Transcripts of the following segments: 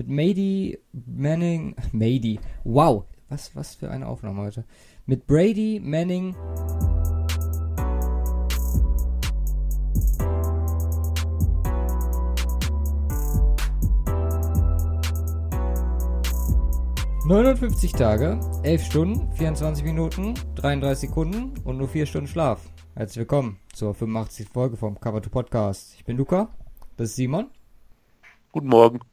mit Mady Manning. Mady. Wow. Was, was für eine Aufnahme heute. Mit Brady Manning. ...59 Tage, 11 Stunden, 24 Minuten, 33 Sekunden und nur 4 Stunden Schlaf. Herzlich willkommen zur 85. Folge vom Cover to Podcast. Ich bin Luca, das ist Simon. Guten Morgen.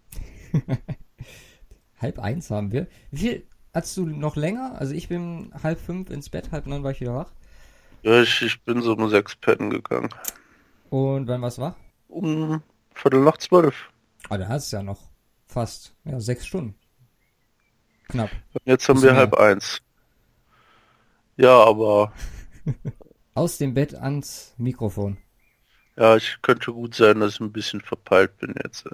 halb eins haben wir. Wie viel hast du noch länger? Also ich bin halb fünf ins Bett, halb neun war ich wieder wach. Ja, ich, ich bin so um sechs pennen gegangen. Und wann war's wach? Um Viertel nach zwölf. Ah, da hast du ja noch fast, ja, sechs Stunden. Knapp. Jetzt haben wir halb eins. Ja, aber. Aus dem Bett ans Mikrofon. Ja, ich könnte gut sein, dass ich ein bisschen verpeilt bin jetzt.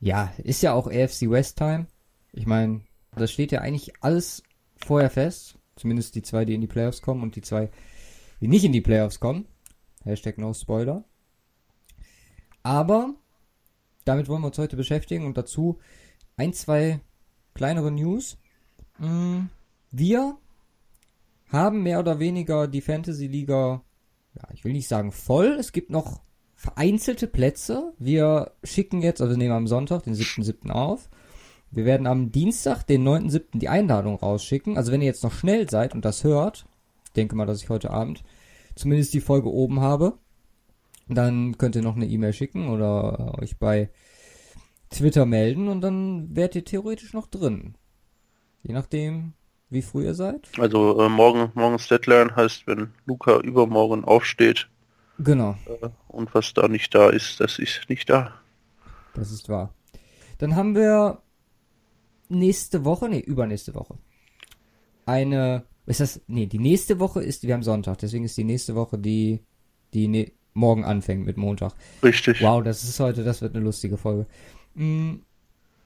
Ja, ist ja auch AFC West Time. Ich meine, das steht ja eigentlich alles vorher fest. Zumindest die zwei, die in die Playoffs kommen und die zwei, die nicht in die Playoffs kommen. Hashtag no Spoiler. Aber damit wollen wir uns heute beschäftigen und dazu ein, zwei kleinere News. Mm, wir haben mehr oder weniger die Fantasy Liga, ja, ich will nicht sagen voll. Es gibt noch vereinzelte Plätze. Wir schicken jetzt, also nehmen am Sonntag, den 7.7. auf. Wir werden am Dienstag, den 9.7. die Einladung rausschicken. Also wenn ihr jetzt noch schnell seid und das hört, denke mal, dass ich heute Abend zumindest die Folge oben habe, dann könnt ihr noch eine E-Mail schicken oder euch bei Twitter melden und dann werdet ihr theoretisch noch drin. Je nachdem, wie früh ihr seid. Also äh, morgen, morgens Deadline heißt, wenn Luca übermorgen aufsteht, Genau. Und was da nicht da ist, das ist nicht da. Das ist wahr. Dann haben wir nächste Woche, nee, übernächste Woche. Eine, ist das, nee, die nächste Woche ist, wir haben Sonntag, deswegen ist die nächste Woche die, die ne, morgen anfängt mit Montag. Richtig. Wow, das ist heute, das wird eine lustige Folge. Mhm.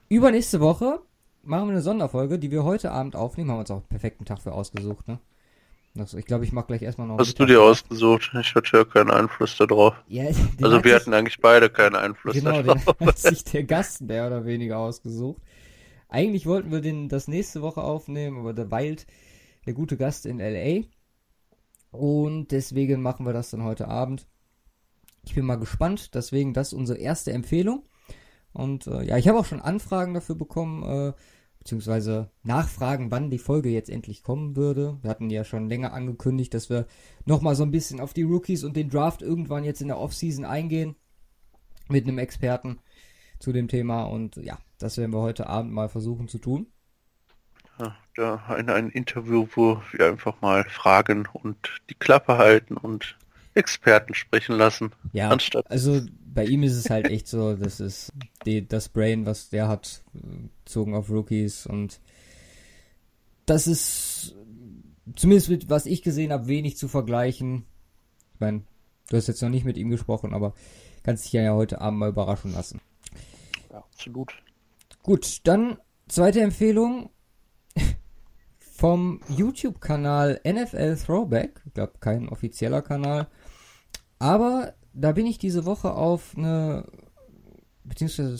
Übernächste Woche machen wir eine Sonderfolge, die wir heute Abend aufnehmen. Haben wir uns auch einen perfekten Tag für ausgesucht, ne? Also ich glaube, ich mache gleich erstmal noch. Hast du dir ausgesucht? Ich hatte ja keinen Einfluss darauf. Ja, also wir hatten eigentlich beide keinen Einfluss genau, darauf. Genau, hat sich der Gast mehr oder weniger ausgesucht. Eigentlich wollten wir den das nächste Woche aufnehmen, aber der weilt der gute Gast in LA. Und deswegen machen wir das dann heute Abend. Ich bin mal gespannt, deswegen das ist unsere erste Empfehlung. Und äh, ja, ich habe auch schon Anfragen dafür bekommen, äh, beziehungsweise nachfragen, wann die Folge jetzt endlich kommen würde. Wir hatten ja schon länger angekündigt, dass wir nochmal so ein bisschen auf die Rookies und den Draft irgendwann jetzt in der Offseason eingehen. Mit einem Experten zu dem Thema. Und ja, das werden wir heute Abend mal versuchen zu tun. Ja, da ein, ein Interview, wo wir einfach mal fragen und die Klappe halten und Experten sprechen lassen. Ja, anstatt also bei ihm ist es halt echt so, das ist die, das Brain, was der hat, bezogen auf Rookies und das ist zumindest mit was ich gesehen habe, wenig zu vergleichen. Ich meine, du hast jetzt noch nicht mit ihm gesprochen, aber kannst dich ja heute Abend mal überraschen lassen. Ja, absolut. Gut, dann zweite Empfehlung vom YouTube-Kanal NFL Throwback. Ich glaube, kein offizieller Kanal. Aber da bin ich diese Woche auf eine, beziehungsweise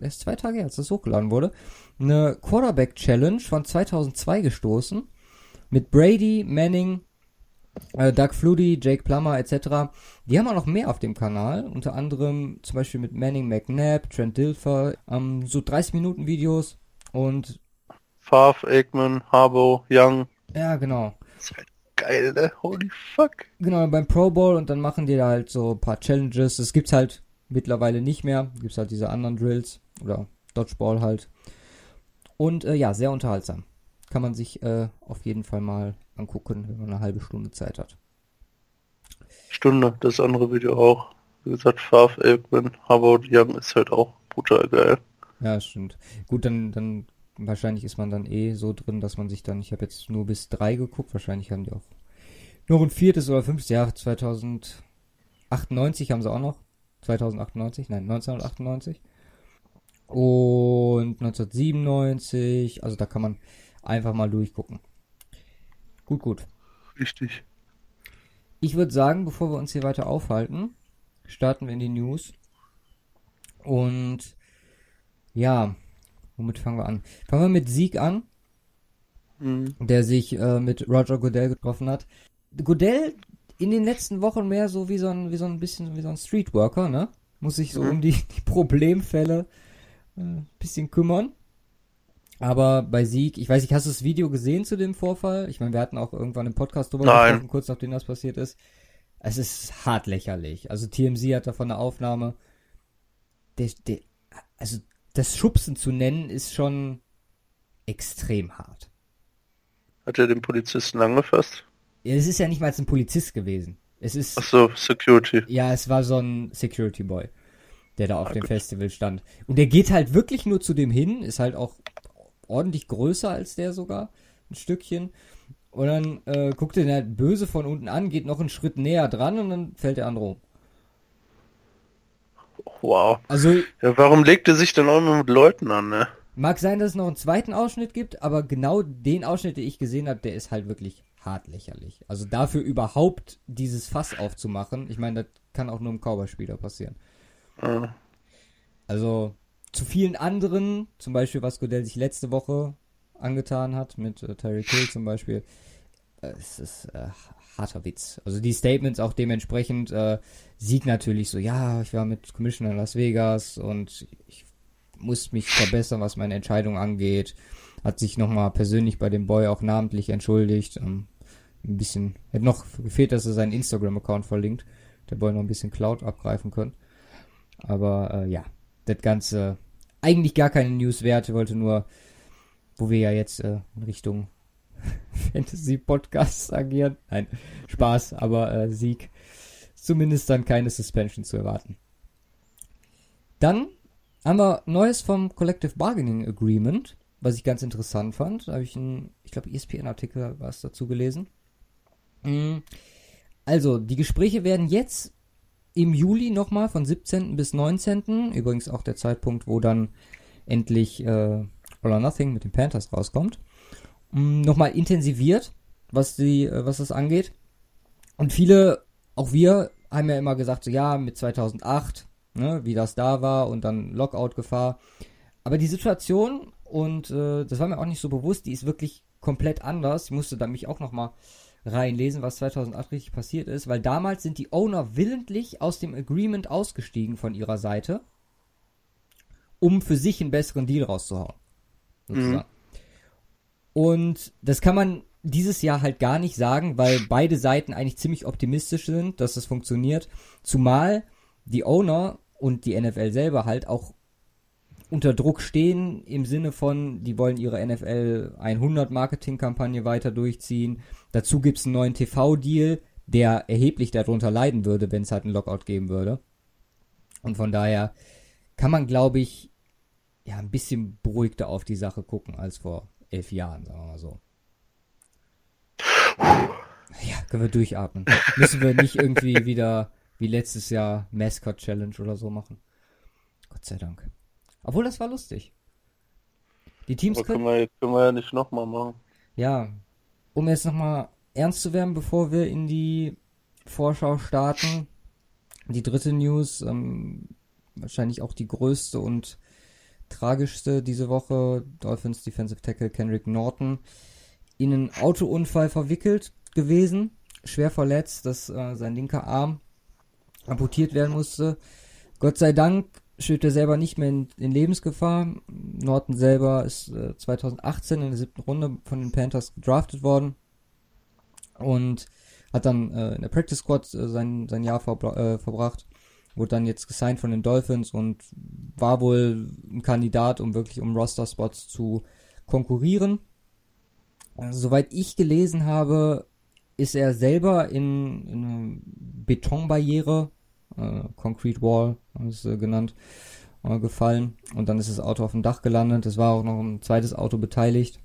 erst zwei Tage her, als das hochgeladen wurde, eine Quarterback Challenge von 2002 gestoßen. Mit Brady, Manning, äh, Doug Flutie, Jake Plummer etc. Die haben auch noch mehr auf dem Kanal, unter anderem zum Beispiel mit Manning McNabb, Trent Dilfer, ähm, so 30 Minuten Videos und Favre, Aikman, Harbo, Young. Ja, genau. Geil, ne? Holy fuck. Genau, beim Pro Bowl und dann machen die da halt so ein paar Challenges. Das gibt's halt mittlerweile nicht mehr. Gibt's halt diese anderen Drills oder Dodgeball halt. Und äh, ja, sehr unterhaltsam. Kann man sich äh, auf jeden Fall mal angucken, wenn man eine halbe Stunde Zeit hat. Stunde, das andere Video auch. Wie gesagt, Favre, Aikman, Harvard Young ist halt auch brutal geil. Ja, stimmt. Gut, dann, dann wahrscheinlich ist man dann eh so drin, dass man sich dann, ich habe jetzt nur bis drei geguckt, wahrscheinlich haben die auch noch ein viertes oder fünftes Jahr, 2098 haben sie auch noch. 2098, nein, 1998. Und 1997, also da kann man einfach mal durchgucken. Gut, gut. Richtig. Ich würde sagen, bevor wir uns hier weiter aufhalten, starten wir in die News. Und ja, womit fangen wir an? Fangen wir mit Sieg an, Mhm. der sich äh, mit Roger Goodell getroffen hat. Goodell in den letzten Wochen mehr so wie so ein, wie so ein bisschen wie so ein Streetworker, ne? Muss sich so Mhm. um die, die Problemfälle äh, bisschen kümmern. Aber bei Sieg, ich weiß nicht, hast du das Video gesehen zu dem Vorfall? Ich meine, wir hatten auch irgendwann im Podcast drüber Nein. gesprochen, kurz nachdem das passiert ist. Es ist hart lächerlich. Also TMZ hat davon eine Aufnahme. Der, der, also das Schubsen zu nennen ist schon extrem hart. Hat er den Polizisten angefasst? Ja, Es ist ja nicht mal ein Polizist gewesen. Es ist Ach so, Security. Ja, es war so ein Security Boy, der da auf Ah, dem gut. Festival stand. Und der geht halt wirklich nur zu dem hin, ist halt auch ordentlich größer als der sogar, ein Stückchen. Und dann äh, guckt er ihn halt böse von unten an, geht noch einen Schritt näher dran und dann fällt der andere um. Wow. Also Ja, warum legt er sich dann auch immer mit Leuten an, ne? mag sein, dass es noch einen zweiten Ausschnitt gibt, aber genau den Ausschnitt, den ich gesehen habe, der ist halt wirklich hart lächerlich. Also dafür überhaupt dieses Fass aufzumachen, ich meine, das kann auch nur im Cowboy-Spieler passieren. Ah, Also zu vielen anderen, zum Beispiel was Godell sich letzte Woche angetan hat, mit äh, Terry Kill zum Beispiel, äh, es ist äh, harter Witz. Also die Statements auch dementsprechend, äh, Sieg natürlich so, ja, ich war mit Commissioner in Las Vegas und ich muss mich verbessern, was meine Entscheidung angeht. Hat sich nochmal persönlich bei dem Boy auch namentlich entschuldigt. Ähm, ein bisschen, hätte noch gefehlt, dass er seinen Instagram-Account verlinkt. Der Boy noch ein bisschen Cloud abgreifen können. Aber äh, ja, das Ganze eigentlich gar keine News-Werte, wollte nur, wo wir ja jetzt äh, in Richtung Fantasy-Podcasts agieren. Nein, Spaß, aber äh, Sieg. Zumindest dann keine Suspension zu erwarten. Dann haben wir Neues vom Collective Bargaining Agreement, was ich ganz interessant fand. Da habe ich einen, ich glaube, ESPN-Artikel was dazu gelesen. Mm, Also, die Gespräche werden jetzt im Juli nochmal von 17. bis 19. Übrigens auch der Zeitpunkt, wo dann endlich äh, All or Nothing mit den Panthers rauskommt. Mm, nochmal intensiviert, was die, äh, was das angeht. Und viele, auch wir, haben ja immer gesagt, so ja, mit 2008, ne, wie das da war und dann Lockout-Gefahr. Aber die Situation, und äh, das war mir auch nicht so bewusst, die ist wirklich komplett anders. Ich musste da mich auch nochmal reinlesen, was 2008 richtig passiert ist, weil damals sind die Owner willentlich aus dem Agreement ausgestiegen von ihrer Seite, um für sich einen besseren Deal rauszuhauen. Sozusagen. Und das kann man dieses Jahr halt gar nicht sagen, weil beide Seiten eigentlich ziemlich optimistisch sind, dass das funktioniert. Zumal die Owner und die NFL selber halt auch unter Druck stehen im Sinne von, die wollen ihre NFL 100 Marketingkampagne weiter durchziehen. Dazu gibt's einen neuen TV-Deal, der erheblich darunter leiden würde, wenn es halt einen Lockout geben würde. Und von daher kann man, glaube ich, ja, ein bisschen beruhigter auf die Sache gucken als vor elf Jahren, sagen wir mal so. Ja, können wir durchatmen. Müssen wir nicht irgendwie wieder wie letztes Jahr Mascot Challenge oder so machen. Gott sei Dank. Obwohl das war lustig. Die Teams können, können wir, können wir ja nicht nochmal machen. ja, um jetzt nochmal ernst zu werden, bevor wir in die Vorschau starten. Die dritte News, ähm, wahrscheinlich auch die größte und tragischste diese Woche. Dolphins Defensive Tackle Kendrick Norton in einen Autounfall verwickelt gewesen. Schwer verletzt, dass äh, sein linker Arm amputiert werden musste. Gott sei Dank steht er selber nicht mehr in, in Lebensgefahr. Norton selber ist äh, 2018 in der siebten Runde von den Panthers gedraftet worden und hat dann äh, in der Practice Squad äh, sein, sein Jahr verbra äh, verbracht. Wurde dann jetzt gesigned von den Dolphins und war wohl ein Kandidat, um wirklich um Roster-Spots zu konkurrieren. Äh, soweit ich gelesen habe, ist er selber in, in eine Betonbarriere, äh, Concrete Wall, ist äh, genannt, äh, gefallen. Und dann ist das Auto auf dem Dach gelandet. Es war auch noch ein zweites Auto beteiligt.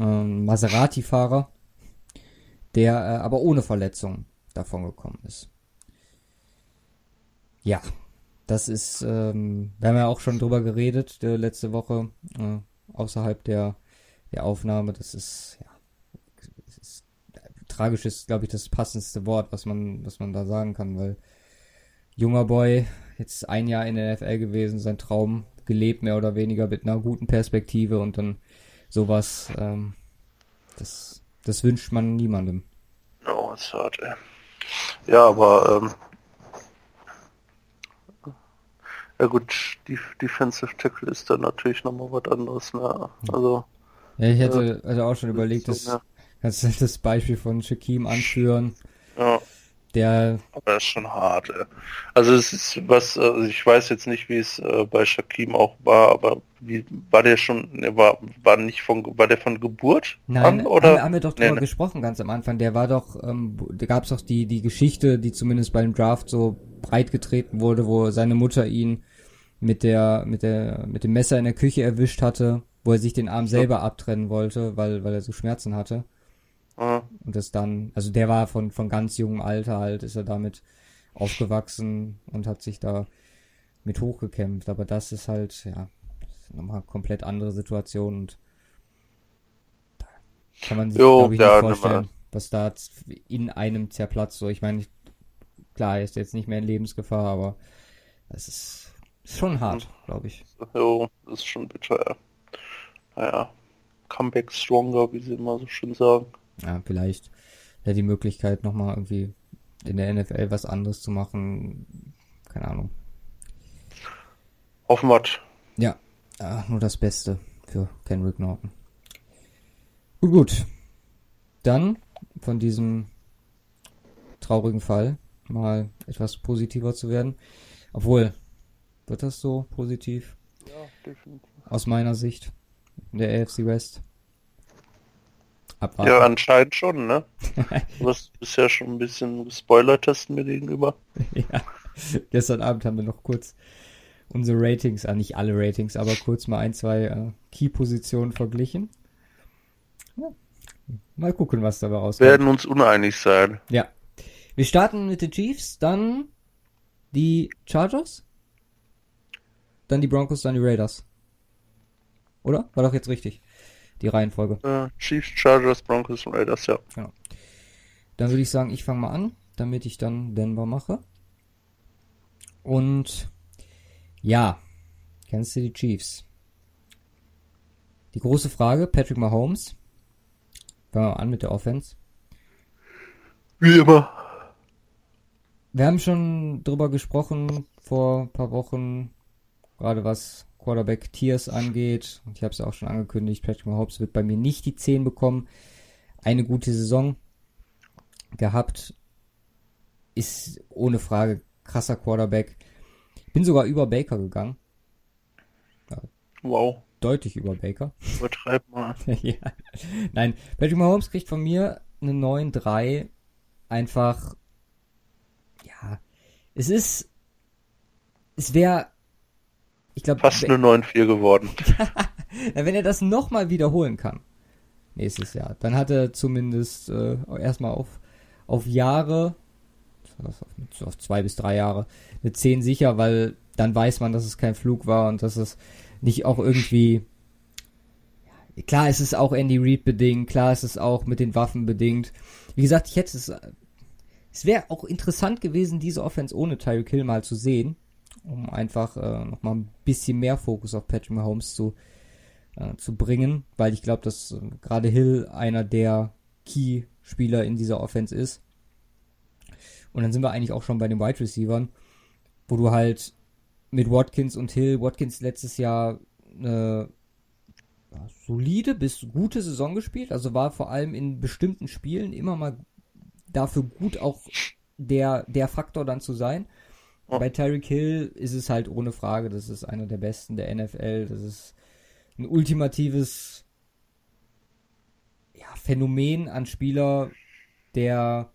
Ähm, Maserati-Fahrer, der äh, aber ohne Verletzung davon gekommen ist. Ja, das ist, ähm, wir haben ja auch schon drüber geredet, äh, letzte Woche, äh, außerhalb der, der Aufnahme. Das ist, ja, tragisch ist, glaube ich, das passendste Wort, was man, was man da sagen kann, weil junger Boy, jetzt ein Jahr in der NFL gewesen, sein Traum gelebt, mehr oder weniger, mit einer guten Perspektive und dann sowas, ähm, das, das wünscht man niemandem. Oh, ist hart, ey. Ja, aber ähm, ja gut, die Defensive Tackle ist dann natürlich nochmal was anderes, ne? Also. Ja, ich hätte also auch schon überlegt, so, das, ja. Kannst du das Beispiel von Shaquem anführen. Ja. Der. Aber das ist schon hart, ey. Also es ist was, also ich weiß jetzt nicht, wie es äh, bei Shaquem auch war, aber wie war der schon, der war, war nicht von, war der von Geburt Nein, an, oder? Haben, haben wir doch drüber nee, gesprochen ganz am Anfang. Der war doch, ähm, da gab es doch die, die Geschichte, die zumindest beim Draft so breit getreten wurde, wo seine Mutter ihn mit der, mit der, mit dem Messer in der Küche erwischt hatte, wo er sich den Arm selber abtrennen wollte, weil, weil er so Schmerzen hatte. Mhm. Und das dann, also der war von, von ganz jungem Alter halt, ist er damit aufgewachsen und hat sich da mit hochgekämpft. Aber das ist halt, ja, nochmal komplett andere Situation und da kann man sich, glaube ich, nicht vorstellen, was da in einem zerplatzt. So, ich meine, klar, er ist jetzt nicht mehr in Lebensgefahr, aber es ist, ist schon hart, glaube ich. Jo, das ist schon bitter, ja. Naja, Comeback stronger, wie sie immer so schön sagen ja, vielleicht ja, die Möglichkeit, nochmal irgendwie in der NFL was anderes zu machen. Keine Ahnung. Hoffen wir. Ja, nur das Beste für Kenrick Norton. Gut, gut. Dann von diesem traurigen Fall mal etwas positiver zu werden. Obwohl, wird das so positiv? Ja, definitiv. Aus meiner Sicht in der AFC West. Abwarten. Ja, anscheinend schon, ne? Du hast bisher schon ein bisschen Spoiler-Testen mir gegenüber. ja. Gestern Abend haben wir noch kurz unsere Ratings, ah, nicht alle Ratings, aber kurz mal ein, zwei äh, Key-Positionen verglichen. Ja. Mal gucken, was dabei rauskommt. Wir werden uns uneinig sein. Ja. Wir starten mit den Chiefs, dann die Chargers, dann die Broncos, dann die Raiders. Oder? War doch jetzt richtig die Reihenfolge. Äh, Chiefs, Chargers, Broncos und Raiders, ja. Genau. Dann würde ich sagen, ich fange mal an, damit ich dann Denver mache. Und ja, kennst du die Chiefs? Die große Frage, Patrick Mahomes. Fangen wir an mit der Offense. Wie immer. Wir haben schon drüber gesprochen vor ein paar Wochen, gerade was Quarterback-Tiers angeht. Und ich habe es auch schon angekündigt, Patrick Mahomes wird bei mir nicht die 10 bekommen. Eine gute Saison gehabt. Ist ohne Frage krasser Quarterback. Bin sogar über Baker gegangen. Ja, wow. Deutlich über Baker. Übertreib mal. ja. Nein, Patrick Mahomes kriegt von mir eine 9-3. Einfach, ja, es ist, es wäre ich glaube. Fast eine 9-4 geworden. wenn er das nochmal wiederholen kann, nächstes Jahr, dann hat er zumindest äh, erstmal auf, auf Jahre, auf, auf zwei bis drei Jahre, eine 10 sicher, weil dann weiß man, dass es kein Flug war und dass es nicht auch irgendwie. Klar, es ist auch Andy Reid bedingt, klar, es ist auch mit den Waffen bedingt. Wie gesagt, ich hätte es. Es wäre auch interessant gewesen, diese Offense ohne Tyreek Hill mal zu sehen um einfach äh, nochmal ein bisschen mehr Fokus auf Patrick Mahomes zu, äh, zu bringen, weil ich glaube, dass äh, gerade Hill einer der Key-Spieler in dieser Offense ist. Und dann sind wir eigentlich auch schon bei den Wide Receivers, wo du halt mit Watkins und Hill, Watkins letztes Jahr eine solide bis gute Saison gespielt, also war vor allem in bestimmten Spielen immer mal dafür gut auch der, der Faktor dann zu sein. Bei Tyreek Hill ist es halt ohne Frage, das ist einer der besten der NFL. Das ist ein ultimatives ja, Phänomen an Spieler, der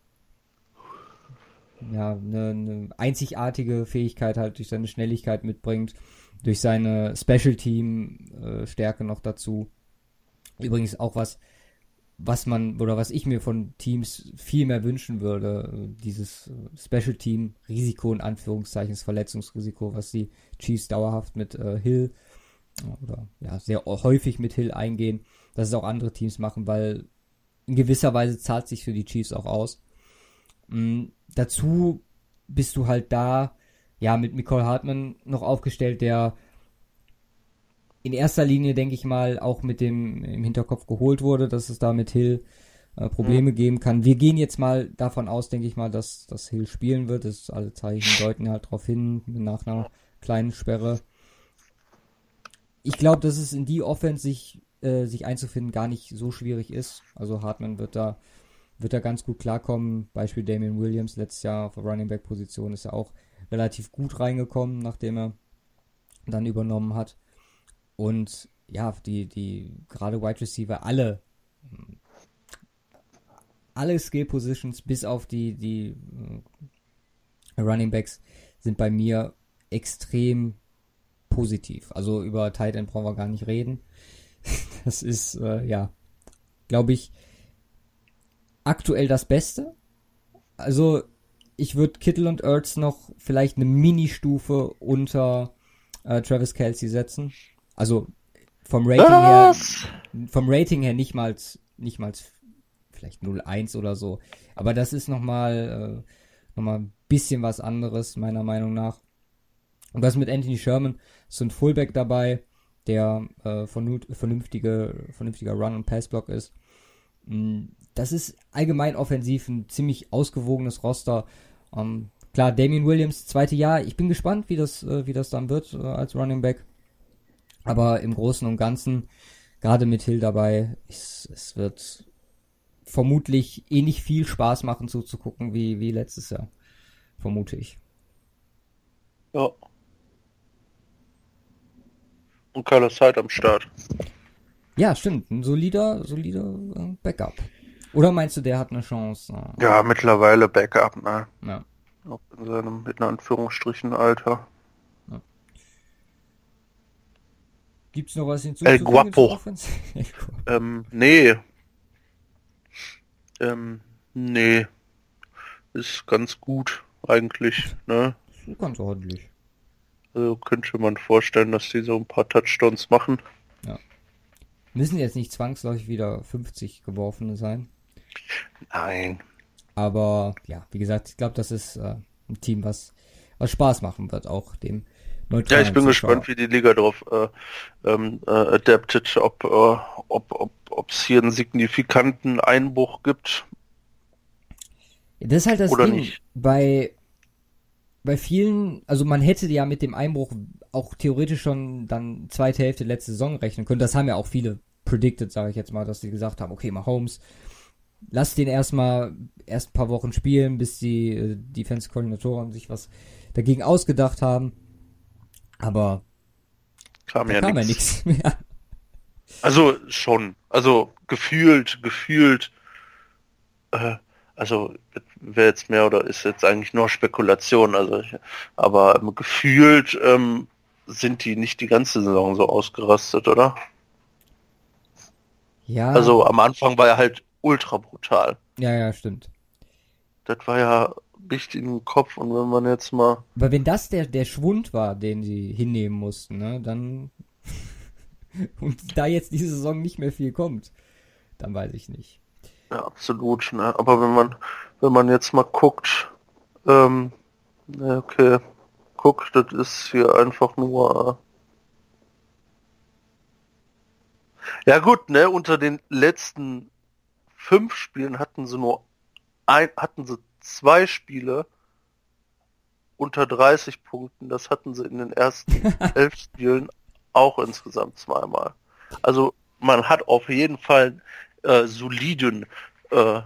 ja eine, eine einzigartige Fähigkeit halt durch seine Schnelligkeit mitbringt, durch seine Special Team äh, Stärke noch dazu. Übrigens auch was, was man oder was ich mir von Teams viel mehr wünschen würde, dieses Special Team Risiko in Anführungszeichen, das Verletzungsrisiko, was die Chiefs dauerhaft mit äh, Hill oder ja sehr häufig mit Hill eingehen, dass es auch andere Teams machen, weil in gewisser Weise zahlt sich für die Chiefs auch aus. Mhm, dazu bist du halt da ja mit Nicole Hartman noch aufgestellt, der in erster Linie, denke ich mal, auch mit dem im Hinterkopf geholt wurde, dass es da mit Hill äh, Probleme mhm. geben kann. Wir gehen jetzt mal davon aus, denke ich mal, dass, dass Hill spielen wird. Das alle Zeichen deuten halt darauf hin, nach einer kleinen Sperre. Ich glaube, dass es in die Offense sich, äh, sich einzufinden gar nicht so schwierig ist. Also Hartman wird da, wird da ganz gut klarkommen. Beispiel Damian Williams letztes Jahr auf der Running Back Position ist ja auch relativ gut reingekommen, nachdem er dann übernommen hat. Und ja, die, die gerade Wide Receiver alle alle Skill Positions bis auf die, die äh, Running Backs sind bei mir extrem positiv. Also über Tight End brauchen wir gar nicht reden. Das ist, äh, ja, glaube ich, aktuell das Beste. Also ich würde Kittle und Ertz noch vielleicht eine Mini-Stufe unter äh, Travis Kelsey setzen. Also vom Rating Was? her, vom Rating her nicht mal, nicht mal vielleicht 0-1 oder so. Aber das ist nochmal, äh, nochmal ein bisschen was anderes, meiner Meinung nach. Und was mit Anthony Sherman, so ein Fullback dabei, der äh, vernünftige, vernünftiger Run- und Passblock ist. Mm, das ist allgemein offensiv ein ziemlich ausgewogenes Roster. Ähm, klar, Damien Williams, zweite Jahr. Ich bin gespannt, wie das, äh, wie das dann wird äh, als Running Back. Aber im Großen und Ganzen, gerade mit Hill dabei, es, es wird vermutlich ähnlich viel Spaß machen zuzugucken wie, wie letztes Jahr. Vermute ich. Ja. Und Carlos Hyde am Start. Ja, stimmt. Ein solider, solider äh, Backup. Oder meinst du, der hat eine Chance? Ja, mittlerweile Backup, ne? Ja. Auch in seinem, in Anführungsstrichen, Alter. Ja. Gibt's noch was hinzuzufügen? El Guapo. ähm, nee, ähm, nee. Ist ganz gut, eigentlich, ne? Ist ganz ordentlich. Also könnte man vorstellen, dass die so ein paar Touchdowns machen. Ja. Müssen jetzt nicht zwangsläufig wieder 50 geworfene sein. Nein. Aber ja, wie gesagt, ich glaube, das ist äh, ein Team, was, was Spaß machen wird, auch dem ja, ich bin gespannt, wie die Liga darauf äh, ähm, äh, adaptet, ob äh, ob ob ob es hier einen signifikanten Einbruch gibt. Das ist halt das Oder Ding. Nicht. Bei bei vielen, also man hätte ja mit dem Einbruch auch theoretisch schon dann zweite Hälfte letzte Saison rechnen können. Das haben ja auch viele predicted, sage ich jetzt mal, dass sie gesagt haben, okay, Mahomes, lass den erstmal erst ein paar Wochen spielen, bis die äh, Defense-Koordinatoren sich was dagegen ausgedacht haben. Aber kam ja kam nichts mehr. Also schon, also gefühlt, gefühlt, äh, also wäre jetzt mehr oder ist jetzt eigentlich nur Spekulation, also ich, aber gefühlt ähm, sind die nicht die ganze Saison so ausgerastet, oder? Ja. Also am Anfang war er halt ultra brutal. Ja, ja, stimmt. Das war ja richtig im Kopf und wenn man jetzt mal. Aber wenn das der, der Schwund war, den sie hinnehmen mussten, ne, dann. und da jetzt diese Saison nicht mehr viel kommt, dann weiß ich nicht. Ja, absolut, ne? Aber wenn man, wenn man jetzt mal guckt, ähm, okay, guckt, das ist hier einfach nur. Ja gut, ne, unter den letzten fünf Spielen hatten sie nur ein, hatten sie zwei Spiele unter 30 Punkten. Das hatten sie in den ersten elf Spielen auch insgesamt zweimal. Also man hat auf jeden Fall äh, soliden äh,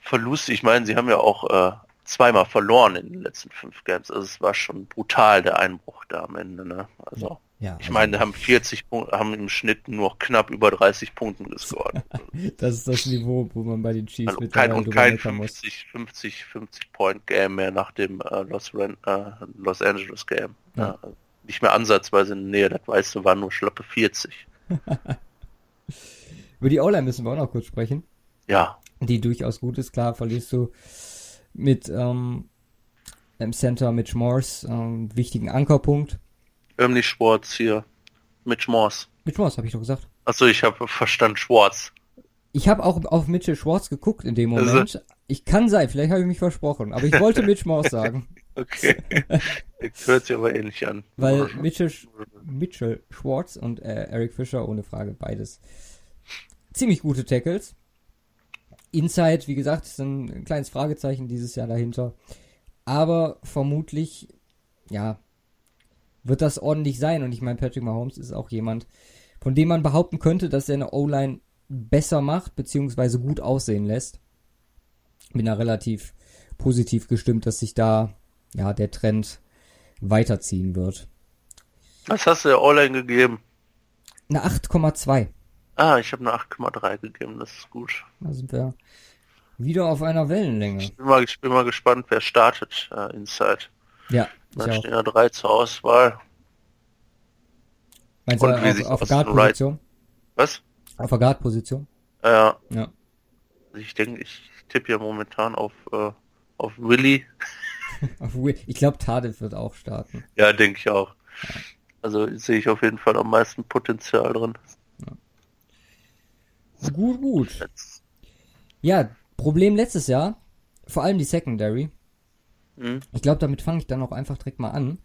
Verlust. Ich meine, sie haben ja auch äh, zweimal verloren in den letzten fünf Games. Also es war schon brutal der Einbruch da am Ende. Ne? Also ja, ich also meine, haben 40 Punkte, haben im Schnitt nur knapp über 30 Punkten gescored. das ist das Niveau, wo man bei den Chiefs also mit kein, und kein 50, 50, 50 Point Game mehr nach dem äh, Los, Ren, äh, Los Angeles Game. Ja. Ja, nicht mehr ansatzweise in der Nähe, das weißt du, waren nur schlappe 40. Über die O-Line müssen wir auch noch kurz sprechen. Ja. Die durchaus gut ist, klar, verlierst du mit ähm, im Center Mitch Morse, ähm, wichtigen Ankerpunkt nicht Schwarz hier. Mitch Morse. Mitch Morse, habe ich doch gesagt. Achso, ich habe verstanden Schwarz. Ich habe auch auf Mitchell Schwarz geguckt in dem also- Moment. Also, ich kann sein, vielleicht habe ich mich versprochen, aber ich wollte Mitch Morse sagen. Okay. Hört sich aber ähnlich an. Weil Mitchell, Mitchell Schwartz und äh, Eric Fischer, ohne Frage, beides ziemlich gute Tackles. Inside, wie gesagt, ist ein kleines Fragezeichen dieses Jahr dahinter. Aber vermutlich, ja, wird das ordentlich sein. Und ich meine, Patrick Mahomes ist auch jemand, von dem man behaupten könnte, dass er eine O-Line besser macht, beziehungsweise gut aussehen lässt. Bin da relativ positiv gestimmt, dass sich da ja der Trend weiterziehen wird. Was hast du der O-Line gegeben? Eine 8,2. Ah, ich habe eine 8,3 gegeben, das ist gut. Da sind wir wieder auf einer Wellenlänge. Ich bin mal, ich bin mal gespannt, wer startet äh, Inside. Ja, Da ich stehen ja drei zur Auswahl. Meinst du Und auf, auf Guard-Position? Was? Auf der Guard-Position? Ja, Ja. ich denke, ich tippe ja momentan auf, äh, auf Willy. Ich glaube, Tadef wird auch starten. Ja, denke ich auch. Also sehe ich auf jeden Fall am meisten Potenzial drin. Gut, gut. Jetzt. Ja, Problem letztes Jahr, vor allem die Secondary. Hm? Ich glaube, damit fange ich dann auch einfach direkt mal an,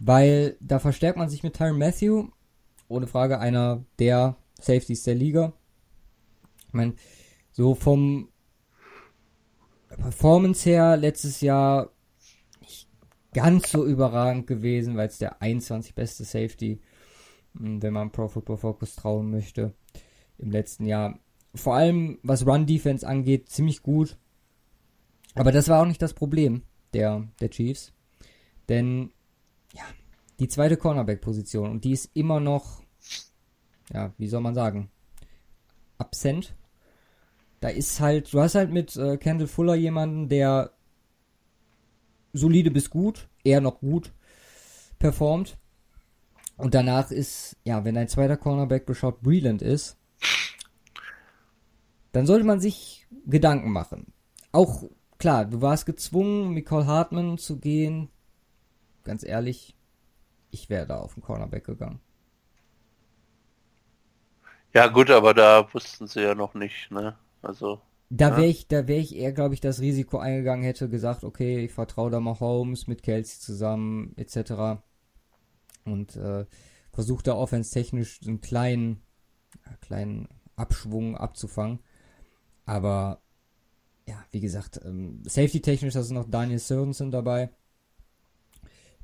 weil da verstärkt man sich mit Tyron Matthew, ohne Frage einer der Safeties der Liga. Ich meine, so vom Performance her letztes Jahr nicht ganz so überragend gewesen, weil es der 21 beste Safety, mh, wenn man Pro Football Focus trauen möchte, im letzten Jahr. Vor allem was Run Defense angeht, ziemlich gut. Aber das war auch nicht das Problem der, der Chiefs. Denn, ja, die zweite Cornerback-Position und die ist immer noch, ja, wie soll man sagen, absent. Da ist halt, du hast halt mit äh, Kendall Fuller jemanden, der solide bis gut, eher noch gut performt. Und danach ist, ja, wenn dein zweiter Cornerback Rashad Breland ist, dann sollte man sich Gedanken machen. Auch klar, du warst gezwungen, Nicole Hartman zu gehen. Ganz ehrlich, ich wäre da auf den Cornerback gegangen. Ja gut, aber da wussten sie ja noch nicht, ne? Also, Da Ja. wäre ich, da wäre ich eher, glaube ich, das Risiko eingegangen, hätte gesagt, okay, ich vertraue da mal Holmes mit Kelsey zusammen, etc. Und äh, versuche da offense-technisch einen kleinen, ja, kleinen Abschwung abzufangen. Aber ja, wie gesagt, ähm, safety-technisch, ist noch Daniel Sorensen dabei,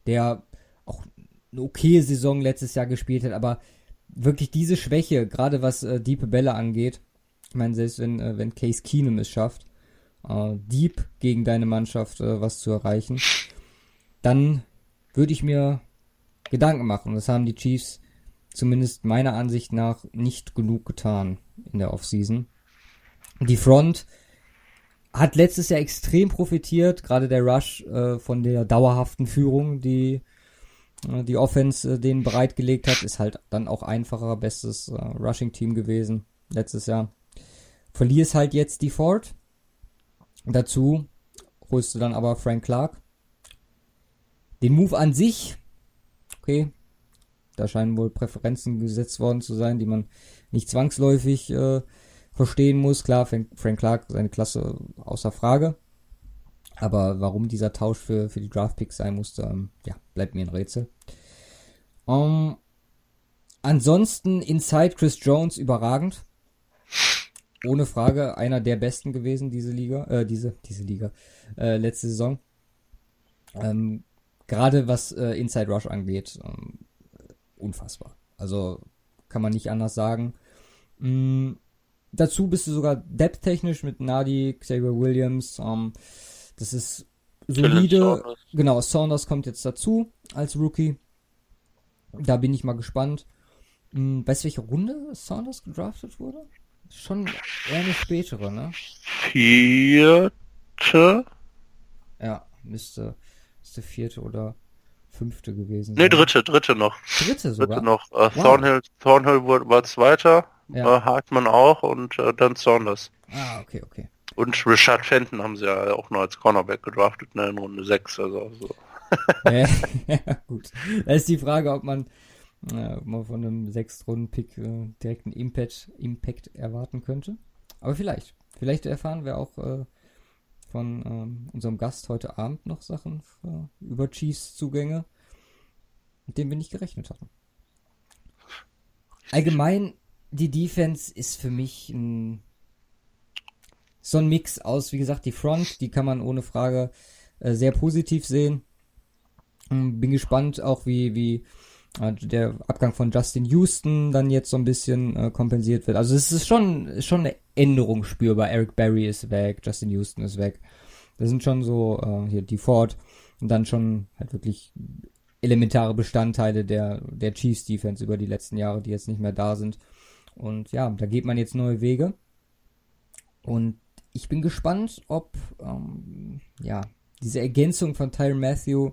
der auch eine okaye Saison letztes Jahr gespielt hat, aber wirklich diese Schwäche, gerade was äh, diepe Bälle angeht, ich meine, selbst wenn, äh, wenn Case Keenum es schafft, äh, deep gegen deine Mannschaft äh, was zu erreichen, dann würde ich mir Gedanken machen. Das haben die Chiefs zumindest meiner Ansicht nach nicht genug getan in der Offseason. Die Front hat letztes Jahr extrem profitiert, gerade der Rush äh, von der dauerhaften Führung, die äh, die Offense äh, denen bereitgelegt hat, ist halt dann auch einfacher, bestes äh, Rushing-Team gewesen letztes Jahr. Verlierst halt jetzt die Ford. Dazu holst du dann aber Frank Clark. Den Move an sich, okay, da scheinen wohl Präferenzen gesetzt worden zu sein, die man nicht zwangsläufig äh, verstehen muss. Klar, Frank, Clark, seine Klasse außer Frage. Aber warum dieser Tausch für, für die Draftpicks sein musste, ähm, ja, bleibt mir ein Rätsel. Ähm, ansonsten Inside Chris Jones überragend. Ohne Frage einer der besten gewesen, diese Liga, äh, diese, diese Liga, äh, letzte Saison. Ähm, Gerade was äh, Inside Rush angeht, ähm, unfassbar. Also kann man nicht anders sagen. Mm, dazu bist du sogar depth-technisch mit Nadi, Xavier Williams. Ähm, das ist solide. Saunders. Genau, Saunders kommt jetzt dazu als Rookie. Da bin ich mal gespannt. Hm, weißt du, welche Runde Saunders gedraftet wurde? Schon eher eine spätere, ne? Vierte? Ja, müsste, müsste vierte oder fünfte gewesen Nee, sein. dritte, dritte noch. Dritte sogar. Dritte noch. Äh, Wow. Thornhill, Thornhill war, war Zweiter, Ja. äh, Hartmann auch und äh, dann Saunders. Ah, okay, okay. Und Richard Fenton haben sie ja auch noch als Cornerback gedraftet, ne, in Runde 6, also so. ja, gut. Da ist die Frage, ob man, äh, ob man von einem Sechstrunden-Pick äh, direkt einen Impact, Impact erwarten könnte. Aber vielleicht. Vielleicht erfahren wir auch äh, von ähm, unserem Gast heute Abend noch Sachen für, über Chiefs-Zugänge, mit denen wir nicht gerechnet hatten. Allgemein, die Defense ist für mich ein, so ein Mix aus, wie gesagt, die Front, die kann man ohne Frage äh, sehr positiv sehen. Ähm, bin gespannt auch, wie, wie äh, der Abgang von Justin Houston dann jetzt so ein bisschen äh, kompensiert wird. Also es ist schon, schon eine Änderung spürbar. Eric Berry ist weg, Justin Houston ist weg. Das sind schon so, äh, hier die Ford und dann schon halt wirklich elementare Bestandteile der, der Chiefs Defense über die letzten Jahre, die jetzt nicht mehr da sind. Und ja, da geht man jetzt neue Wege. Und ich bin gespannt, ob ähm, ja, diese Ergänzung von Tyron Matthew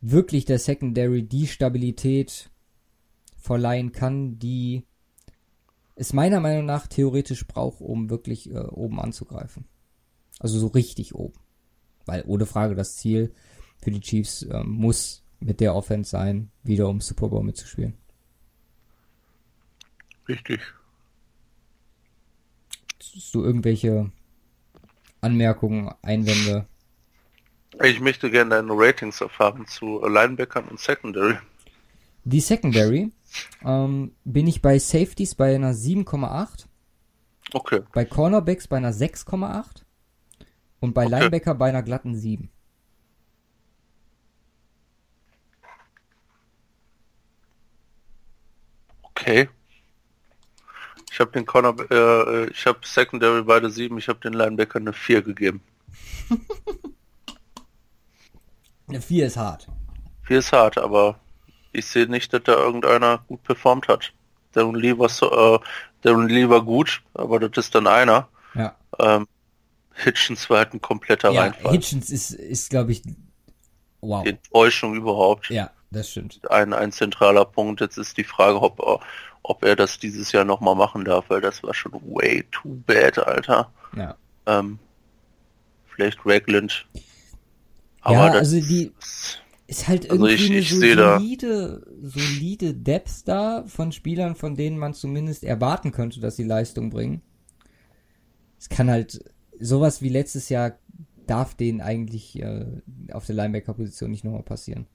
wirklich der Secondary die Stabilität verleihen kann, die es meiner Meinung nach theoretisch braucht, um wirklich äh, oben anzugreifen. Also so richtig oben. Weil ohne Frage das Ziel für die Chiefs äh, muss mit der Offense sein, wieder um Super Bowl mitzuspielen. Richtig. Hast du irgendwelche Anmerkungen, Einwände? Ich möchte gerne deine Ratings erfahren zu Linebackern und Secondary. Die Secondary ähm, bin ich bei Safeties bei einer 7,8. Okay. Bei Cornerbacks bei einer 6,8. Und bei Okay. Linebacker bei einer glatten 7. Okay. Ich habe den Corner, äh, ich habe Secondary beide sieben, ich habe den Linebacker eine 4 gegeben. Eine 4 ist hart. 4 ist hart, aber ich sehe nicht, dass da irgendeiner gut performt hat. Darren Lee war, so, äh, Darren Lee war gut, aber das ist dann einer. Ja. Ähm, Hitchens war halt ein kompletter Ja, Reinfall. Hitchens ist, ist glaube ich, wow. Die Enttäuschung überhaupt. Ja, das stimmt. Ein, ein zentraler Punkt. Jetzt ist die Frage, ob, er- ob er das dieses Jahr nochmal machen darf, weil das war schon way too bad, Alter. Ja. Ähm, vielleicht Ragland. Aber Ja, also die- ist- halt Also irgendwie ich- eine ich seh da- solide, solide Depth da von Spielern, von denen man zumindest erwarten könnte, dass sie Leistung bringen. Es kann halt, sowas wie letztes Jahr darf denen eigentlich äh, auf der Linebacker-Position nicht nochmal passieren.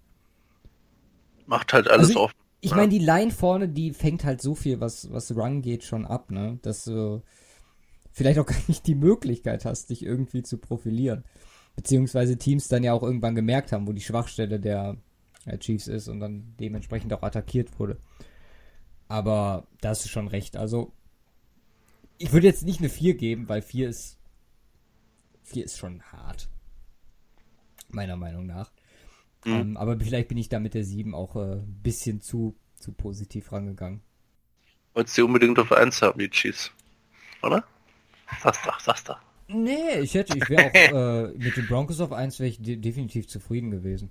Macht halt alles Also offen. Ich Ja. meine, die Line vorne, die fängt halt so viel, was, was Run geht, schon ab, ne? Dass du vielleicht auch gar nicht die Möglichkeit hast, dich irgendwie zu profilieren. Beziehungsweise Teams dann ja auch irgendwann gemerkt haben, wo die Schwachstelle der, der Chiefs ist und dann dementsprechend auch attackiert wurde. Aber da hast du schon recht. Also, ich würde jetzt nicht eine 4 geben, weil 4 ist, 4 ist schon hart. Meiner Meinung nach. Mhm. Ähm, aber vielleicht bin ich da mit der 7 auch äh, ein bisschen zu, zu positiv rangegangen. Wolltest du unbedingt auf 1 haben, die Chiefs. Oder? Sag's doch, sag's doch. Nee, ich hätte, ich wäre auch äh, mit den Broncos auf 1 wäre ich de definitiv zufrieden gewesen.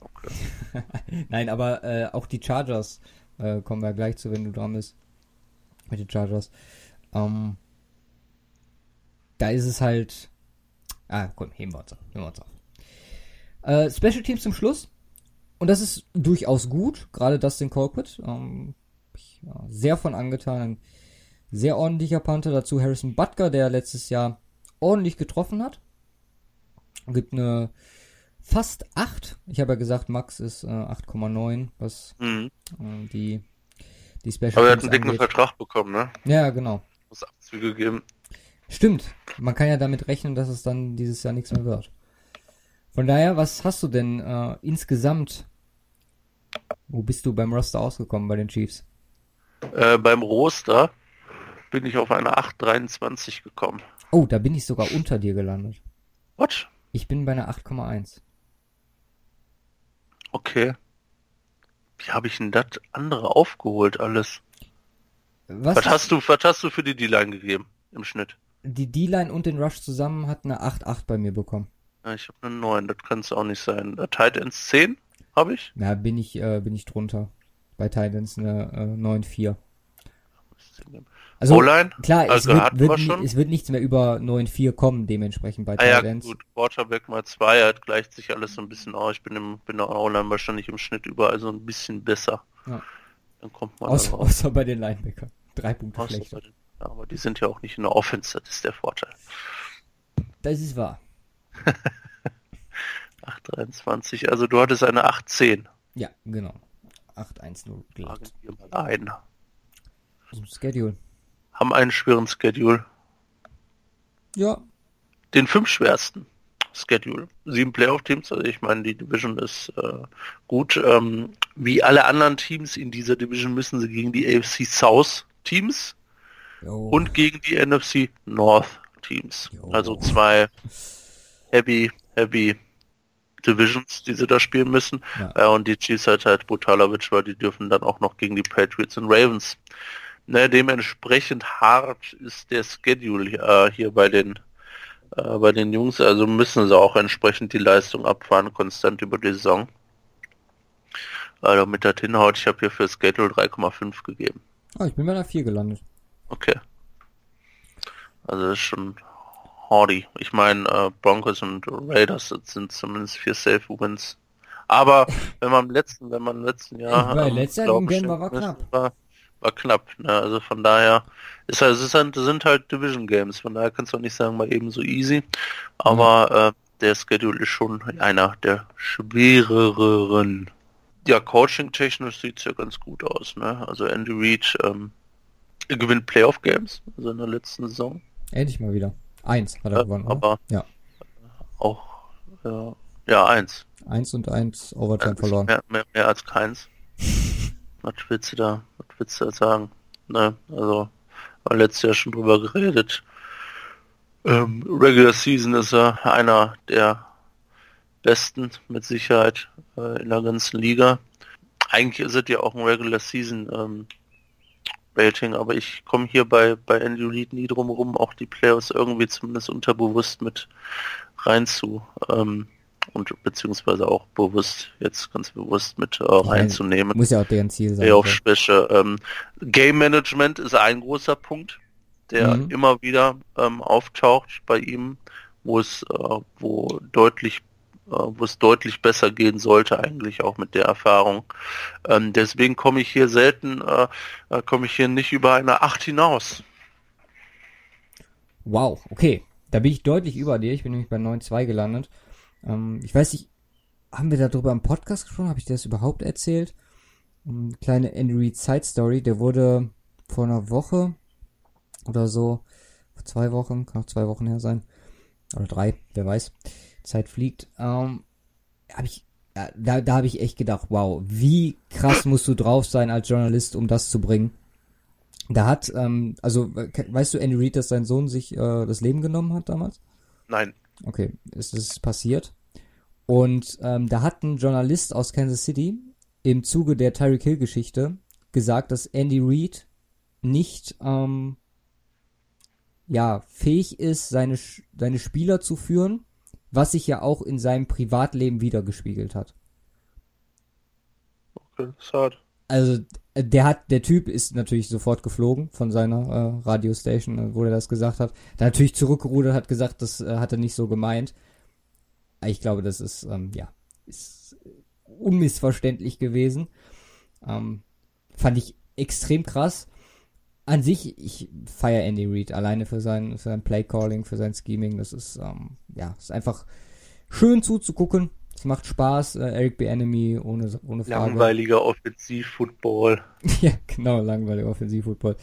Okay. Nein, aber äh, auch die Chargers äh, kommen wir gleich zu, wenn du dran bist. Mit den Chargers. Ähm, da ist es halt. Ah, komm, heben wir uns auf. Heben wir uns auf. Äh, Special Teams zum Schluss. Und das ist durchaus gut, gerade Dustin Colquitt. Ähm, war sehr von angetan. Ein sehr ordentlicher Panther. Dazu Harrison Butker, der letztes Jahr ordentlich getroffen hat. Gibt eine fast 8. Ich habe ja gesagt, Max ist äh, 8,9, was Mhm. äh, die, die Special Aber er hat einen dicken. Vertrag bekommen, ne? Ja, genau. Muss Abzüge geben. Stimmt. Man kann ja damit rechnen, dass es dann dieses Jahr nichts mehr wird. Von daher, was hast du denn äh, insgesamt? Wo bist du beim Roster ausgekommen bei den Chiefs? Äh, beim Roster bin ich auf eine 8,23 gekommen. Oh, da bin ich sogar unter dir gelandet. What? Ich bin bei einer 8,1. Okay. Wie habe ich denn das andere aufgeholt alles? Was, Was hast du, was hast du für die D-Line gegeben im Schnitt? Die D-Line und den Rush zusammen hat eine 8,8 bei mir bekommen. Ja, ich habe eine 9, das kann es auch nicht sein. Äh, Tight Ends 10 habe ich. Na, bin ich, äh, bin ich drunter. Bei Titans eine äh, 9,4. Also, O-Line? klar, es, Also wird, hatten wird, wir ni- schon. es wird nichts mehr über 9,4 kommen, dementsprechend bei Ah ja, Titans. gut. Quarterback mal 2, hat gleicht sich alles so ein bisschen aus. Ich bin im, bin der O-Line wahrscheinlich im Schnitt überall so ein bisschen besser. Ja. Dann kommt man Außer, außer bei den Linebackern. Drei Punkte schlechter. den- Ja, aber die sind ja auch nicht in der Offense, das ist der Vorteil. Das ist wahr. 8,23. Also du hattest eine 8,10. Ja, genau. 8-1-0 glatt. Ein. Aus dem Schedule. Haben einen schweren Schedule. Ja, Den fünf schwersten Schedule. Sieben Playoff-Teams, also ich meine, die Division ist äh, gut. Ähm, wie alle anderen Teams in dieser Division müssen sie gegen die AFC South Teams jo. und gegen die NFC North Teams. Jo. Also zwei heavy, heavy Divisions, die sie da spielen müssen. Ja. Äh, und die Chiefs halt halt brutalerwitsch, weil die dürfen dann auch noch gegen die Patriots und Ravens. Ne, dementsprechend hart ist der Schedule äh, hier bei den äh, bei den Jungs, also müssen sie auch entsprechend die Leistung abfahren, konstant über die Saison. Äh, damit das hinhaut, ich habe hier für Schedule 3,5 gegeben. Ah, ich bin bei einer 4 gelandet. Okay. Also das ist schon hardy. Ich meine, äh, Broncos und Raiders das sind zumindest vier Safe Wins. Aber wenn man im letzten, wenn man im letzten Jahr Weil ähm, letztes Jahr war- knapp. War, war knapp. Ne? Also von daher ist halt, es halt, sind halt Division Games. Von daher kannst du auch nicht sagen, mal eben so easy. Aber äh, der Schedule ist schon einer der schwereren. Ja, coaching-technisch sieht's ja ganz gut aus. Ne? Also Andy Reid ähm, gewinnt Playoff-Games, also in der letzten Saison. Endlich mal wieder. Eins hat er Äh, gewonnen, oder? aber Ja. auch ja, ja eins. Eins und eins Overtime verloren. Mehr, mehr, mehr als keins. Was willst du da, was willst du da sagen? Ne, also, war letztes Jahr schon drüber geredet. Ähm, Regular Season ist er einer der besten mit Sicherheit äh, in der ganzen Liga. Eigentlich ist es ja auch ein Regular Season ähm, Rating, aber ich komme hier bei, bei Andy Reid nie drum rum, auch die Playoffs irgendwie zumindest unterbewusst mit rein zu ähm, und beziehungsweise auch bewusst, jetzt ganz bewusst mit äh, reinzunehmen. Muss ja auch deren Ziel sein. Ja, auch. Schwäche. Ähm, Game Management ist ein großer Punkt, der Mhm. immer wieder ähm, auftaucht bei ihm, wo es äh, wo deutlich wo es deutlich besser gehen sollte eigentlich auch mit der Erfahrung. Ähm, deswegen komme ich hier selten, äh, äh, komme ich hier nicht über eine 8 hinaus. Wow, okay. Da bin ich deutlich über dir. Ich bin nämlich bei 9.2 gelandet. Ähm, ich weiß nicht, haben wir darüber im Podcast gesprochen? Habe ich das überhaupt erzählt? Ähm, kleine Andy Reid Side Story. Der wurde vor einer Woche oder so, vor zwei Wochen, kann auch zwei Wochen her sein. Oder drei, wer weiß. Zeit fliegt. Ähm, hab ich, ja, da, da habe ich echt gedacht, wow, wie krass musst du drauf sein als Journalist, um das zu bringen. Da hat, ähm, also, we- weißt du, Andy Reid, dass sein Sohn sich äh, das Leben genommen hat damals? Nein. Okay, es ist passiert. Und ähm, da hat ein Journalist aus Kansas City im Zuge der Tyreek Hill Geschichte gesagt, dass Andy Reid nicht ähm, ja fähig ist, seine seine Spieler zu führen, was sich ja auch in seinem Privatleben wiedergespiegelt hat. Okay, hart. Also äh, der hat, der Typ ist natürlich sofort geflogen von seiner äh, Radiostation, äh, wo er das gesagt hat. Da natürlich zurückgerudert, hat gesagt, das äh, hat er nicht so gemeint. Ich glaube, das ist ähm, ja ist unmissverständlich gewesen. Ähm, fand ich extrem krass. An sich, ich feiere Andy Reid alleine für sein, für sein Playcalling, für sein Scheming. Das ist ähm, ja ist einfach schön zuzugucken. Es macht Spaß. Äh, Eric B. Enemy ohne ohne Frage. Langweiliger Offensiv-Football. Ja, genau, langweiliger Offensivfootball.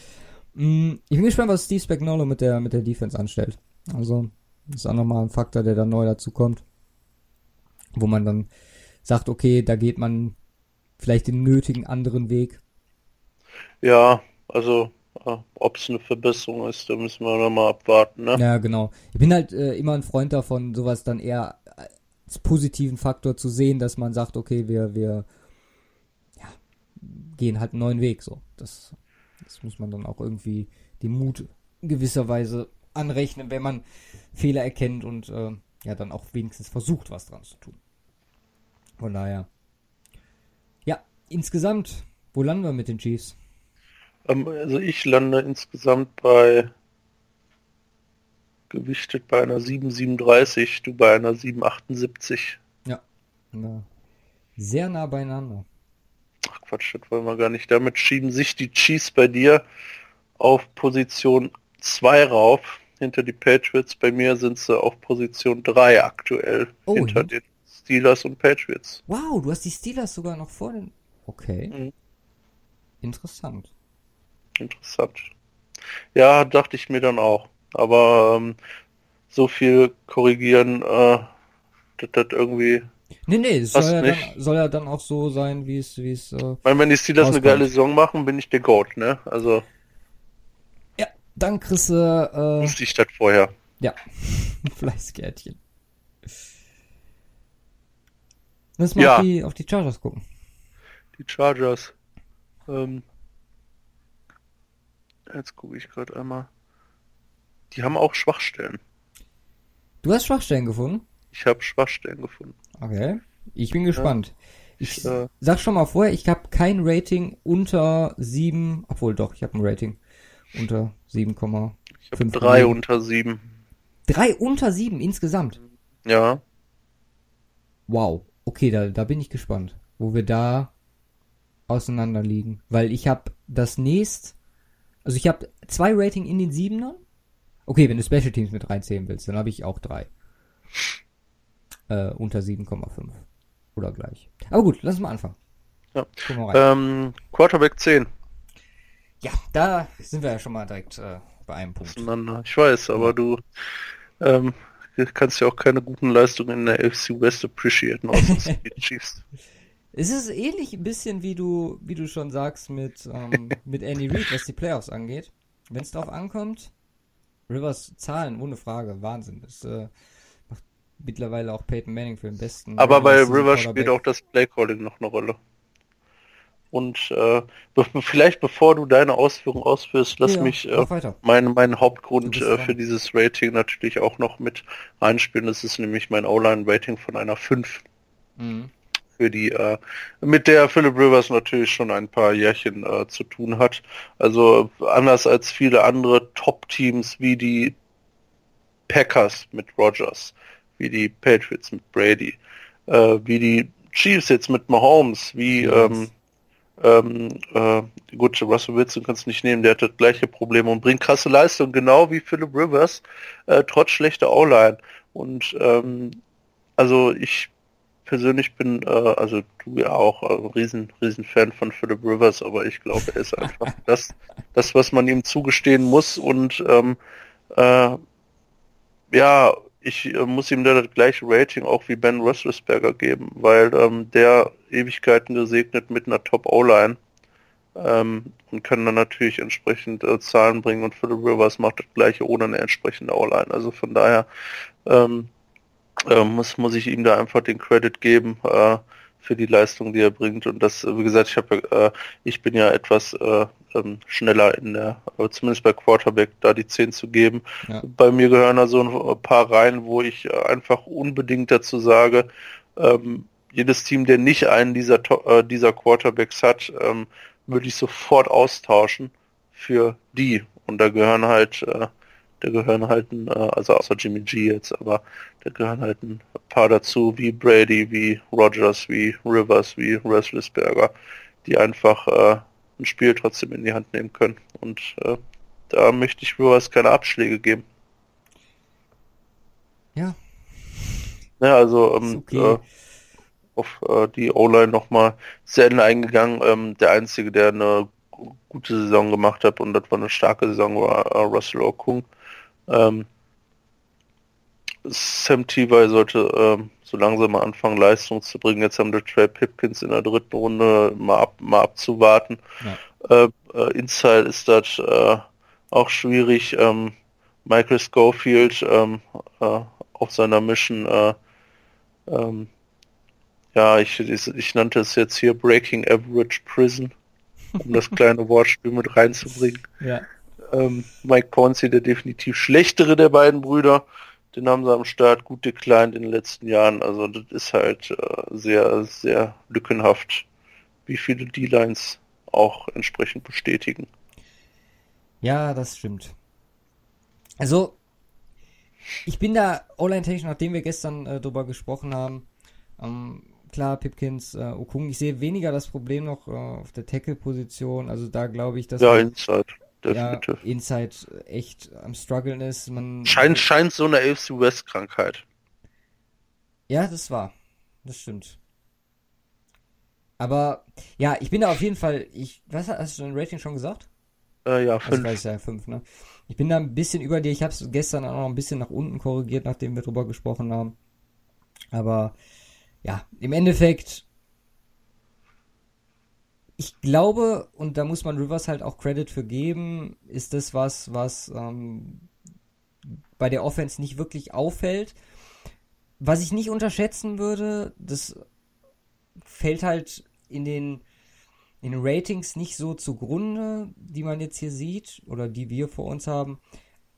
Mm, Ich bin gespannt, was Steve Spagnuolo mit der, mit der Defense anstellt. Also, das ist auch nochmal ein Faktor, der dann neu dazu kommt. Wo man dann sagt, okay, da geht man vielleicht den nötigen anderen Weg. Ja, also ob es eine Verbesserung ist, da müssen wir noch mal abwarten. Ne? Ja, genau. Ich bin halt äh, immer ein Freund davon, sowas dann eher als positiven Faktor zu sehen, dass man sagt, okay, wir, wir ja, gehen halt einen neuen Weg. So, das, das muss man dann auch irgendwie den Mut in gewisser Weise anrechnen, wenn man Fehler erkennt und äh, ja dann auch wenigstens versucht, was dran zu tun. Von daher, ja, insgesamt, wo landen wir mit den Chiefs? Ähm, also ich lande insgesamt bei gewichtet bei einer 7,37, du bei einer 7,78. Ja, sehr nah beieinander. Ach Quatsch, das wollen wir gar nicht. Damit schieben sich die Chiefs bei dir auf Position 2 rauf hinter die Patriots. Bei mir sind sie auf Position 3 aktuell. Oh, hinter hin- den Steelers und Patriots. Wow, du hast die Steelers sogar noch vor den. Okay. Mhm. Interessant. Interessant. Ja, dachte ich mir dann auch. Aber ähm, so viel korrigieren, äh, das, das irgendwie. Nee, nee, soll ja, dann, soll ja dann auch so sein, wie es, wie es. Äh, Ich meine, wenn die Steelers eine geile Saison machen, bin ich der Goat, ne? Also ja, dann kriegst du äh, wusste ich das vorher. ja, Fleißgärtchen. Lass mal Ja. auf, die, auf die Chargers gucken. Die Chargers. Ähm, jetzt gucke ich gerade einmal. Die haben auch Schwachstellen. Du hast Schwachstellen gefunden? Ich habe Schwachstellen gefunden. Okay. Ich bin gespannt. Ich äh, sag schon mal vorher, ich habe kein Rating unter 7, obwohl doch, ich habe ein Rating unter 7,5. Ich habe drei Millionen. unter sieben. Drei unter 7 insgesamt. Ja. Wow. Okay, da, da bin ich gespannt, wo wir da auseinander liegen. Weil ich habe das nächst, also ich habe zwei Rating in den Siebenern. Okay, wenn du Special Teams mit reinzählen willst, dann habe ich auch drei. Äh, unter 7,5. Oder gleich. Aber gut, lass uns mal anfangen. Ja. Ähm, Quarterback 10 Ja, da sind wir ja schon mal direkt äh, bei einem Punkt. Ich weiß, aber du ähm, kannst ja auch keine guten Leistungen in der AFC West appreciaten, außer die Chiefs. Es ist ähnlich ein bisschen, wie du, wie du schon sagst, mit, ähm, mit Andy Reid, was die Playoffs angeht. Wenn es darauf ankommt, Rivers Zahlen, ohne Frage, Wahnsinn. Das äh, macht mittlerweile auch Peyton Manning für den besten. Aber bei Rivers spielt auch das Playcalling noch eine Rolle. Und äh, be vielleicht bevor du deine Ausführungen ausführst, lass Ja, mich äh, meinen mein Hauptgrund äh, für dieses Rating natürlich auch noch mit einspielen. Das ist nämlich mein O-Line-Rating von einer 5. Mhm. Für die, äh, mit der Philip Rivers natürlich schon ein paar Jährchen äh, zu tun hat. Also anders als viele andere Top-Teams wie die Packers mit Rogers, wie die Patriots mit Brady, äh, wie die Chiefs jetzt mit Mahomes, wie ähm, ähm, äh, gut, Russell Wilson kannst du nicht nehmen, der hat das gleiche Problem und bringt krasse Leistung, genau wie Philip Rivers, äh, trotz schlechter O-Line. Und ähm, also ich persönlich bin, äh, also du ja auch, ein riesen, riesen Fan von Philip Rivers, aber ich glaube, er ist einfach das, das, was man ihm zugestehen muss und ähm, äh, ja, ich äh, muss ihm da das gleiche Rating auch wie Ben Roethlisberger geben, weil ähm, der Ewigkeiten gesegnet mit einer Top O-Line ähm, und kann dann natürlich entsprechend äh, Zahlen bringen und Philip Rivers macht das gleiche ohne eine entsprechende O-Line. Also von daher ähm, äh, muss, muss ich ihm da einfach den Credit geben äh, für die Leistung, die er bringt. Und das, wie gesagt, ich habe, äh, ich bin ja etwas äh, ähm, schneller in der, zumindest bei Quarterback, da die 10 zu geben. Ja. Bei mir gehören da so ein paar rein, wo ich äh, einfach unbedingt dazu sage, ähm, jedes Team, der nicht einen dieser, äh, dieser Quarterbacks hat, ähm, würde ich sofort austauschen für die. Und da gehören halt, äh, da gehören halt, ein, äh, also außer Jimmy G jetzt, aber da gehören halt ein paar dazu, wie Brady, wie Rogers, wie Rivers, wie Roethlisberger, die einfach äh, ein Spiel trotzdem in die Hand nehmen können. Und äh, da möchte ich Rivers keine Abschläge geben. Ja, Ja, also ähm, okay. äh, auf äh, die O-Line nochmal Ende eingegangen. Ähm, der Einzige, der eine gu- gute Saison gemacht hat und das war eine starke Saison, war äh, Russell Okung. Ähm, Sam Tebow sollte ähm, so langsam mal anfangen, Leistung zu bringen. Jetzt haben wir Trey Pipkins in der dritten Runde mal, ab, mal abzuwarten. Ja. Äh, äh, Inside ist das äh, auch schwierig. Ähm, Michael Schofield ähm, äh, auf seiner Mission äh, ähm, ja, ich, ich, ich nannte es jetzt hier Breaking Average Prison, um das kleine Wortspiel mit reinzubringen. ja. Ähm, Mike Ponzi, der definitiv schlechtere der beiden Brüder, den haben sie am Start gut declined in den letzten Jahren. Also das ist halt äh, sehr, sehr lückenhaft, wie viele D-Lines auch entsprechend bestätigen. Ja, das stimmt. Also, ich bin da online-technisch, nachdem wir gestern äh, drüber gesprochen haben, ähm, klar, Pipkins, äh, Okung, ich sehe weniger das Problem noch äh, auf der Tackle-Position, also da glaube ich, dass Ja, Inside, definitiv. ja, Inside echt am struggeln ist. Man Scheint, scheint so eine AFC West Krankheit. Ja, das war. Das stimmt. Aber ja, ich bin da auf jeden Fall. Ich, was hast du ein Rating schon gesagt? Äh, ja, Das fünf. weiß ich ja, fünf, ne? Ich bin da ein bisschen über dir. Ich habe es gestern auch noch ein bisschen nach unten korrigiert, nachdem wir drüber gesprochen haben. Aber ja, im Endeffekt, ich glaube, und da muss man Rivers halt auch Credit für geben, ist das was, was ähm, bei der Offense nicht wirklich auffällt. Was ich nicht unterschätzen würde, das fällt halt in den, in den Ratings nicht so zugrunde, die man jetzt hier sieht oder die wir vor uns haben.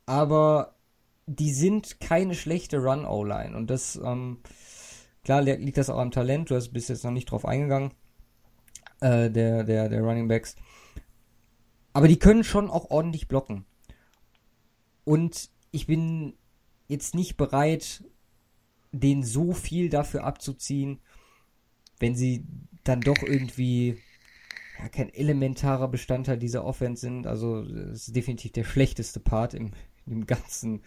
Aber die sind keine schlechte Run-O-Line. Und das, ähm, klar li- liegt das auch am Talent. Du hast bis jetzt noch nicht drauf eingegangen, äh, der, der, der Running Backs. Aber die können schon auch ordentlich blocken. Und ich bin jetzt nicht bereit, den so viel dafür abzuziehen, wenn sie dann doch irgendwie ja, kein elementarer Bestandteil dieser Offense sind. Also es ist definitiv der schlechteste Part im, im ganzen,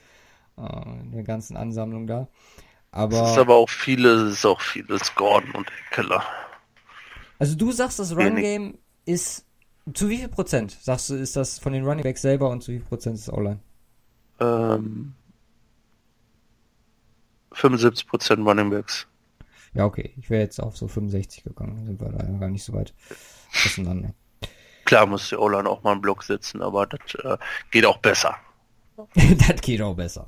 äh, in der ganzen Ansammlung da. Aber, Es ist aber auch vieles, es ist auch vieles Gordon und Keller. Also du sagst, das Run Game ist zu wie viel Prozent sagst du, ist das von den Running Backs selber und zu wie viel Prozent ist O-Line? Ähm, 75% Running Backs. Ja, okay. Ich wäre jetzt auf so 65 gegangen. Dann sind wir da gar nicht so weit auseinander. Klar muss die O-Line auch mal einen Block setzen, aber das äh, geht auch besser. das geht auch besser.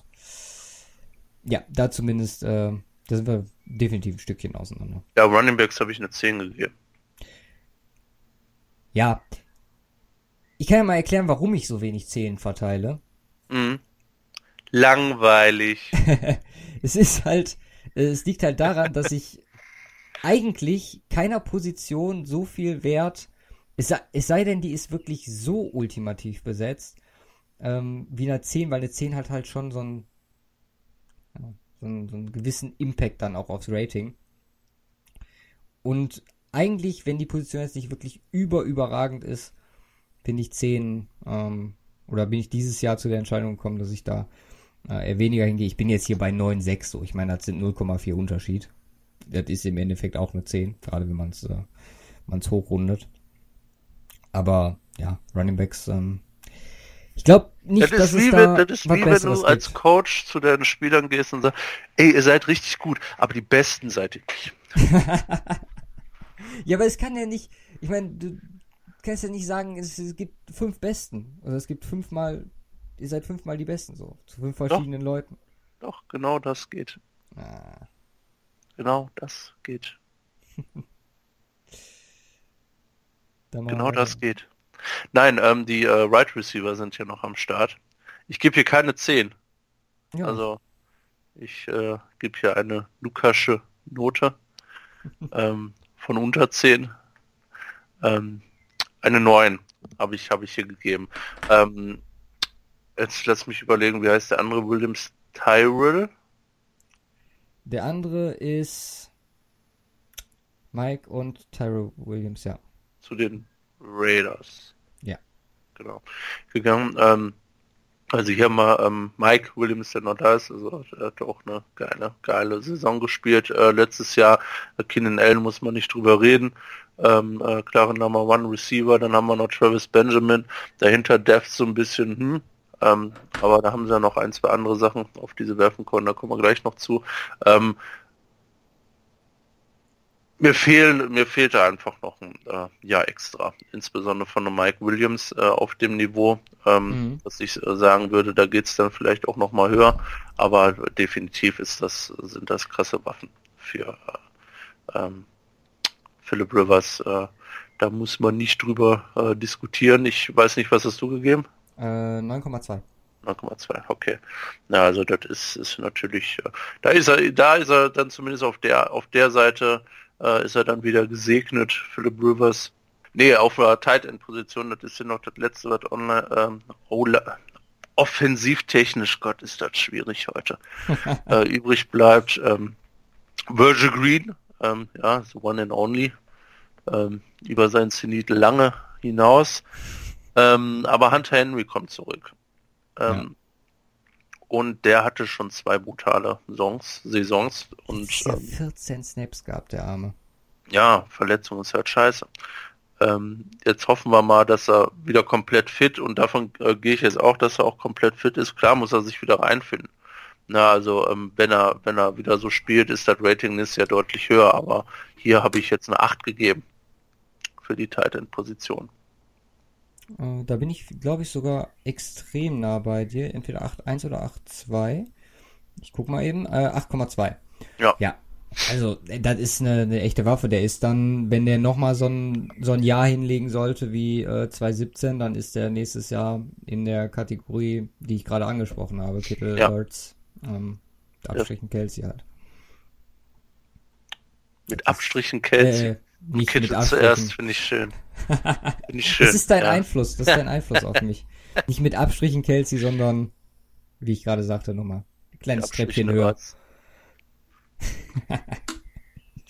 Ja, da zumindest, äh, da sind wir definitiv ein Stückchen auseinander. Ja, Running Backs habe ich eine 10 gegeben. Ja. Ich kann ja mal erklären, warum ich so wenig Zählen verteile. Mhm. Langweilig. Es ist halt, es liegt halt daran, dass ich eigentlich keiner Position so viel Wert, es sei, es sei denn, die ist wirklich so ultimativ besetzt, ähm, wie eine 10, weil eine 10 hat halt schon so einen, so einen, so einen gewissen Impact dann auch aufs Rating. Und eigentlich, wenn die Position jetzt nicht wirklich über überragend ist, bin ich 10, ähm, oder bin ich dieses Jahr zu der Entscheidung gekommen, dass ich da äh, eher weniger hingehe. Ich bin jetzt hier bei 9,6 so. Ich meine, das sind 0,4 Unterschied. Das ist im Endeffekt auch eine 10, gerade wenn man es äh, man's hochrundet. Aber ja, Running Backs, ähm, ich glaube nicht, Das dass wie, es wenn, da das ist wie wenn du als gibt. Coach zu deinen Spielern gehst und sagst, ey, ihr seid richtig gut, aber die Besten seid ihr nicht. Ja, aber es kann ja nicht, ich meine, du kannst ja nicht sagen, es, es gibt fünf Besten. Oder es gibt fünfmal, ihr seid fünfmal die Besten, so. Zu fünf verschiedenen Leuten. Doch, genau das geht. Ah, Genau das geht. Genau wir das geht. Nein, ähm, die äh, Right Receiver sind hier noch am Start. Ich gebe hier keine 10. Ja, Also ich äh, gebe hier eine Lukasche Note ähm, von unter 10. Ähm, eine 9 habe ich, habe ich hier gegeben. Ähm, jetzt lass mich überlegen, wie heißt der andere Williams Tyrell? Der andere ist Mike und Tyro Williams, ja. zu den Raiders. Ja. Genau. Gegangen. Ähm, also hier haben wir ähm, Mike Williams, der noch da ist, also er hat auch eine geile, geile Saison gespielt. Äh, letztes Jahr äh, Keenan Allen muss man nicht drüber reden. Ähm, äh, klare Number One Receiver, dann haben wir noch Travis Benjamin, dahinter Depth so ein bisschen, hm, ähm, aber da haben sie ja noch ein, zwei andere Sachen, auf die sie werfen können, da kommen wir gleich noch zu. Ähm, mir fehlen, mir fehlte einfach noch ein äh, Jahr extra, insbesondere von Mike Williams äh, auf dem Niveau, ähm, Mhm. dass ich äh, sagen würde, da geht's dann vielleicht auch noch mal höher, aber definitiv ist das, sind das krasse Waffen für äh, ähm, Philip Rivers. Äh, da muss man nicht drüber äh, diskutieren. Ich weiß nicht, was hast du gegeben? Äh, 9,2. 9,2, okay. Na, also das ist, ist natürlich, da ist er, da ist er dann zumindest auf der, auf der Seite, äh, ist er dann wieder gesegnet, Philip Rivers. Nee, auf der Tight End Position, das ist ja noch das letzte, was online, ähm, offensivtechnisch, Gott, ist das schwierig heute, äh, übrig bleibt. Ähm, Virgil Green, ähm, ja, the one and only, ähm, über sein Zenit lange hinaus. Ähm, aber Hunter Henry kommt zurück. Ähm, ja. Und der hatte schon zwei brutale Songs, Saisons. Und, ja 14 ähm, Snaps gehabt, der Arme. Ja, Verletzung ist halt scheiße. Ähm, jetzt hoffen wir mal, dass er wieder komplett fit und davon äh, gehe ich jetzt auch, dass er auch komplett fit ist. Klar muss er sich wieder reinfinden. Na, also ähm, wenn er wenn er wieder so spielt, ist das Rating ist ja deutlich höher, aber hier habe ich jetzt eine 8 gegeben für die Titan Position. Äh, da bin ich, glaube ich, sogar extrem nah bei dir. Entweder 8.1 oder 8.2. Ich guck mal eben. Äh, 8,2. Ja. Ja. Also, äh, das ist eine, eine, echte Waffe. Der ist dann, wenn der nochmal so ein, so ein Jahr hinlegen sollte wie äh, 2017, dann ist der nächstes Jahr in der Kategorie, die ich gerade angesprochen habe. Kittel, ja. Hurts, ähm, Abstrichen ja. Kelsey halt. Mit Abstrichen Kelsey. Äh, nicht Kittel mit zuerst, finde ich schön. Schön. Das ist dein ja. Einfluss, das ist dein Einfluss auf mich. Nicht mit Abstrichen Kelsey, sondern, wie ich gerade sagte, nochmal, ein kleines Treppchen höher.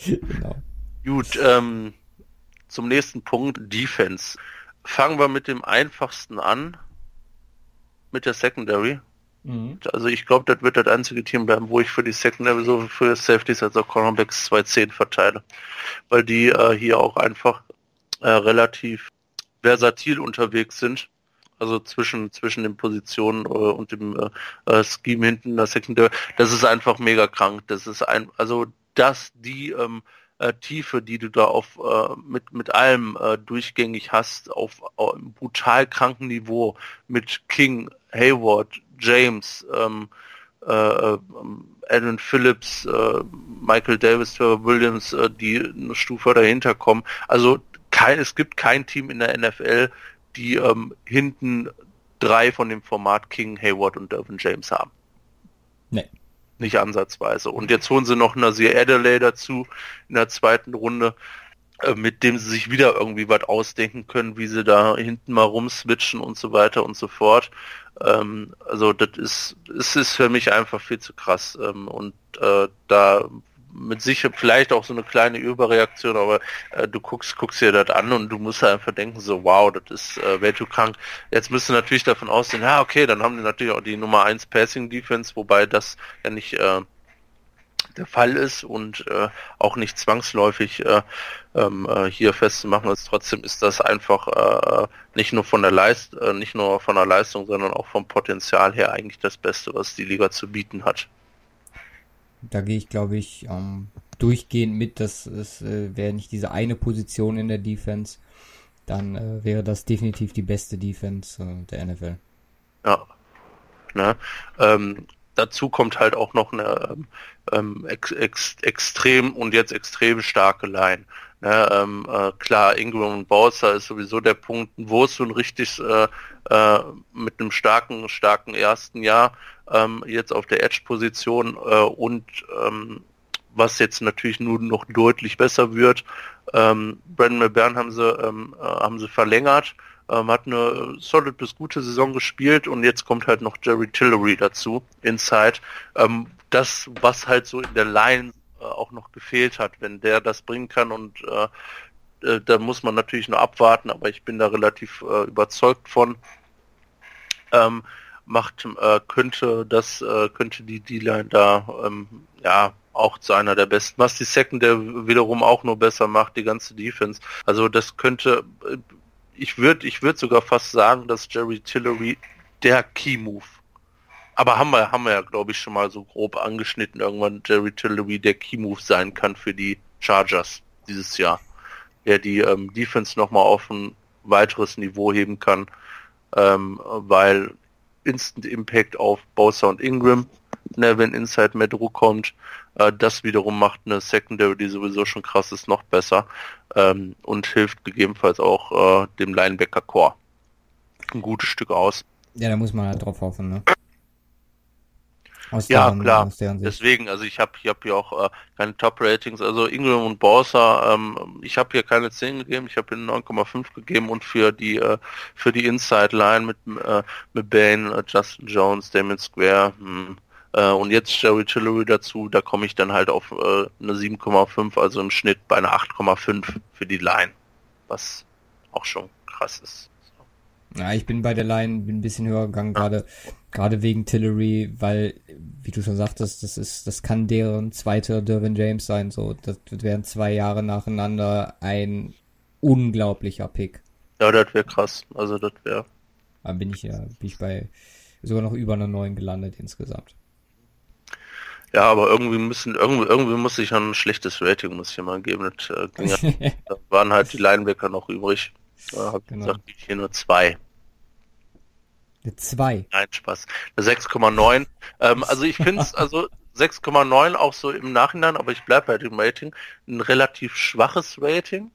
genau. Gut, ähm, zum nächsten Punkt, Defense. Fangen wir mit dem einfachsten an, mit der Secondary. Mhm. Also ich glaube, das wird das einzige Team bleiben, wo ich für die Secondary so für Safeties als auch Cornerbacks 2-10 verteile. Weil die äh, hier auch einfach äh, relativ versatil unterwegs sind. Also zwischen zwischen den Positionen äh, und dem äh, äh, Scheme hinten der Secondary. Das ist einfach mega krank. Das ist ein also dass die ähm, äh, Tiefe, die du da auf äh, mit mit allem äh, durchgängig hast, auf, auf brutal kranken Niveau mit King, Hayward, James, ähm, äh, ähm, Alan Phillips, äh, Michael Davis, Trevor Williams, äh, die eine Stufe dahinter kommen. Also kein, es gibt kein Team in der NFL, die ähm, hinten drei von dem Format King, Hayward und Dervin James haben. Nee. Nicht ansatzweise. Und jetzt holen sie noch Nasir Adelaide dazu in der zweiten Runde, äh, mit dem sie sich wieder irgendwie was ausdenken können, wie sie da hinten mal rumswitchen und so weiter und so fort. Ähm, also das ist, es ist für mich einfach viel zu krass. Ähm, und äh, da mit sicher vielleicht auch so eine kleine Überreaktion, aber äh, du guckst, guckst dir das an und du musst einfach denken, so wow, das ist äh, weltkrank. Jetzt müsst du natürlich davon ausgehen, ja okay, dann haben die natürlich auch die Nummer 1 Passing Defense, wobei das ja nicht äh, der Fall ist und äh, auch nicht zwangsläufig äh, ähm, äh, hier festzumachen ist. Trotzdem ist das einfach äh, nicht nur von der Leist, äh, nicht nur von der Leistung, sondern auch vom Potenzial her eigentlich das Beste, was die Liga zu bieten hat. Da gehe ich, glaube ich, ähm, durchgehend mit, dass es äh, wäre nicht diese eine Position in der Defense, dann äh, wäre das definitiv die beste Defense äh, der NFL. Ja. Ne? Ähm, dazu kommt halt auch noch eine ähm, ähm, ex, ex, extrem und jetzt extrem starke Line. Ne, ähm, äh, klar, Ingram und Bowser ist sowieso der Punkt, wo es so ein richtig äh, äh, mit einem starken, starken ersten Jahr ähm, jetzt auf der Edge-Position äh, und ähm, was jetzt natürlich nur noch deutlich besser wird. Ähm, Brandon McBern haben sie, ähm, äh, haben sie verlängert ähm, hat eine solid bis gute Saison gespielt und jetzt kommt halt noch Jerry Tillery dazu, Inside. Ähm, das, was halt so in der Line äh, auch noch gefehlt hat, wenn der das bringen kann und äh, äh, da muss man natürlich nur abwarten, aber ich bin da relativ äh, überzeugt von. Ähm, macht äh, könnte das äh, könnte die D-Line da ähm, ja auch zu einer der besten. Was die Second der wiederum auch nur besser macht, die ganze Defense. Also das könnte äh, ich würde ich würde sogar fast sagen, dass Jerry Tillery der Key Move. Aber haben wir, haben wir ja, glaube ich, schon mal so grob angeschnitten, irgendwann Jerry Tillery der Key Move sein kann für die Chargers dieses Jahr. Der die ähm, Defense nochmal auf ein weiteres Niveau heben kann, ähm, weil Instant Impact auf Bowser und Ingram, ne, wenn Inside mehr Druck kommt, äh, das wiederum macht eine Secondary, die sowieso schon krass ist, noch besser ähm, und hilft gegebenenfalls auch äh, dem Linebacker Core ein gutes Stück aus. Ja, da muss man halt drauf hoffen, ne? Aus ja, deren, klar. Deswegen, also ich habe ich hab hier auch äh, keine Top-Ratings. Also Ingram und Borsa, ähm, ich habe hier keine 10 gegeben, ich habe hier 9,5 gegeben und für die äh, für die Inside-Line mit äh, mit Bane, äh, Justin Jones, Damon Square, hm, äh, und jetzt Jerry Tillery dazu, da komme ich dann halt auf äh, eine 7,5, also im Schnitt bei einer 8,5 für die Line, was auch schon krass ist. Ja, ich bin bei der Line bin ein bisschen höher gegangen, gerade gerade wegen Tillery, weil, wie du schon sagtest, das ist, das kann deren zweiter Dervin James sein. So, das wären zwei Jahre nacheinander ein unglaublicher Pick. Ja, das wäre krass. Also das wäre. Da bin ich ja, bin ich bei sogar noch über einer neuen gelandet insgesamt. Ja, aber irgendwie müssen, irgendwie, irgendwie muss ich ein schlechtes Rating muss ich mal geben. Das, äh, ging ja, da waren halt die Linebacker noch übrig. Da hab genau. gesagt, ich hier nur zwei. Eine 2. Nein, Spaß. Eine 6,9. ähm, also ich finde es, also 6,9 auch so im Nachhinein, aber ich bleibe bei dem Rating. Ein relativ schwaches Rating.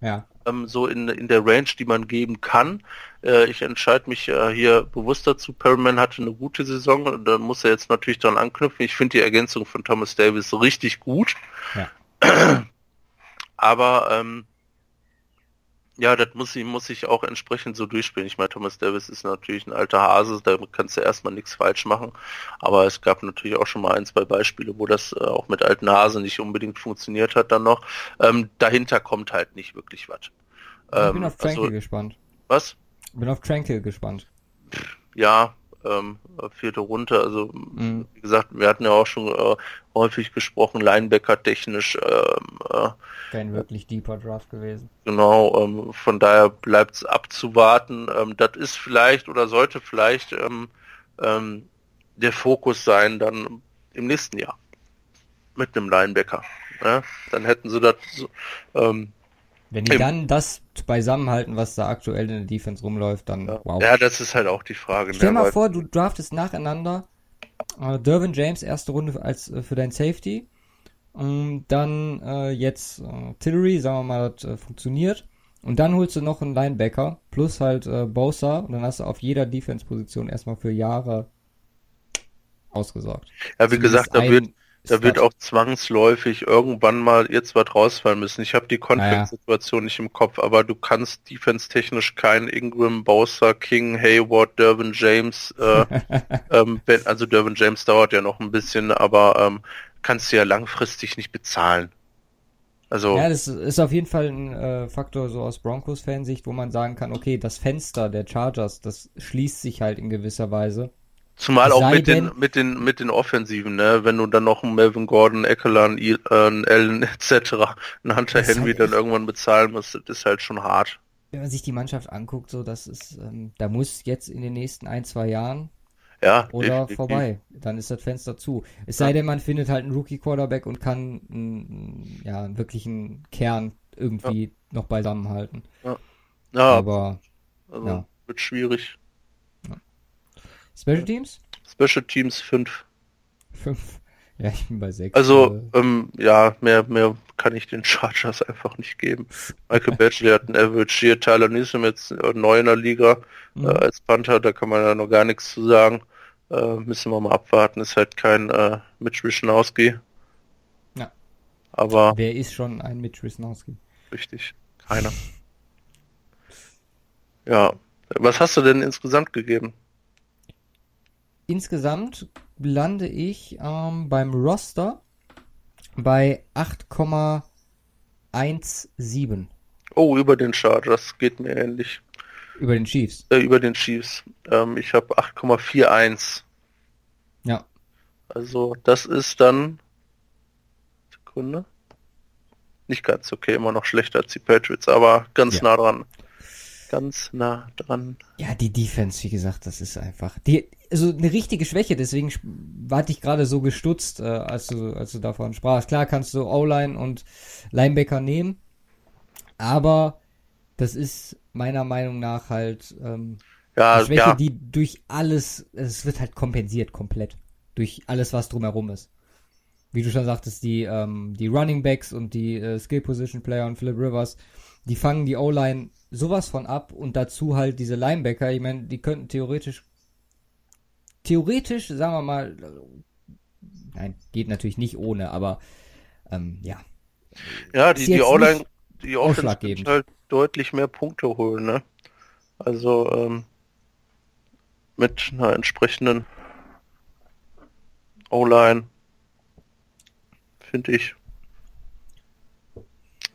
Ja. Ähm, so in, in der Range, die man geben kann. Äh, ich entscheide mich äh, hier bewusst dazu. Perryman hatte eine gute Saison und da muss er jetzt natürlich dran anknüpfen. Ich finde die Ergänzung von Thomas Davis richtig gut. Ja. Aber ähm, ja, das muss ich, muss ich auch entsprechend so durchspielen. Ich meine, Thomas Davis ist natürlich ein alter Hase, da kannst du erstmal nichts falsch machen. Aber es gab natürlich auch schon mal ein, zwei Beispiele, wo das äh, auch mit alten Hasen nicht unbedingt funktioniert hat dann noch. Ähm, dahinter kommt halt nicht wirklich was. Ähm, ich bin auf Tranquil also, gespannt. Was? Bin auf Tranquil gespannt. Ja, ähm, vierte Runde. Also mhm. wie gesagt, wir hatten ja auch schon äh, häufig gesprochen, Linebacker technisch. Ähm, äh, Kein wirklich deeper Draft gewesen. Genau, ähm, von daher bleibt es abzuwarten. Ähm, das ist vielleicht oder sollte vielleicht ähm, ähm, der Fokus sein dann im nächsten Jahr mit einem Linebacker. Ja? Dann hätten sie das ähm, wenn die dann das beisammenhalten, was da aktuell in der Defense rumläuft, dann ja. wow. Ja, das ist halt auch die Frage. Stell ne? mal vor, du draftest nacheinander äh, Dervin James erste Runde als äh, für dein Safety. Und dann äh, jetzt äh, Tillery, sagen wir mal, das äh, funktioniert. Und dann holst du noch einen Linebacker plus halt äh, Bosa und dann hast du auf jeder Defense-Position erstmal für Jahre ausgesorgt. Ja, wie gesagt, da wird, da wird auch zwangsläufig irgendwann mal jetzt was rausfallen müssen. Ich habe die Conference-Situation nicht im Kopf, aber du kannst defense-technisch keinen Ingram, Bowser, King, Hayward, Dervin James, äh, ähm, also Dervin James dauert ja noch ein bisschen, aber ähm, kannst du ja langfristig nicht bezahlen. Also ja, das ist auf jeden Fall ein äh, Faktor so aus Broncos-Fansicht, wo man sagen kann, okay, das Fenster der Chargers, das schließt sich halt in gewisser Weise. Zumal auch mit den, mit den, mit den Offensiven, ne? Wenn du dann noch einen Melvin Gordon, Eckler, äh, Allen etc., einen Hunter Henry halt dann irgendwann bezahlen musst, das ist halt schon hart. Wenn man sich die Mannschaft anguckt, so, das ist, ähm, da muss jetzt in den nächsten ein, zwei Jahren ja, oder definitiv. vorbei. Dann ist das Fenster zu. Es sei denn, man findet halt einen Rookie-Quarterback und kann einen, ja, einen wirklichen Kern irgendwie ja. noch beisammenhalten. Ja. ja. Aber also, ja. wird schwierig. Special Teams? Special Teams 5. 5. Ja, ich bin bei 6. Also, ähm, ja, mehr, mehr kann ich den Chargers einfach nicht geben. Michael Batchley hat einen Average hier, Tyler Newsom jetzt neu in der Liga mhm. äh, als Panther, da kann man ja noch gar nichts zu sagen. Äh, müssen wir mal abwarten, ist halt kein äh, Mitch Wischnowski. Ja. Aber. Wer ist schon ein Mitch Wischnowski? Richtig, keiner. ja. Was hast du denn insgesamt gegeben? Insgesamt lande ich ähm, beim Roster bei 8,17. Oh, über den Chargers geht mir ähnlich. Über den Chiefs? Äh, über den Chiefs. Ähm, ich habe 8,41. Ja. Also das ist dann Sekunde. Nicht ganz okay, immer noch schlechter als die Patriots, aber ganz ja. nah dran ganz nah dran. Ja, die Defense, wie gesagt, das ist einfach die also eine richtige Schwäche, deswegen warte ich gerade so gestutzt, äh, als du als du davon sprachst. Klar kannst du O-Line und Linebacker nehmen, aber das ist meiner Meinung nach halt ähm, ja, eine Schwäche, ja. die durch alles, es wird halt kompensiert komplett durch alles, was drumherum ist. Wie du schon sagtest, die ähm, die Running Backs und die äh, Skill Position Player und Philip Rivers, die fangen die O-Line sowas von ab und dazu halt diese Linebacker, ich meine, die könnten theoretisch theoretisch, sagen wir mal, nein, geht natürlich nicht ohne, aber ähm, ja. Ja, die, die O-Line, die Offense halt deutlich mehr Punkte holen, ne? Also ähm, mit einer entsprechenden O-Line finde ich.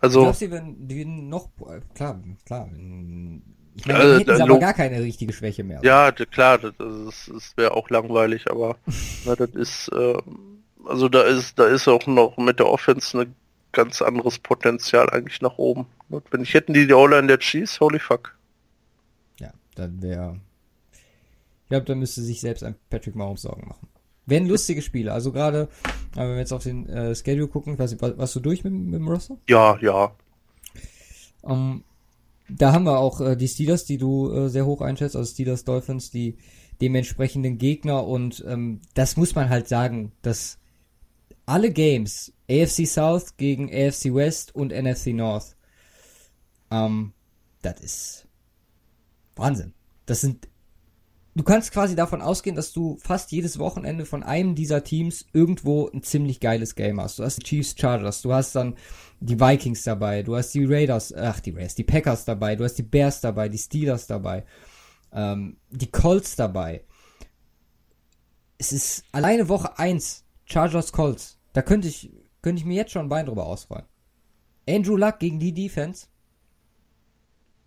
Also. Ich glaube, sie werden, die werden noch, klar, klar, Ich meine, Äh, hätten sie aber gar keine richtige Schwäche mehr. Ja, d- klar, das, das, das wäre auch langweilig, aber na, das ist, äh, also da ist, da ist auch noch mit der Offense ein ganz anderes Potenzial eigentlich nach oben. Und wenn ich hätten die die O-Line der Chiefs, holy fuck. Ja, dann wäre. Ich glaube, da müsste sich selbst ein Patrick Mahomes Sorgen machen. Wären lustige Spiele. Also gerade, äh, wenn wir jetzt auf den äh, Schedule gucken, war- warst du durch mit, mit dem Roster? Ja, ja. Ähm, da haben wir auch äh, die Steelers, die du äh, sehr hoch einschätzt, also Steelers Dolphins, die dementsprechenden Gegner und ähm, das muss man halt sagen, dass alle Games, AFC South gegen AFC West und NFC North, ähm, das ist Wahnsinn. Das sind, du kannst quasi davon ausgehen, dass du fast jedes Wochenende von einem dieser Teams irgendwo ein ziemlich geiles Game hast. Du hast die Chiefs Chargers, du hast dann die Vikings dabei, du hast die Raiders, ach die Raiders, die Packers dabei, du hast die Bears dabei, die Steelers dabei, ähm, die Colts dabei. Es ist alleine Woche 1 Chargers Colts. Da könnte ich, könnte ich mir jetzt schon ein Bein drüber ausrollen. Andrew Luck gegen die Defense.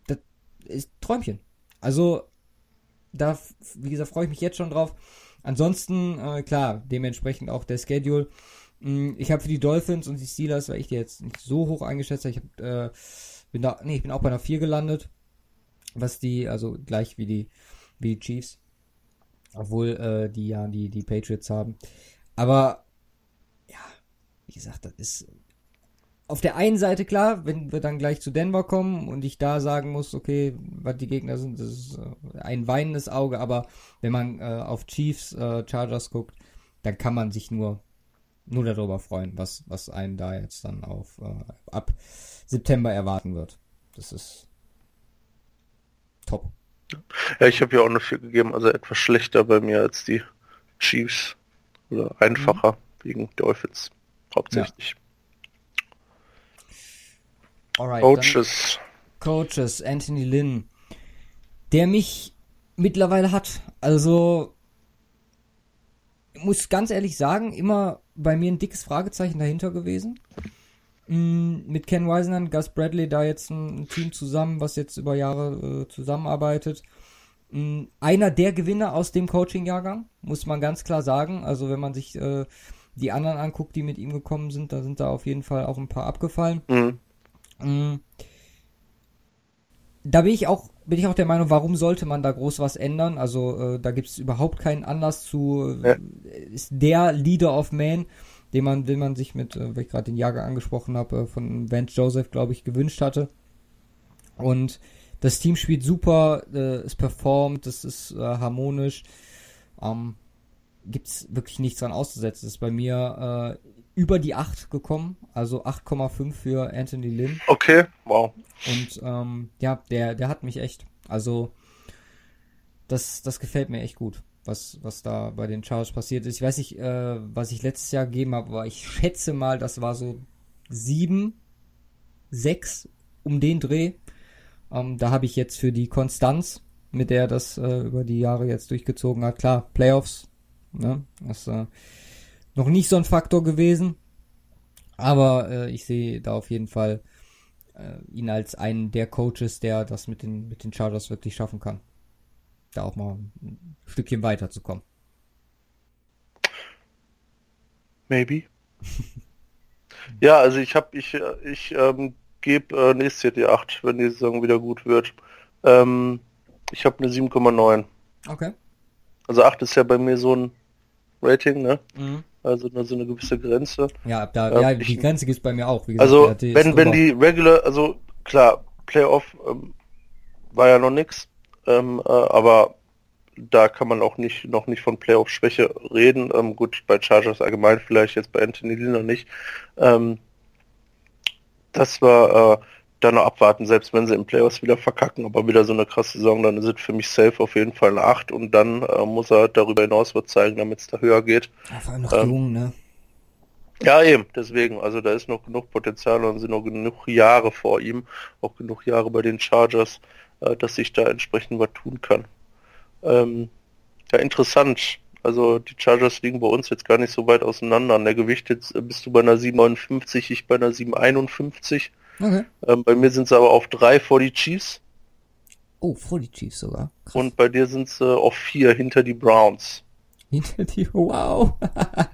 Das ist Träumchen. Also, da, wie gesagt, freue ich mich jetzt schon drauf. Ansonsten, äh, klar, dementsprechend auch der Schedule. Mm, Ich habe für die Dolphins und die Steelers, weil ich die jetzt nicht so hoch eingeschätzt habe, ich hab, äh, bin da, nee, ich bin auch bei einer 4 gelandet. Was die, also gleich wie die, wie die Chiefs. Obwohl, äh, die ja die, die Patriots haben. Aber, ja, wie gesagt, das ist auf der einen Seite klar, wenn wir dann gleich zu Denver kommen und ich da sagen muss, okay, was die Gegner sind, das ist äh, ein weinendes Auge, aber wenn man äh, auf Chiefs, äh, Chargers guckt, dann kann man sich nur nur darüber freuen, was was einen da jetzt dann auf äh, ab September erwarten wird. Das ist top. Ja, ich habe ja auch eine 4 gegeben, also etwas schlechter bei mir als die Chiefs. Oder einfacher wegen Dolphins. Hauptsächlich. Alright, Coaches. Coaches, Anthony Lynn, der mich mittlerweile hat. Also, ich muss ganz ehrlich sagen, immer bei mir ein dickes Fragezeichen dahinter gewesen. Mm, Mit Ken Wiseman, Gus Bradley da jetzt ein, ein Team zusammen, was jetzt über Jahre äh, zusammenarbeitet. Mm, Einer der Gewinner aus dem Coaching-Jahrgang, muss man ganz klar sagen. Also wenn man sich äh, die anderen anguckt, die mit ihm gekommen sind, da sind da auf jeden Fall auch ein paar abgefallen. Mhm. Mm. Da bin ich auch, bin ich auch der Meinung, warum sollte man da groß was ändern? Also äh, da gibt es überhaupt keinen Anlass zu. Äh, Ist der Leader of Man, den man, den man sich mit, äh, weil ich gerade den Jager angesprochen habe, äh, von Vance Joseph, glaube ich, gewünscht hatte. Und das Team spielt super, äh, es performt, es ist äh, harmonisch. Ähm, gibt's wirklich nichts dran auszusetzen. Ist bei mir äh, über die 8 gekommen, also 8,5 für Anthony Lynn. Okay, wow. Und ähm, ja, der, der hat mich echt. Also, das, das gefällt mir echt gut, was, was da bei den Chargers passiert ist. Ich weiß nicht, äh, was ich letztes Jahr gegeben habe, aber ich schätze mal, das war so 7, 6 um den Dreh. Ähm, da habe ich jetzt für die Konstanz, mit der er das äh, über die Jahre jetzt durchgezogen hat, klar, Playoffs, ne, das äh, noch nicht so ein Faktor gewesen. Aber äh, ich sehe da auf jeden Fall äh, ihn als einen der Coaches, der das mit den, mit den Chargers wirklich schaffen kann. Da auch mal ein Stückchen weiterzukommen. Maybe. ja, also ich habe ich ich ähm, gebe äh, nächstes Jahr die 8, wenn die Saison wieder gut wird. Ähm, ich habe eine 7,9. Okay. Also 8 ist ja bei mir so ein Rating, ne? Mhm. Also nur so eine gewisse Grenze. Ja, da, Ja, ja, ich- die Grenze gibt's bei mir auch. Wie Also wenn wenn die Regular, also klar, Playoff ähm, war ja noch nix, ähm, äh, aber da kann man auch nicht noch nicht von Playoff-Schwäche reden. Ähm, gut, bei Chargers allgemein vielleicht jetzt bei Anthony Lee noch nicht. Ähm, das war äh, dann noch abwarten, selbst wenn sie im Playoffs wieder verkacken, aber wieder so eine krasse Saison, dann ist es für mich safe auf jeden Fall eine 8 und dann äh, muss er darüber hinaus was zeigen, damit es da höher geht. Ja, vor allem noch ähm, jung, ne? Ja, eben, deswegen, also da ist noch genug Potenzial und sind noch genug Jahre vor ihm, auch genug Jahre bei den Chargers, äh, dass sich da entsprechend was tun kann. Ähm, ja, interessant. Also die Chargers liegen bei uns jetzt gar nicht so weit auseinander. An der Gewicht jetzt äh, bist du bei einer 759, ich bei einer 751. Okay. Ähm, bei mir sind sie aber auf drei vor die Chiefs. Oh, vor die Chiefs sogar. Krass. Und bei dir sind sie auf vier hinter die Browns. Hinter die, wow.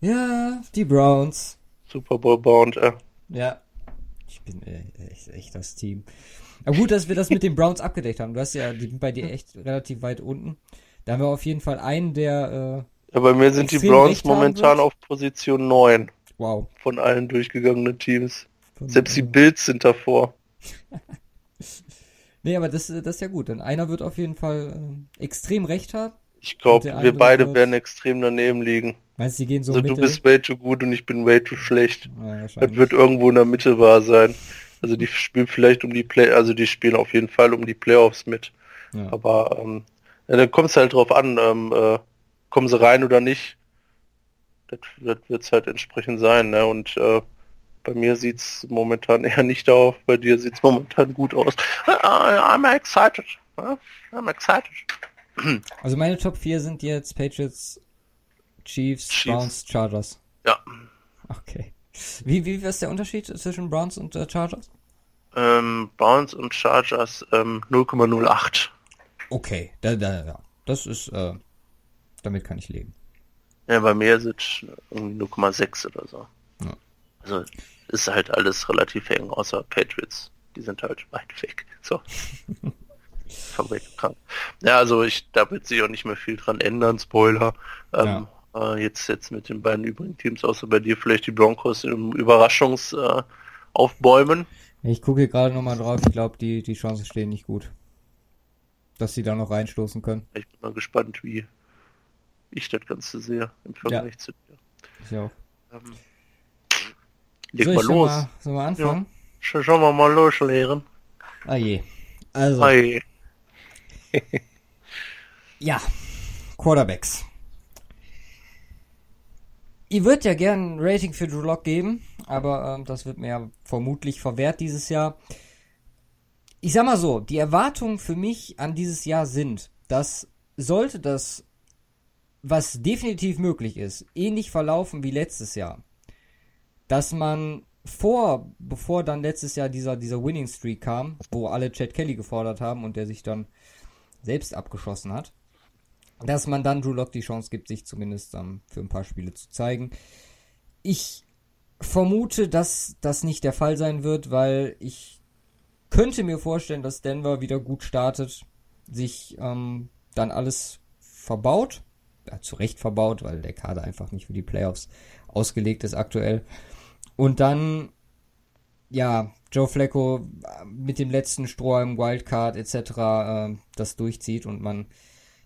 ja, die Browns. Super Bowl bound, äh. Ja. Ich bin äh, echt, echt das Team. Aber gut, dass wir das mit den Browns abgedeckt haben. Du hast ja, die sind bei dir echt relativ weit unten. Da haben wir auf jeden Fall einen, der. Äh, ja, bei mir sind die Browns momentan auf Position 9. Wow. Von allen durchgegangenen Teams. Von, Selbst die Bills sind davor. nee, aber das, das ist ja gut. Denn einer wird auf jeden Fall äh, extrem recht haben. Ich glaube, wir beide wird... werden extrem daneben liegen. Meinst du, die gehen so Also Mitte? du bist way too gut und ich bin way too schlecht. Ja, das wird irgendwo in der Mitte wahr sein. Also die spielen vielleicht um die Play, also die spielen auf jeden Fall um die Playoffs mit. Ja. Aber ähm, ja, dann kommt es halt drauf an, ähm, äh, kommen sie rein oder nicht. Das, das wird es halt entsprechend sein. Ne? Und äh, bei mir sieht es momentan eher nicht auf, bei dir sieht es momentan gut aus. I'm excited. I'm excited. Also meine Top 4 sind jetzt Patriots, Chiefs, Chiefs. Browns, Chargers. Ja. Okay. Wie, wie ist der Unterschied zwischen Browns und äh, Chargers? Ähm, Browns und Chargers ähm, 0,08. Okay, da, da, ja. Das ist, äh, damit kann ich leben. Ja, bei mir sind es irgendwie 0,6 oder so. Ja. Also ist halt alles relativ eng, außer Patriots. Die sind halt weit weg. So. krank. Ja, also ich, da wird sich auch nicht mehr viel dran ändern, Spoiler. Ähm, ja. äh, jetzt, jetzt mit den beiden übrigen Teams, außer bei dir vielleicht die Broncos im Überraschungs äh, aufbäumen. Ich gucke gerade nochmal drauf, ich glaube, die, die Chancen stehen nicht gut. Dass sie da noch reinstoßen können. Ich bin mal gespannt, wie ich das Ganze sehe im Vergleich ja. zu dir. Auch. Ähm, leg mal los. Mal, sollen wir anfangen? Ja. Schauen wir mal los, Lehren. Ah je. Also. Ah je. ja, Quarterbacks. Ihr würdet ja gern ein Rating für Drew Lock geben, aber ähm, das wird mir ja vermutlich verwehrt dieses Jahr. Ich sag mal so, die Erwartungen für mich an dieses Jahr sind, dass sollte das, was definitiv möglich ist, ähnlich verlaufen wie letztes Jahr, dass man vor, bevor dann letztes Jahr dieser, dieser Winning Streak kam, wo alle Chad Kelly gefordert haben und der sich dann selbst abgeschossen hat, dass man dann Drew Lock die Chance gibt, sich zumindest ähm, für ein paar Spiele zu zeigen. Ich vermute, dass das nicht der Fall sein wird, weil ich könnte mir vorstellen, dass Denver wieder gut startet, sich ähm, dann alles verbaut, ja, zu Recht verbaut, weil der Kader einfach nicht für die Playoffs ausgelegt ist aktuell. Und dann, ja, Joe Flacco äh, mit dem letzten Strohhalm, Wildcard etc. Äh, das durchzieht und man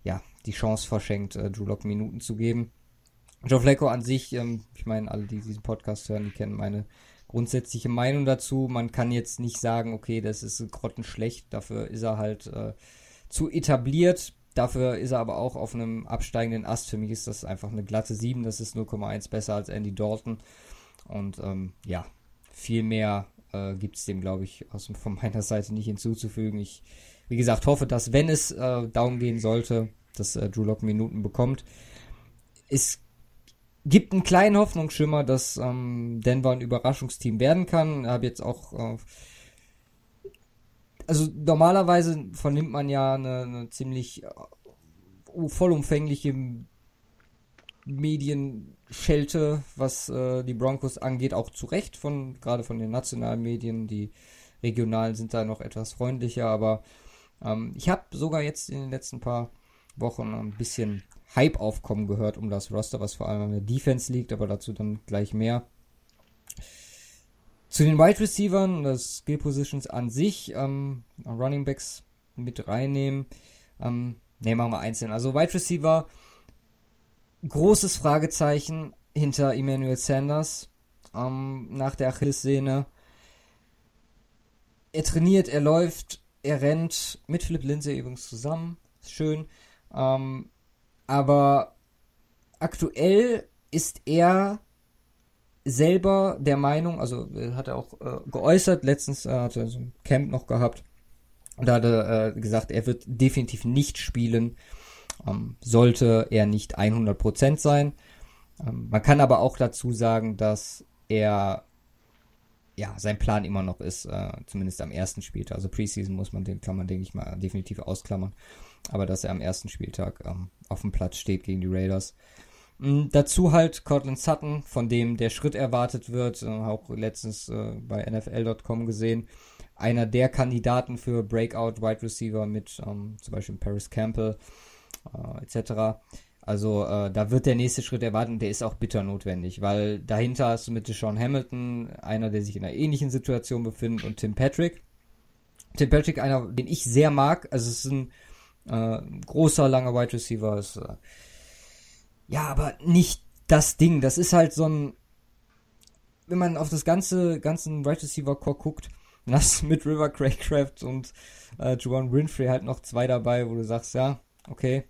ja die Chance verschenkt, äh, Drew Lock Minuten zu geben. Joe Flacco an sich, ähm, ich meine, alle, die diesen Podcast hören, die kennen meine grundsätzliche Meinung dazu. Man kann jetzt nicht sagen, okay, das ist grottenschlecht, dafür ist er halt äh, zu etabliert. Dafür ist er aber auch auf einem absteigenden Ast. Für mich ist das einfach eine glatte 7. Das ist 0,1 besser als Andy Dalton. Und ähm, ja, viel mehr äh, gibt es dem, glaube ich, aus, von meiner Seite nicht hinzuzufügen. Ich, wie gesagt, hoffe, dass, wenn es äh, down gehen sollte, dass äh, Drew Lock Minuten bekommt. Es gibt einen kleinen Hoffnungsschimmer, dass ähm, Denver ein Überraschungsteam werden kann. Ich habe jetzt auch. Äh, also normalerweise vernimmt man ja eine, eine ziemlich äh, vollumfängliche Medienschelte, was äh, die Broncos angeht, auch zu Recht von gerade von den nationalen Medien. Die regionalen sind da noch etwas freundlicher, aber ähm, ich habe sogar jetzt in den letzten paar Wochen ein bisschen Hype aufkommen gehört um das Roster, was vor allem an der Defense liegt, aber dazu dann gleich mehr. Zu den Wide Receivers, das Skill Positions an sich, ähm, Running Backs mit reinnehmen. Ähm, ne, machen wir einzeln. Also Wide Receiver, großes Fragezeichen hinter Emmanuel Sanders ähm, nach der Achillessehne. Er trainiert, er läuft, er rennt mit Philipp Lindsay übrigens zusammen. Ist schön. Ähm, aber aktuell ist er selber der Meinung, also hat er auch äh, geäußert, letztens äh, hat er so ein Camp noch gehabt und da hat er äh, gesagt, er wird definitiv nicht spielen, ähm, sollte er nicht 100% sein. Ähm, man kann aber auch dazu sagen, dass er ja, sein Plan immer noch ist, äh, zumindest am ersten Spieltag. Also Preseason muss man den, kann man, denke ich mal, definitiv ausklammern. Aber dass er am ersten Spieltag ähm, auf dem Platz steht gegen die Raiders. Mhm, dazu halt Cortland Sutton, von dem der Schritt erwartet wird, äh, auch letztens äh, bei NFL.com gesehen. Einer der Kandidaten für Breakout Wide Receiver mit ähm, zum Beispiel Paris Campbell äh, etc. Also äh, da wird der nächste Schritt erwartet und der ist auch bitter notwendig, weil dahinter hast du mit Deshaun Hamilton, einer, der sich in einer ähnlichen Situation befindet, und Tim Patrick. Tim Patrick, einer, den ich sehr mag, also es ist ein äh, großer, langer Wide Receiver, ist, äh, ja, aber nicht das Ding. Das ist halt so ein, wenn man auf das ganze, ganzen Wide Receiver Core guckt, dann hast du mit River Craycraft und äh, Juwan Winfrey halt noch zwei dabei, wo du sagst, ja, okay,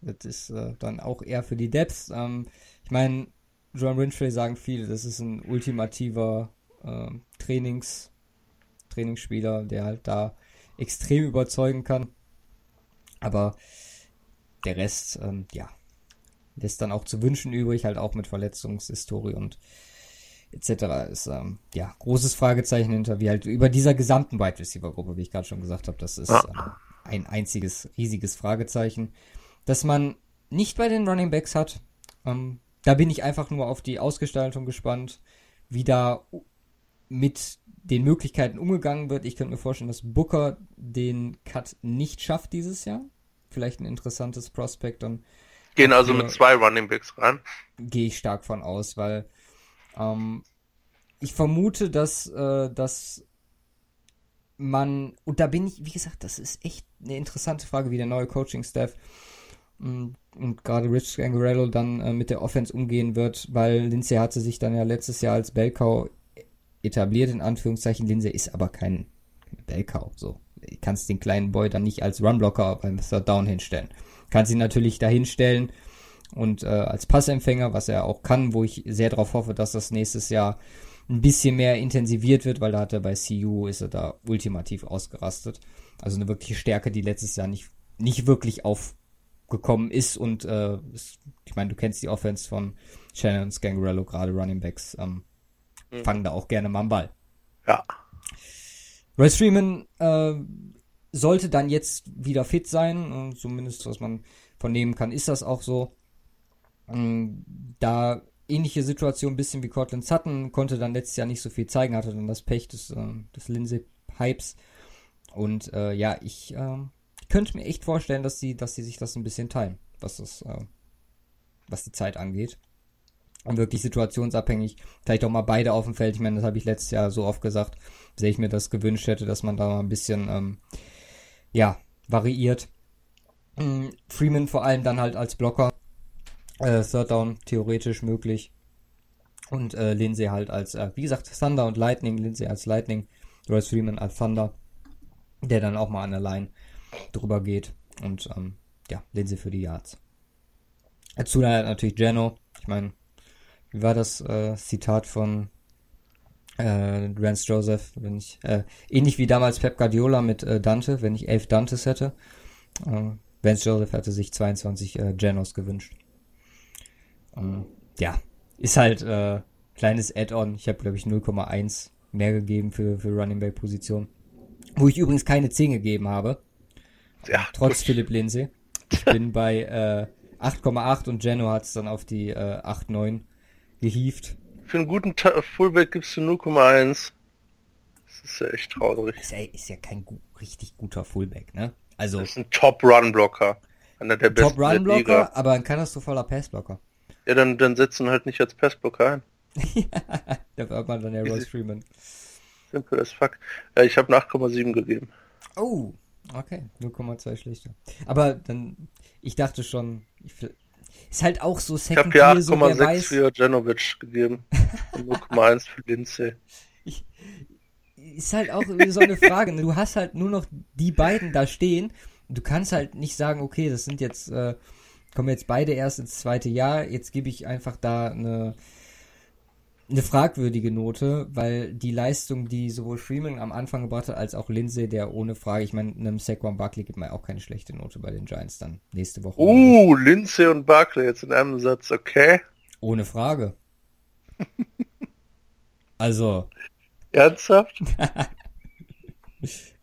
das ist äh, dann auch eher für die Depths. Ähm, ich meine, John Winfrey sagen viele, das ist ein ultimativer äh, Trainings, Trainingsspieler, der halt da extrem überzeugen kann. Aber der Rest, ähm, ja, lässt dann auch zu wünschen übrig, halt auch mit Verletzungshistorie und etc. ist ähm, ja großes Fragezeichen hinter, wie halt über dieser gesamten Wide Receiver Gruppe, wie ich gerade schon gesagt habe, das ist ähm, ein einziges riesiges Fragezeichen dass man nicht bei den Running Backs hat. Ähm, da bin ich einfach nur auf die Ausgestaltung gespannt, wie da mit den Möglichkeiten umgegangen wird. Ich könnte mir vorstellen, dass Booker den Cut nicht schafft dieses Jahr. Vielleicht ein interessantes Prospekt. Dann Gehen also mit zwei Running Backs rein. Gehe ich stark von aus, weil ähm, ich vermute, dass, äh, dass man, und da bin ich, wie gesagt, das ist echt eine interessante Frage, wie der neue Coaching-Staff und, und gerade Rich Gangarello dann äh, mit der Offense umgehen wird, weil Lindsay hatte sich dann ja letztes Jahr als Bellcow etabliert, in Anführungszeichen. Lindsay ist aber kein Bellcow, so. Kannst den kleinen Boy dann nicht als Runblocker beim Third Down hinstellen. Kannst ihn natürlich dahinstellen und äh, als Passempfänger, was er auch kann, wo ich sehr darauf hoffe, dass das nächstes Jahr ein bisschen mehr intensiviert wird, weil da hat er bei CU, ist er da ultimativ ausgerastet. Also eine wirkliche Stärke, die letztes Jahr nicht, nicht wirklich auf gekommen ist und äh, ist, ich meine, du kennst die Offense von Shannon und Scangarello, gerade Running Backs, ähm, mhm. fangen da auch gerne mal am Ball. Ja. Royce Freeman äh, sollte dann jetzt wieder fit sein, und zumindest was man von kann, ist das auch so. Ähm, da ähnliche Situation, ein bisschen wie Cortland Sutton, konnte dann letztes Jahr nicht so viel zeigen, hatte dann das Pech des, äh, des Lindsay-Hypes. Und äh, ja, ich äh, könnte mir echt vorstellen, dass sie, dass sie sich das ein bisschen teilen, was das, äh, was die Zeit angeht. Und wirklich situationsabhängig, vielleicht auch mal beide auf dem Feld. Ich meine, das habe ich letztes Jahr so oft gesagt, sehr ich mir das gewünscht hätte, dass man da mal ein bisschen, ähm, ja, variiert. Mhm, Freeman vor allem dann halt als Blocker. Äh, Third Down theoretisch möglich. Und äh, Lindsay halt als, äh, wie gesagt, Thunder und Lightning. Lindsay als Lightning. Royce Freeman als Thunder. Der dann auch mal an der Line drüber geht. Und ähm, ja, Lindsay für die Yards. Dazu dann halt natürlich Geno. Ich meine, wie war das äh, Zitat von äh, Rance Joseph, wenn ich, äh, ähnlich wie damals Pep Guardiola mit äh, Dante, wenn ich elf Dantes hätte. Äh, Vance Joseph hatte sich 22 äh, Genos gewünscht. Ähm, ja, ist halt äh, kleines Add-on. Ich habe, glaube ich, 0,1 mehr gegeben für, für Running Back Position. Wo ich übrigens keine 10 gegeben habe. Ja, Trotz. Philipp Lindsay. Ich bin bei äh, 8,8 und Geno hat es dann auf die äh, 8,9 gehievt. Für einen guten Ta Fullback gibst du 0,1. Das ist ja echt traurig. Ist ja, ist ja kein gu richtig guter Fullback, ne? Also. Das ist ein Top-Run-Blocker. Einer der besten Top-Run-Blocker, aber ein katastrophaler Passblocker. Ja, dann, dann setzen halt nicht als Passblocker ein. ja, da wird man dann ja Royce Freeman. Simple as fuck. Ja, ich habe 8,7 gegeben. Oh, Okay, 0,2 schlechter. Aber dann, ich dachte schon, ich, ist halt auch so Second Ich habe ja 8,6 so, für Janovic gegeben. 0,1 für Lindsay. Ist halt auch so eine Frage. Ne? Du hast halt nur noch die beiden da stehen. Du kannst halt nicht sagen, okay, das sind jetzt, äh, kommen jetzt beide erst ins zweite Jahr. Jetzt gebe ich einfach da eine eine fragwürdige Note, weil die Leistung, die sowohl Freeman am Anfang gebracht hat, als auch Lindsay, der ohne Frage, ich meine, einem Saquon Barkley gibt man auch keine schlechte Note bei den Giants dann nächste Woche. Uh, Lindsay und Barkley jetzt in einem Satz, okay. Ohne Frage. Also. Ernsthaft?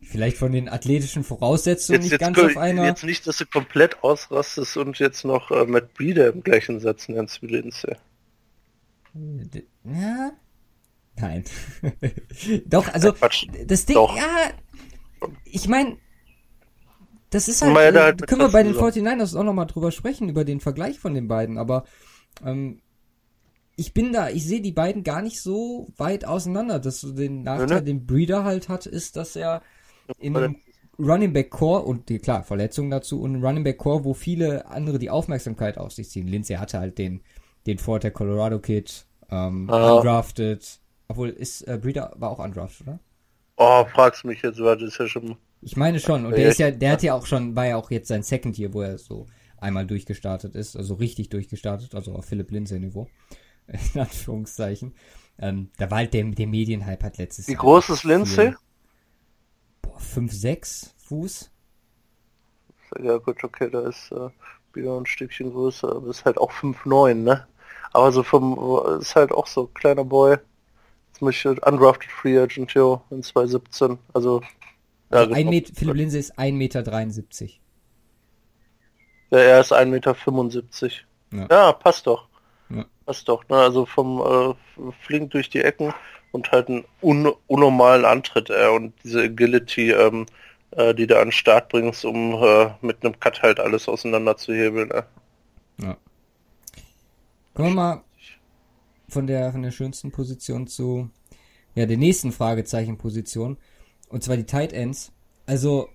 Vielleicht von den athletischen Voraussetzungen Jetzt, nicht jetzt, ganz auf einer. jetzt nicht, dass du komplett ausrastest und jetzt noch äh, Matt Breeder im gleichen Satz nennst wie Lindsay. Ja. Nein. Doch, also Quatsch. das Ding, Doch. ja. Ich meine, das ist halt, da äh, halt können wir bei den Kosten 49ers auch nochmal drüber sprechen, über den Vergleich von den beiden, aber ähm, ich bin da, ich sehe die beiden gar nicht so weit auseinander. Das so den Nachteil, ne? den Breeder halt hat, ist, dass er einem Running Back Core und die, klar, Verletzungen dazu und Running Back Core, wo viele andere die Aufmerksamkeit auf sich ziehen. Lindsay hatte halt den, den Vorteil Colorado Kid, ähm, Ah. undrafted. Obwohl, ist, äh, Breeder war auch undrafted, oder? Oh, fragst mich jetzt, weil das ist ja schon. Ich meine schon. Und der ist ja, der hat ja auch schon, war ja auch jetzt sein Second Year, wo er so einmal durchgestartet ist, also richtig durchgestartet, also auf Philipp Lindsay Niveau. In Anführungszeichen. Ähm, da war halt der, der Medienhype hat letztes Wie Jahr. groß ist Lindsay? viel- Boah, 5, 6 Fuß. Ja gut, okay, da ist äh, wieder ein Stückchen größer, aber ist halt auch 5'9, ne? Aber so vom, ist halt auch so kleiner Boy. Muss ich undrafted Free Agent, jo, in 2017. Also, ja, Also ein. Meter, Philipp Lindsay ist 1,73 Meter. ja, er ist 1,75 Meter. Ja. Ja. passt doch. Ja. Passt doch, ne? Also vom äh, flink durch die Ecken und halt einen un unnormalen Antritt, äh, und diese Agility, ähm, äh, die du an den Start bringst, um äh, mit einem Cut halt alles auseinander zu hebeln. Ne? Ja. Kommen wir mal von der, von der schönsten Position zu, ja, der nächsten Fragezeichenposition. Und zwar die Tight Ends. Also,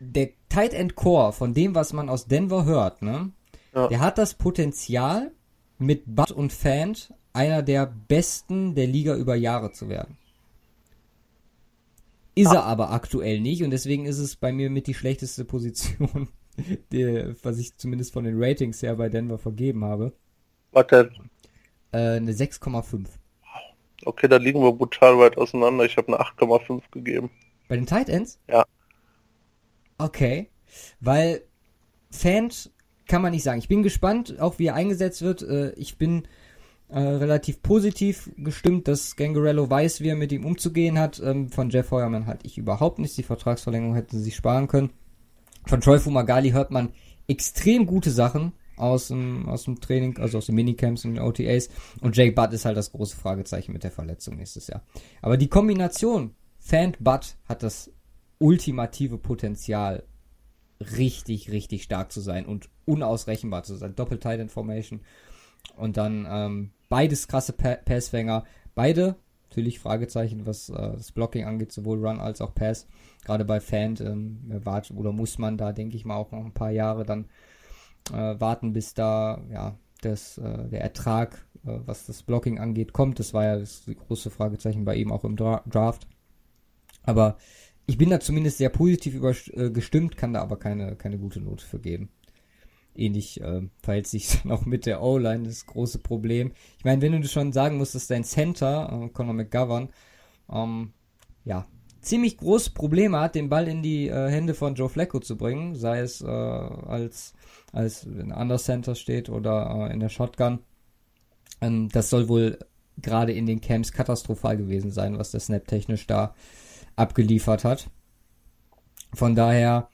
der Tight End Core, von dem, was man aus Denver hört, ne? Ja. Der hat das Potenzial, mit Butt und Fant einer der besten der Liga über Jahre zu werden. Ist er aber aktuell nicht und deswegen ist es bei mir mit die schlechteste Position, die, was ich zumindest von den Ratings her bei Denver vergeben habe. Warte, Äh, eine 6,5. okay, da liegen wir brutal weit auseinander. Ich habe eine 8,5 gegeben. Bei den Tight Ends? Ja. Okay. Weil Fant kann man nicht sagen. Ich bin gespannt, auch wie er eingesetzt wird. Äh, ich bin äh, relativ positiv gestimmt, dass Gangarello weiß, wie er mit ihm umzugehen hat. Ähm, von Jeff Heuermann halte ich überhaupt nichts. Die Vertragsverlängerung hätten sie sich sparen können. Von Troy Fumagalli hört man extrem gute Sachen aus dem, aus dem Training, also aus den Minicamps und den OTAs. Und Jake Butt ist halt das große Fragezeichen mit der Verletzung nächstes Jahr. Aber die Kombination Fant Butt hat das ultimative Potenzial, richtig, richtig stark zu sein und unausrechenbar zu sein. Doppel-Tight Information. Und dann ähm, beides krasse pa Passfänger. Beide, natürlich Fragezeichen, was äh, das Blocking angeht, sowohl Run als auch Pass. Gerade bei Fan ähm, oder muss man da, denke ich mal, auch noch ein paar Jahre dann äh, warten, bis da ja das, äh, der Ertrag, äh, was das Blocking angeht, kommt. Das war ja das große Fragezeichen bei ihm auch im Dra Draft. Aber ich bin da zumindest sehr positiv über, äh, gestimmt, kann da aber keine, keine gute Note für geben. Ähnlich äh, verhält sich dann auch mit der O-Line, das große Problem. Ich meine, wenn du schon sagen musst, dass dein Center, äh, Conor McGovern, ähm, ja, ziemlich große Probleme hat, den Ball in die äh, Hände von Joe Flacco zu bringen, sei es äh, als, als ein Under Center steht oder äh, in der Shotgun. Ähm, das soll wohl gerade in den Camps katastrophal gewesen sein, was der Snap technisch da abgeliefert hat. Von daher,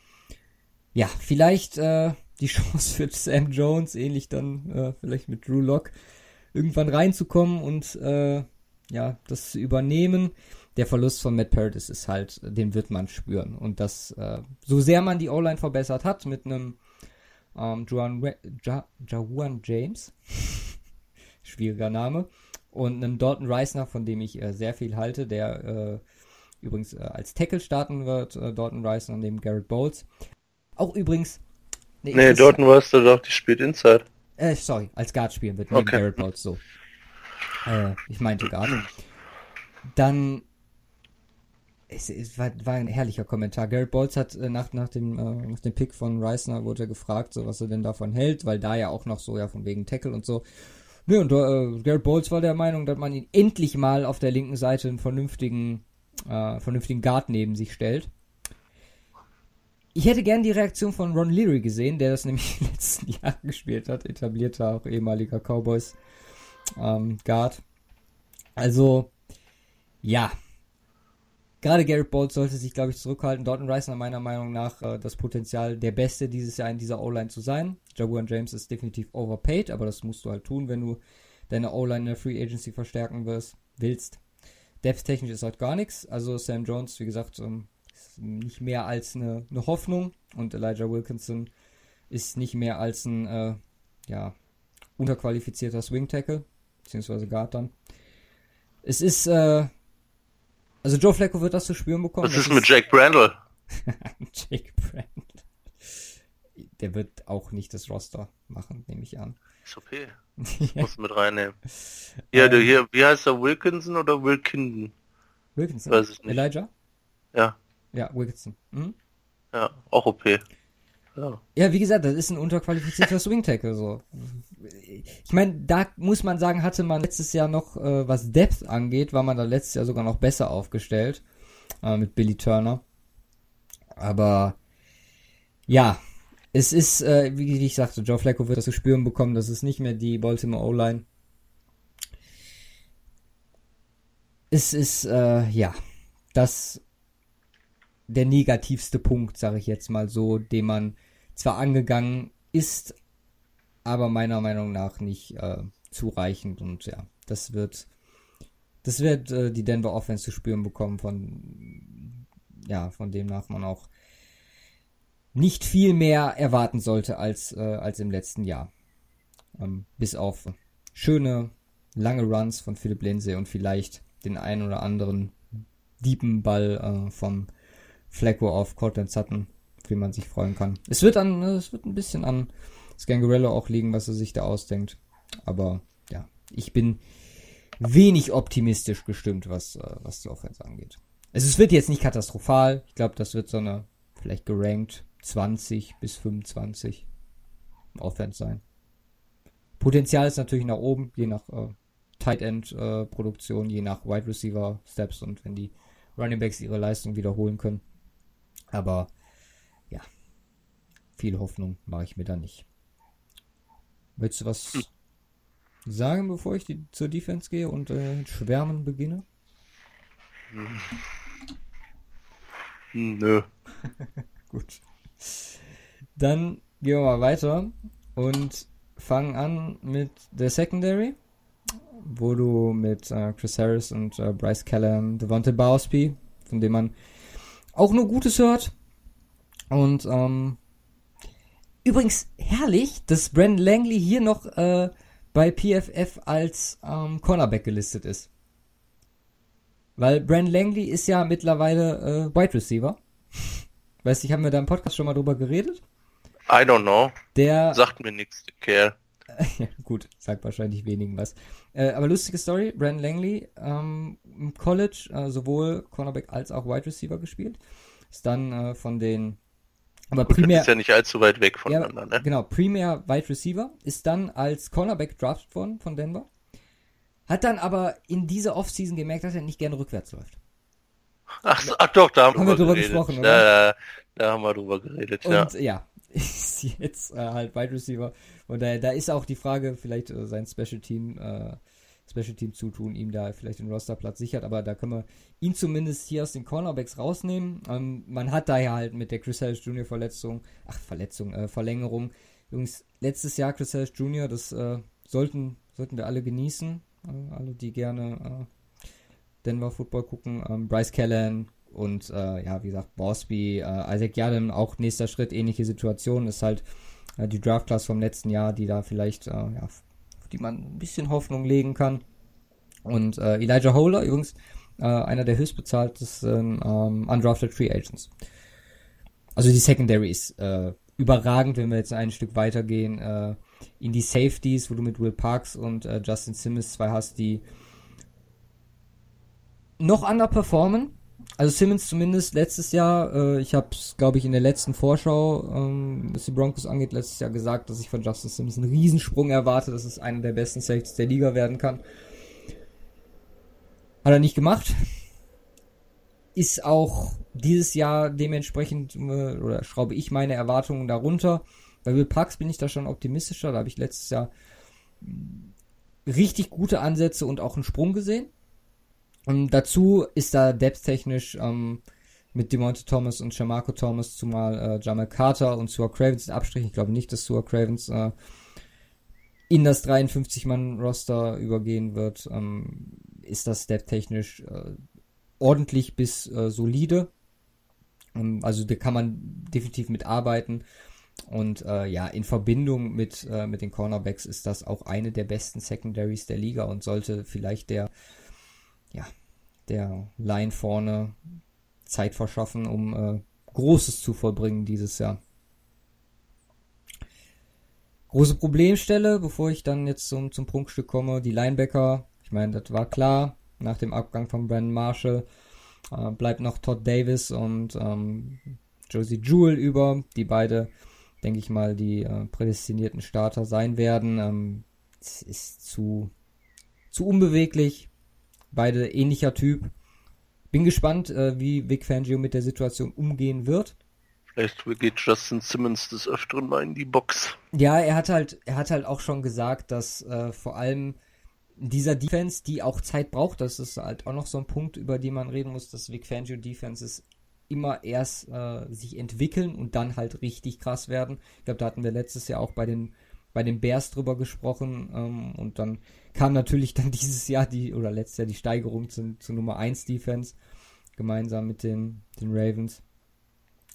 ja, vielleicht äh, die Chance für Sam Jones, ähnlich dann äh, vielleicht mit Drew Lock, irgendwann reinzukommen und äh, ja, das zu übernehmen. Der Verlust von Matt Paradis ist halt, den wird man spüren. Und das, äh, so sehr man die O-Line verbessert hat mit einem ähm, Juan, ja, Jawan James, schwieriger Name, und einem Dalton Reisner, von dem ich äh, sehr viel halte, der äh, übrigens äh, als Tackle starten wird, äh, Dalton Reisner neben Garrett Bowles. Auch übrigens. Nee, Dortmund weißt du doch, die spielt Inside. Äh, sorry, als Guard spielen wird, neben Okay. Garrett Bowles, so. Ich meinte Guard. Dann. Es, es war, war ein herrlicher Kommentar. Garrett Bowles hat äh, nach, nach, dem, äh, nach dem Pick von Reisner wurde er gefragt, so was er denn davon hält, weil da ja auch noch so, ja, von wegen Tackle und so. Nö, und äh, Garrett Bowles war der Meinung, dass man ihn endlich mal auf der linken Seite einen vernünftigen, äh, vernünftigen Guard neben sich stellt. Ich hätte gern die Reaktion von Ron Leary gesehen, der das nämlich in den letzten Jahren gespielt hat, etablierter auch ehemaliger Cowboys ähm, Guard. Also, ja. Gerade Garrett Bowles sollte sich, glaube ich, zurückhalten. Dalton Reisner meiner Meinung nach äh, das Potenzial, der Beste dieses Jahr in dieser O-Line zu sein. Jaguar James ist definitiv overpaid, aber das musst du halt tun, wenn du deine O-Line in der Free Agency verstärken wirst, willst. Depth-technisch ist halt gar nichts. Also Sam Jones, wie gesagt, ähm, ist nicht mehr als eine, eine, Hoffnung und Elijah Wilkinson ist nicht mehr als ein äh, ja, unterqualifizierter Swing-Tackle, beziehungsweise Guard dann. Es ist, äh, also Joe Flacco wird das zu spüren bekommen. Was ist mit Jake Brandle? Jake Brandle. Der wird auch nicht das Roster machen, nehme ich an. Ist okay. Du mit reinnehmen. Ja, ähm, hier, wie heißt er? Wilkinson oder Wilkinden? Wilkinson? Weiß ich nicht. Elijah? Ja. Ja, Wilkinson. Mhm. Ja, auch okay. Ja. ja, wie gesagt, das ist ein unterqualifizierter Swing Tackle so. Ich meine, da muss man sagen, hatte man letztes Jahr noch, äh, was Depth angeht, war man da letztes Jahr sogar noch besser aufgestellt äh, mit Billy Turner. Aber ja, es ist, äh, wie, ich sagte, Joe Flacco wird das zu spüren bekommen, das ist nicht mehr die Baltimore O-Line. Es ist, äh, ja, das der negativste Punkt, sage ich jetzt mal so, den man zwar angegangen ist, aber meiner Meinung nach nicht äh, zureichend und ja, das wird das wird äh, die Denver Offense zu spüren bekommen von ja, von demnach man auch nicht viel mehr erwarten sollte als äh, als im letzten Jahr. Ähm, bis auf schöne lange Runs von Philipp Lindsay und vielleicht den einen oder anderen diepen Ball äh, vom Flacco auf Cortland Sutton, wie man sich freuen kann. Es wird an, es wird ein bisschen an Scangarello auch liegen, was er sich da ausdenkt. Aber ja, ich bin wenig optimistisch gestimmt, was, äh, was die Offense angeht. Also es wird jetzt nicht katastrophal. Ich glaube, das wird so eine vielleicht gerankt 20 bis 25 Offense sein. Potenzial ist natürlich nach oben, je nach äh, Tight End äh, Produktion, je nach Wide Receiver Steps und wenn die Running Backs ihre Leistung wiederholen können. Aber ja, viel Hoffnung mache ich mir da nicht. Willst du was hm. sagen, bevor ich die, zur Defense gehe und äh, Schwärmen beginne? Hm, nö. Gut. Dann gehen wir mal weiter und fangen an mit der Secondary, wo du mit äh, Chris Harris und äh, Bryce Callahan, Devontae Bowsby, von dem man auch nur Gutes hört. Und ähm, übrigens herrlich, dass Brandon Langley hier noch äh, bei PFF als ähm, Cornerback gelistet ist. Weil Brandon Langley ist ja mittlerweile äh, Wide Receiver. Weißt du, ich habe mir da im Podcast schon mal drüber geredet. I don't know. Der sagt mir nichts, der Kerl. ja, gut, sagt wahrscheinlich wenigen was. Äh, aber lustige Story, Brandon Langley ähm, im College äh, sowohl Cornerback als auch Wide Receiver gespielt. Ist dann äh, von den aber Gut, primär das ist ja nicht allzu weit weg voneinander, ja, ne? Genau, primär Wide Receiver ist dann als Cornerback drafted worden von Denver. Hat dann aber in dieser Offseason gemerkt, dass er nicht gerne rückwärts läuft. Ach, ach doch, da haben, haben wir drüber gesprochen, oder? Da, da haben wir drüber geredet, Und, ja. ja, ist jetzt äh, halt Wide Receiver. Und da, da ist auch die Frage, vielleicht äh, sein Special Team äh, Special Team zutun, ihm da vielleicht den Rosterplatz sichert, aber da können wir ihn zumindest hier aus den Cornerbacks rausnehmen. Ähm, man hat da ja halt mit der Chris Harris Jr. Verletzung, ach Verletzung, äh, Verlängerung. Jungs, letztes Jahr Chris Harris Jr., das äh, sollten, sollten wir alle genießen, äh, alle, die gerne äh, Denver Football gucken. Ähm, Bryce Callan und ja, wie gesagt, Bosby, äh, Isaac Yadam, auch nächster Schritt, ähnliche Situation, ist halt die Draft Class vom letzten Jahr, die da vielleicht ja, die man ein bisschen Hoffnung legen kann. Und äh, Elijah Holer, übrigens, äh, einer der höchstbezahltesten ähm, Undrafted Free Agents. Also die Secondary ist äh, überragend, wenn wir jetzt ein Stück weitergehen äh, in die Safeties, wo du mit Will Parks und äh, Justin Simmons zwei hast, die noch underperformen, also Simmons zumindest letztes Jahr, äh, ich habe es, glaube ich, in der letzten Vorschau, ähm, was die Broncos angeht, letztes Jahr gesagt, dass ich von Justin Simmons einen Riesensprung erwarte, dass es einer der besten Safeties der Liga werden kann. Hat er nicht gemacht. Ist auch dieses Jahr dementsprechend, äh, oder schraube ich meine Erwartungen darunter. Bei Will Parks bin ich da schon optimistischer. Da habe ich letztes Jahr richtig gute Ansätze und auch einen Sprung gesehen. Und dazu ist da depth-technisch ähm, mit Demonte Thomas und Shamarco Thomas, zumal äh, Jamal Carter und Stuart Cravens in Abstrichen. Ich glaube nicht, dass Stuart Cravens äh, in das 53-Mann-Roster übergehen wird. Ähm, ist das depth-technisch äh, ordentlich bis äh, solide. Ähm, also da kann man definitiv mitarbeiten. Und äh, ja, in Verbindung mit, äh, mit den Cornerbacks ist das auch eine der besten Secondaries der Liga und sollte vielleicht der, ja, der Line vorne Zeit verschaffen, um äh, Großes zu vollbringen dieses Jahr. Große Problemstelle, bevor ich dann jetzt zum, zum Prunkstück komme, die Linebacker. Ich meine, das war klar, nach dem Abgang von Brandon Marshall äh, bleibt noch Todd Davis und ähm, Josie Jewell über, die beide denke ich mal, die äh, prädestinierten Starter sein werden. Ähm, es ist zu, zu unbeweglich. Beide ähnlicher Typ. Bin gespannt, äh, wie Vic Fangio mit der Situation umgehen wird. Vielleicht geht Justin Simmons des Öfteren mal in die Box. Ja, er hat halt, er hat halt auch schon gesagt, dass äh, vor allem dieser Defense, die auch Zeit braucht, das ist halt auch noch so ein Punkt, über den man reden muss, dass Vic Fangio Defense ist immer erst äh, sich entwickeln und dann halt richtig krass werden. Ich glaube, da hatten wir letztes Jahr auch bei den bei den Bears drüber gesprochen ähm, und dann kam natürlich dann dieses Jahr die oder letztes Jahr die Steigerung zu, zu Nummer 1 Defense gemeinsam mit den, den Ravens.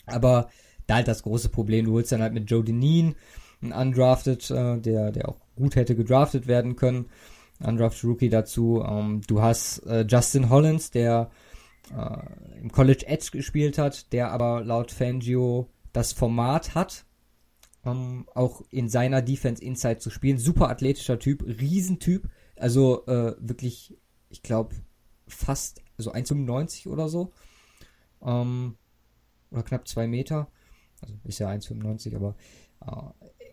Aber da halt das große Problem, du holst dann halt mit Joe Deneen einen Undrafted, äh, der, der auch gut hätte gedraftet werden können. Undrafted Rookie dazu. Ähm, du hast äh, Justin Hollins, der äh, im College Edge gespielt hat, der aber laut Fangio das Format hat, ähm, auch in seiner Defense Inside zu spielen. Super athletischer Typ, Riesentyp, also äh, wirklich, ich glaube, fast so 1,95 oder so. Ähm, oder knapp 2 Meter. Also ist ja 1,95, aber äh,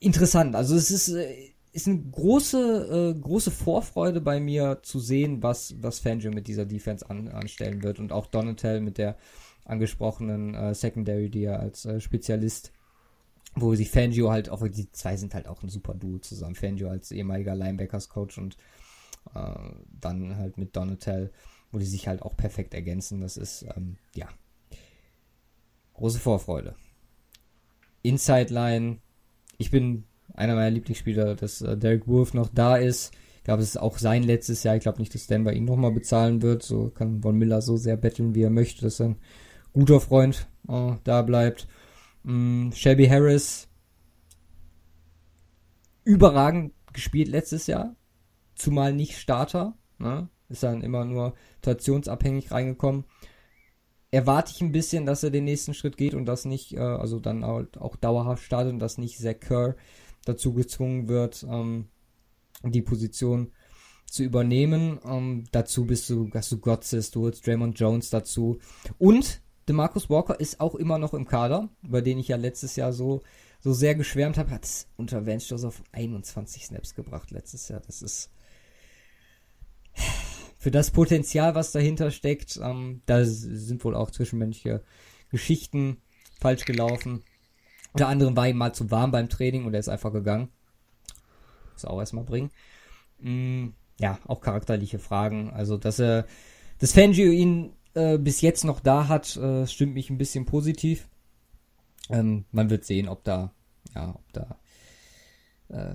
interessant. Also es ist, äh, ist eine große, äh, große Vorfreude bei mir zu sehen, was, was Fangio mit dieser Defense an, anstellen wird und auch Donatel mit der angesprochenen äh, Secondary, die er als äh, Spezialist, wo sich Fangio halt auch, die zwei sind halt auch ein super Duo zusammen. Fangio als ehemaliger Linebackers-Coach und äh, dann halt mit Donatel, wo die sich halt auch perfekt ergänzen. Das ist, ähm, ja, große Vorfreude. Inside Line, ich bin einer meiner Lieblingsspieler, dass äh, Derek Wolf noch da ist. Ich glaube, es ist auch sein letztes Jahr. Ich glaube nicht, dass Denver ihn nochmal bezahlen wird. So kann Von Miller so sehr betteln, wie er möchte, dass ein guter Freund äh, da bleibt. Mm, Shelby Harris überragend gespielt letztes Jahr, zumal nicht Starter. Ne? Ist dann immer nur situationsabhängig reingekommen. Erwarte ich ein bisschen, dass er den nächsten Schritt geht und das nicht, äh, also dann auch, auch dauerhaft startet und das nicht Zach Kerr dazu gezwungen wird, ähm, die Position zu übernehmen. Ähm, dazu bist du, hast du Gotzes, du holst Draymond Jones dazu. Und DeMarcus Walker ist auch immer noch im Kader, über den ich ja letztes Jahr so, so sehr geschwärmt habe. Hat es unter Vance Joseph 21 Snaps gebracht letztes Jahr. Das ist für das Potenzial, was dahinter steckt, ähm, da sind wohl auch zwischenmenschliche Geschichten falsch gelaufen. Unter anderem war ihm mal zu warm beim Training und er ist einfach gegangen. Muss auch erstmal bringen. Mm, ja, auch charakterliche Fragen. Also, dass er, dass Fangio ihn äh, bis jetzt noch da hat, äh, stimmt mich ein bisschen positiv. Ähm, man wird sehen, ob da, ja, ob da äh,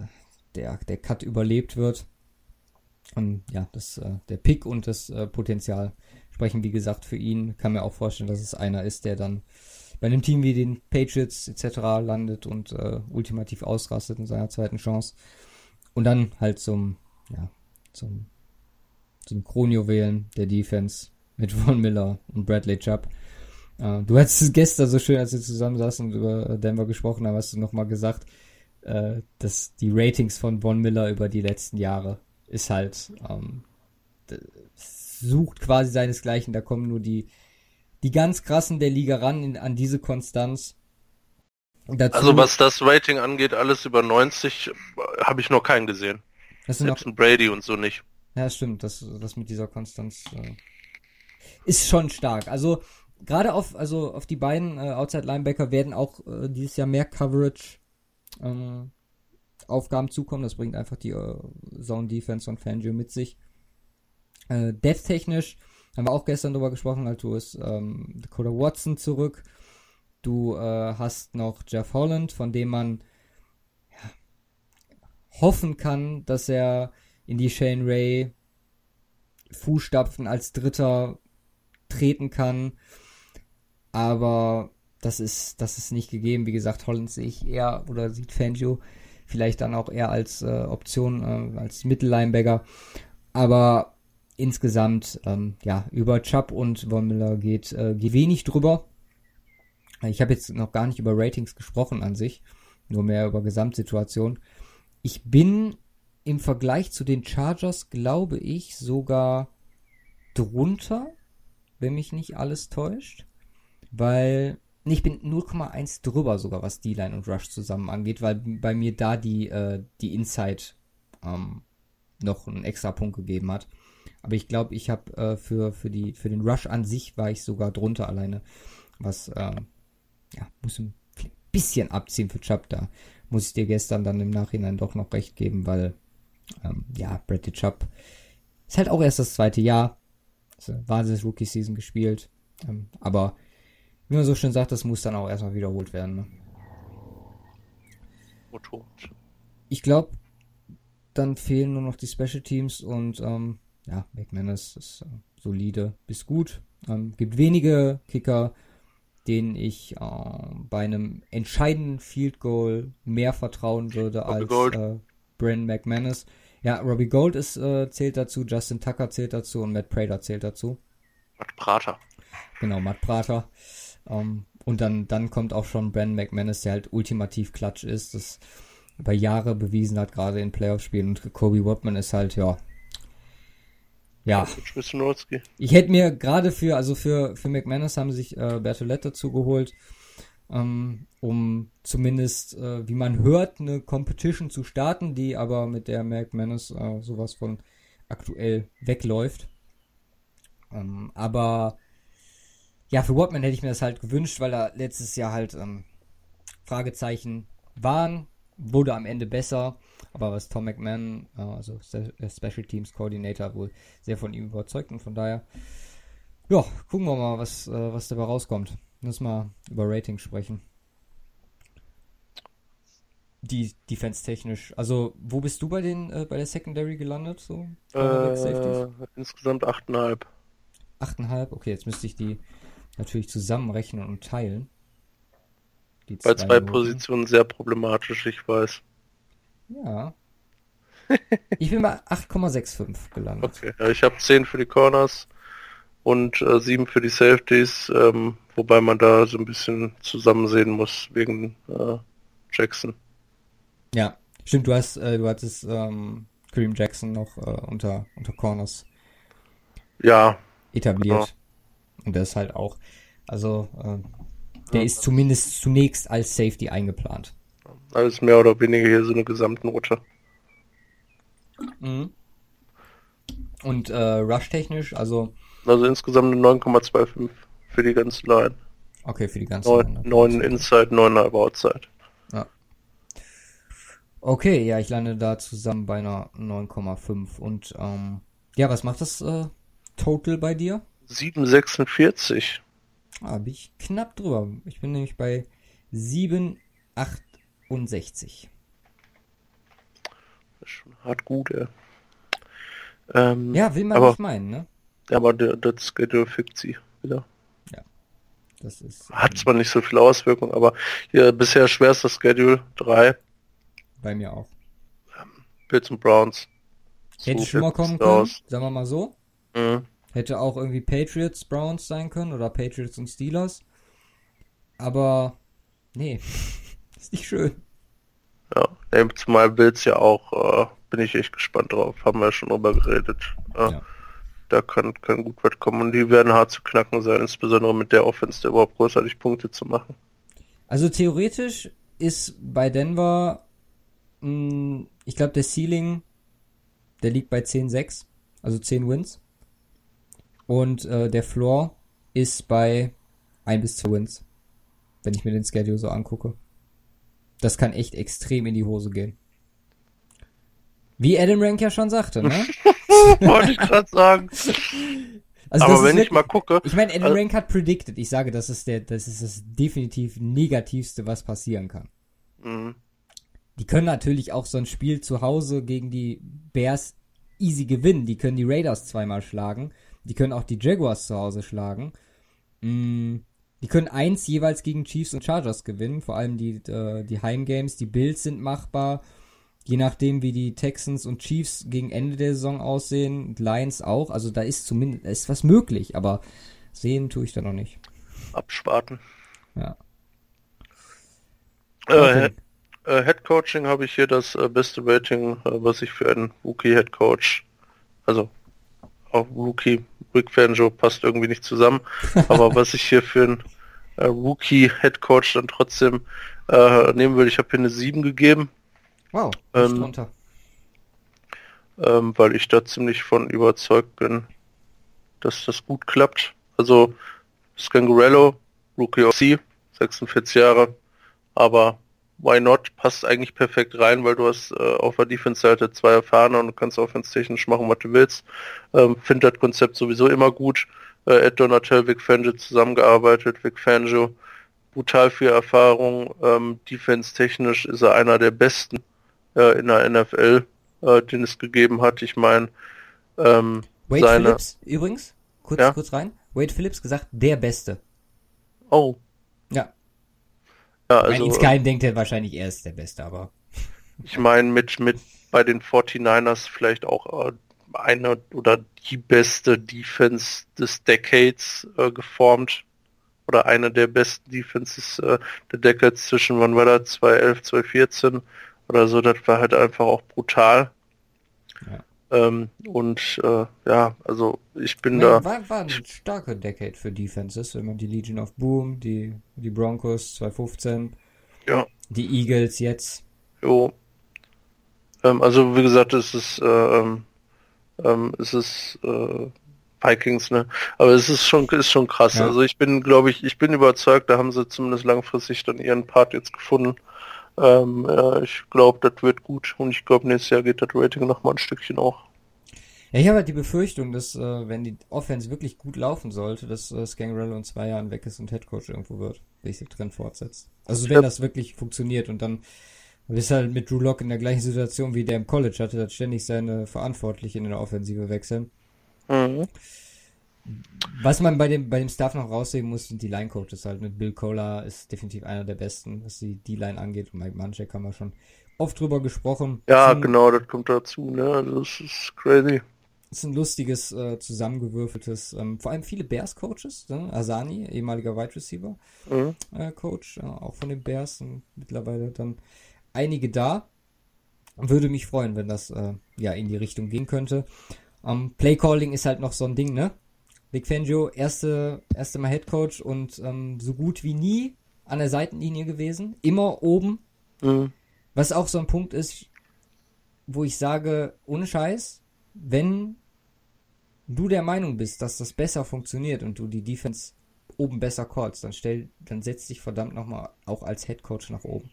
der, der Cut überlebt wird. Und ja, das, äh, der Pick und das äh, Potenzial sprechen, wie gesagt, für ihn. Kann mir auch vorstellen, dass es einer ist, der dann bei einem Team wie den Patriots etc. landet und ultimativ ausrastet in seiner zweiten Chance. Und dann halt zum, ja, zum, zum Kronjuwelen der Defense mit Von Miller und Bradley Chubb. Äh, du hattest es gestern so schön, als wir zusammen saßen und über Denver gesprochen haben, hast du nochmal gesagt, äh, dass die Ratings von Von Miller über die letzten Jahre ist halt, ähm, sucht quasi seinesgleichen, da kommen nur die die ganz krassen der Liga ran in, an diese Konstanz. Dazu, also was das Rating angeht, alles über 90 habe ich noch keinen gesehen. Das sind Selbst noch, Brady und so nicht. Ja, stimmt, das, das mit dieser Konstanz äh, ist schon stark. Also gerade auf, also auf die beiden äh, Outside Linebacker werden auch äh, dieses Jahr mehr Coverage ähm, Aufgaben zukommen. Das bringt einfach die äh, Zone Defense von Fangio mit sich. Äh, Death-technisch haben wir auch gestern drüber gesprochen, halt du hast ähm, Dakota Watson zurück. Du äh, hast noch Jeff Holland, von dem man ja, hoffen kann, dass er in die Shane Ray Fußstapfen als Dritter treten kann. Aber das ist, das ist nicht gegeben. Wie gesagt, Holland sehe ich eher oder sieht Fangio vielleicht dann auch eher als äh, Option, äh, als Mittellinebacker. Aber insgesamt, ähm, ja, über Chubb und Von Miller geht, äh, geht wenig drüber. Ich habe jetzt noch gar nicht über Ratings gesprochen an sich, nur mehr über Gesamtsituation. Ich bin im Vergleich zu den Chargers, glaube ich, sogar drunter, wenn mich nicht alles täuscht. Weil, ich bin 0,1 drüber sogar, was D-Line und Rush zusammen angeht, weil bei mir da die, äh, die Inside ähm, noch einen extra Punkt gegeben hat. Aber ich glaube, ich habe äh, für, für, für den Rush an sich war ich sogar drunter alleine. Was, äh, ja, muss ein bisschen abziehen für Chubb da. Muss ich dir gestern dann im Nachhinein doch noch recht geben, weil, ähm, ja, Bradley Chubb ist halt auch erst das zweite Jahr. Wahnsinns Rookie-Season gespielt. Ähm, aber wie man so schön sagt, das muss dann auch erstmal wiederholt werden. Ne? Ich glaube, dann fehlen nur noch die Special Teams und ähm, ja, McManus ist äh, solide bis gut. Ähm, gibt wenige Kicker, denen ich äh, bei einem entscheidenden Field Goal mehr vertrauen würde als äh, Brandon McManus. Ja, Robbie Gold ist, äh, zählt dazu, Justin Tucker zählt dazu und Matt Prater zählt dazu. Matt Prater. Genau, Matt Prater. Ähm, und dann, dann kommt auch schon Brandon McManus, der halt ultimativ klatsch ist, das über Jahre bewiesen hat, gerade in Playoff-Spielen. Und Kobe Watman ist halt, ja, ja. Ich hätte mir gerade für, also für, für McManus haben sich äh, Bertolette dazu geholt, ähm, um zumindest, äh, wie man hört, eine Competition zu starten, die aber mit der McManus äh, sowas von aktuell wegläuft. Ähm, aber ja, für Watman hätte ich mir das halt gewünscht, weil da letztes Jahr halt ähm, Fragezeichen waren, wurde am Ende besser. Aber was Tom McMahon, äh, also Special Teams Coordinator, wohl sehr von ihm überzeugt und von daher, ja, gucken wir mal, was, äh, was dabei rauskommt. Lass mal über Ratings sprechen. Die Defense-technisch. Also, wo bist du bei den äh, bei der Secondary gelandet? So? Äh, insgesamt 8,5. 8,5? Okay, jetzt müsste ich die natürlich zusammenrechnen und teilen. Die bei zwei, zwei Positionen sehr problematisch, ich weiß. Ja. ich bin bei 8,65 gelandet. Okay, ich habe 10 für die Corners und äh, 7 für die Safeties, ähm, wobei man da so ein bisschen zusammen sehen muss wegen äh, Jackson. Ja, stimmt, du hast, äh, du hattest ähm, Kareem Jackson noch äh, unter, unter Corners ja, etabliert. Genau. Und der ist halt auch, also äh, der ja. ist zumindest zunächst als Safety eingeplant. Alles mehr oder weniger hier so eine Gesamtnote. Mhm. Und äh, Rush-technisch, also. Also insgesamt eine 9,25 für die ganze Line. Okay, für die ganze 9, Line. 9 Inside, 9,5 Outside. Ja. Okay, ja, ich lande da zusammen bei einer 9,5. Und ähm, ja, was macht das äh, Total bei dir? 7,46. Ah, bin ich knapp drüber. Ich bin nämlich bei 7,8 68. Das ist schon hart gut, ey. Ähm, ja, will man aber, nicht meinen, ne? Aber der, das Schedule fickt sie wieder. Ja. Das ist. Hat ähm, zwar nicht so viel Auswirkung, aber hier bisher schwerster Schedule 3. Bei mir auch. Bills und Browns. Hätte so schon mal kommen können, sagen wir mal so. Mhm. Hätte auch irgendwie Patriots, Browns sein können oder Patriots und Steelers. Aber nee. Ist nicht schön. Ja, zumal Bills ja auch, äh, bin ich echt gespannt drauf. Haben wir ja schon drüber geredet. Äh, ja. Da kann, kann gut was kommen und die werden hart zu knacken sein, insbesondere mit der Offense, der überhaupt großartig Punkte zu machen. Also theoretisch ist bei Denver, mh, hm, ich glaube, der Ceiling, der liegt bei 10-6, also 10 Wins. Und äh, der Floor ist bei 1 bis 2 Wins, wenn ich mir den Schedule so angucke das kann echt extrem in die Hose gehen. Wie Adam Rank ja schon sagte, ne? Wollte ich gerade sagen. Also Aber wenn ich mal gucke, Ich meine, Adam Also- Rank hat predicted. Ich sage, das ist der, das ist das definitiv negativste, was passieren kann. mh, Die können natürlich auch so ein Spiel zu Hause gegen die Bears easy gewinnen. Die können die Raiders zweimal schlagen. Die können auch die Jaguars zu Hause schlagen. Mm, Die können eins jeweils gegen Chiefs und Chargers gewinnen. Vor allem die, äh, die Heimgames. Die Bills sind machbar. Je nachdem, wie die Texans und Chiefs gegen Ende der Saison aussehen. Lions auch. Also da ist zumindest ist was möglich. Aber sehen tue ich da noch nicht. absparten. Ja. Äh, äh, Head Coaching habe ich hier das äh, beste Rating, äh, was ich für einen Rookie Head Coach, also auch Rookie, Rick Fangio passt irgendwie nicht zusammen, aber was ich hier für einen äh, Rookie Head Coach dann trotzdem nehmen würde, ich habe hier eine 7 gegeben, Wow. Ähm, nicht drunter. ähm, weil ich da ziemlich von überzeugt bin, dass das gut klappt. Also Scangarello, Rookie OC, 46 Jahre, aber why not? Passt eigentlich perfekt rein, weil du hast äh, auf der Defense-Seite zwei Erfahrene und du kannst offense-technisch machen, was du willst. Ähm, Finde das Konzept sowieso immer gut. Äh, Ed Donatel, Vic Fangio zusammengearbeitet, Vic Fangio brutal viel Erfahrung. Ähm, Defense-technisch ist er einer der besten äh, in der NFL, äh, den es gegeben hat. Ich meine, ähm, Wade seine- Phillips übrigens, kurz, Ja? kurz rein. Wade Phillips gesagt, der Beste. oh, Ja. ja, Also, also insgeheim denkt er wahrscheinlich, er ist der Beste, aber ich meine mit mit bei den 49ers vielleicht auch äh, eine oder die beste Defense des Decades äh, geformt oder eine der besten Defenses äh, der Decades zwischen wann war das 2011 2014 oder so das war halt einfach auch brutal Ja. ähm, und äh, ja also ich bin Nee, da war, war ein starker Decade für Defenses, wenn man die Legion of Boom, die, die Broncos 2015, ja die Eagles jetzt. Jo. Ähm, also wie gesagt, es ist äh, ähm, ähm, es ist äh, Vikings, ne? Aber es ist schon ist schon krass. Ja. Also ich bin, glaube ich, ich bin überzeugt, da haben sie zumindest langfristig dann ihren Part jetzt gefunden. Ähm, ja, ich glaube, das wird gut und ich glaube, nächstes Jahr geht das Rating noch mal ein Stückchen auch. Ja, ich habe halt die Befürchtung, dass, äh, wenn die Offense wirklich gut laufen sollte, dass äh, Scangarello in zwei Jahren weg ist und Headcoach irgendwo wird, sich der Trend fortsetzt. Also wenn Ja. das wirklich funktioniert und dann bist du halt mit Drew Lock in der gleichen Situation wie der im College hatte, dass ständig seine Verantwortlichen in der Offensive wechseln. Mhm. Was man bei dem, bei dem Staff noch rausheben muss, sind die Line-Coaches halt. Mit Bill Kohler ist definitiv einer der besten, was die D-Line angeht. Und Mike Munchak haben wir schon oft drüber gesprochen. Ja, genau, das kommt dazu, ne? Also es ist crazy. ist ein lustiges, äh, zusammengewürfeltes, ähm, vor allem viele Bears-Coaches. Ne? Asani, ehemaliger Wide Receiver Mhm. äh, Coach, äh, auch von den Bears, sind mittlerweile dann einige da. Würde mich freuen, wenn das äh, ja in die Richtung gehen könnte. Ähm, Playcalling ist halt noch so ein Ding, ne? Big Fangio, erste, erste Mal Head Coach und ähm, so gut wie nie an der Seitenlinie gewesen. Immer oben. Mhm. Was auch so ein Punkt ist, wo ich sage, ohne Scheiß, wenn du der Meinung bist, dass das besser funktioniert und du die Defense oben besser callst, dann stell, dann setz dich verdammt nochmal auch als Head Coach nach oben.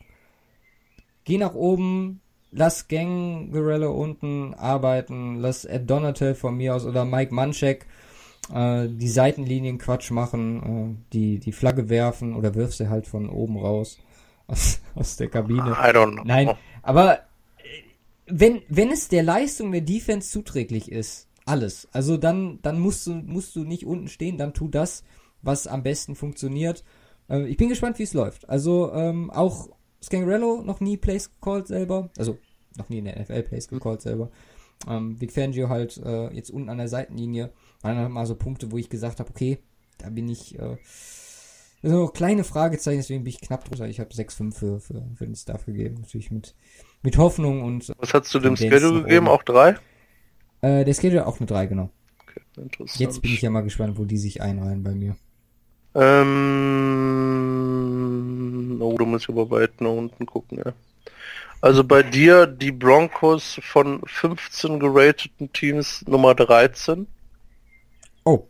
Geh nach oben, lass Gang Guerrero unten arbeiten, lass Ed Donatel von mir aus oder Mike Munchak äh, die Seitenlinien Quatsch machen, äh, die, die Flagge werfen oder wirf sie halt von oben raus aus, aus der Kabine. I don't know. Nein, aber äh, wenn, wenn es der Leistung der Defense zuträglich ist, alles, also dann, dann musst du, musst du nicht unten stehen, dann tu das, was am besten funktioniert. Äh, ich bin gespannt, wie es läuft. Also ähm, auch Scangarello noch nie Plays gecallt selber, also noch nie in der NFL Plays gecallt selber. Ähm, Vic Fangio halt äh, jetzt unten an der Seitenlinie. Waren dann mal so Punkte, wo ich gesagt habe, okay, da bin ich äh, so kleine Fragezeichen, deswegen bin ich knapp drunter. Ich habe 6,5 für, für, für den Staff gegeben. Natürlich mit, mit Hoffnung und Was hast du dem Schedule gegeben? Auch drei? äh, der Schedule auch eine 3, genau. Okay, interessant. Jetzt bin ich ja mal gespannt, wo die sich einreihen bei mir. Ähm, oh, du musst aber weit nach unten gucken, ja. Also bei dir die Broncos von 15 gerateten Teams Nummer 13 Oh,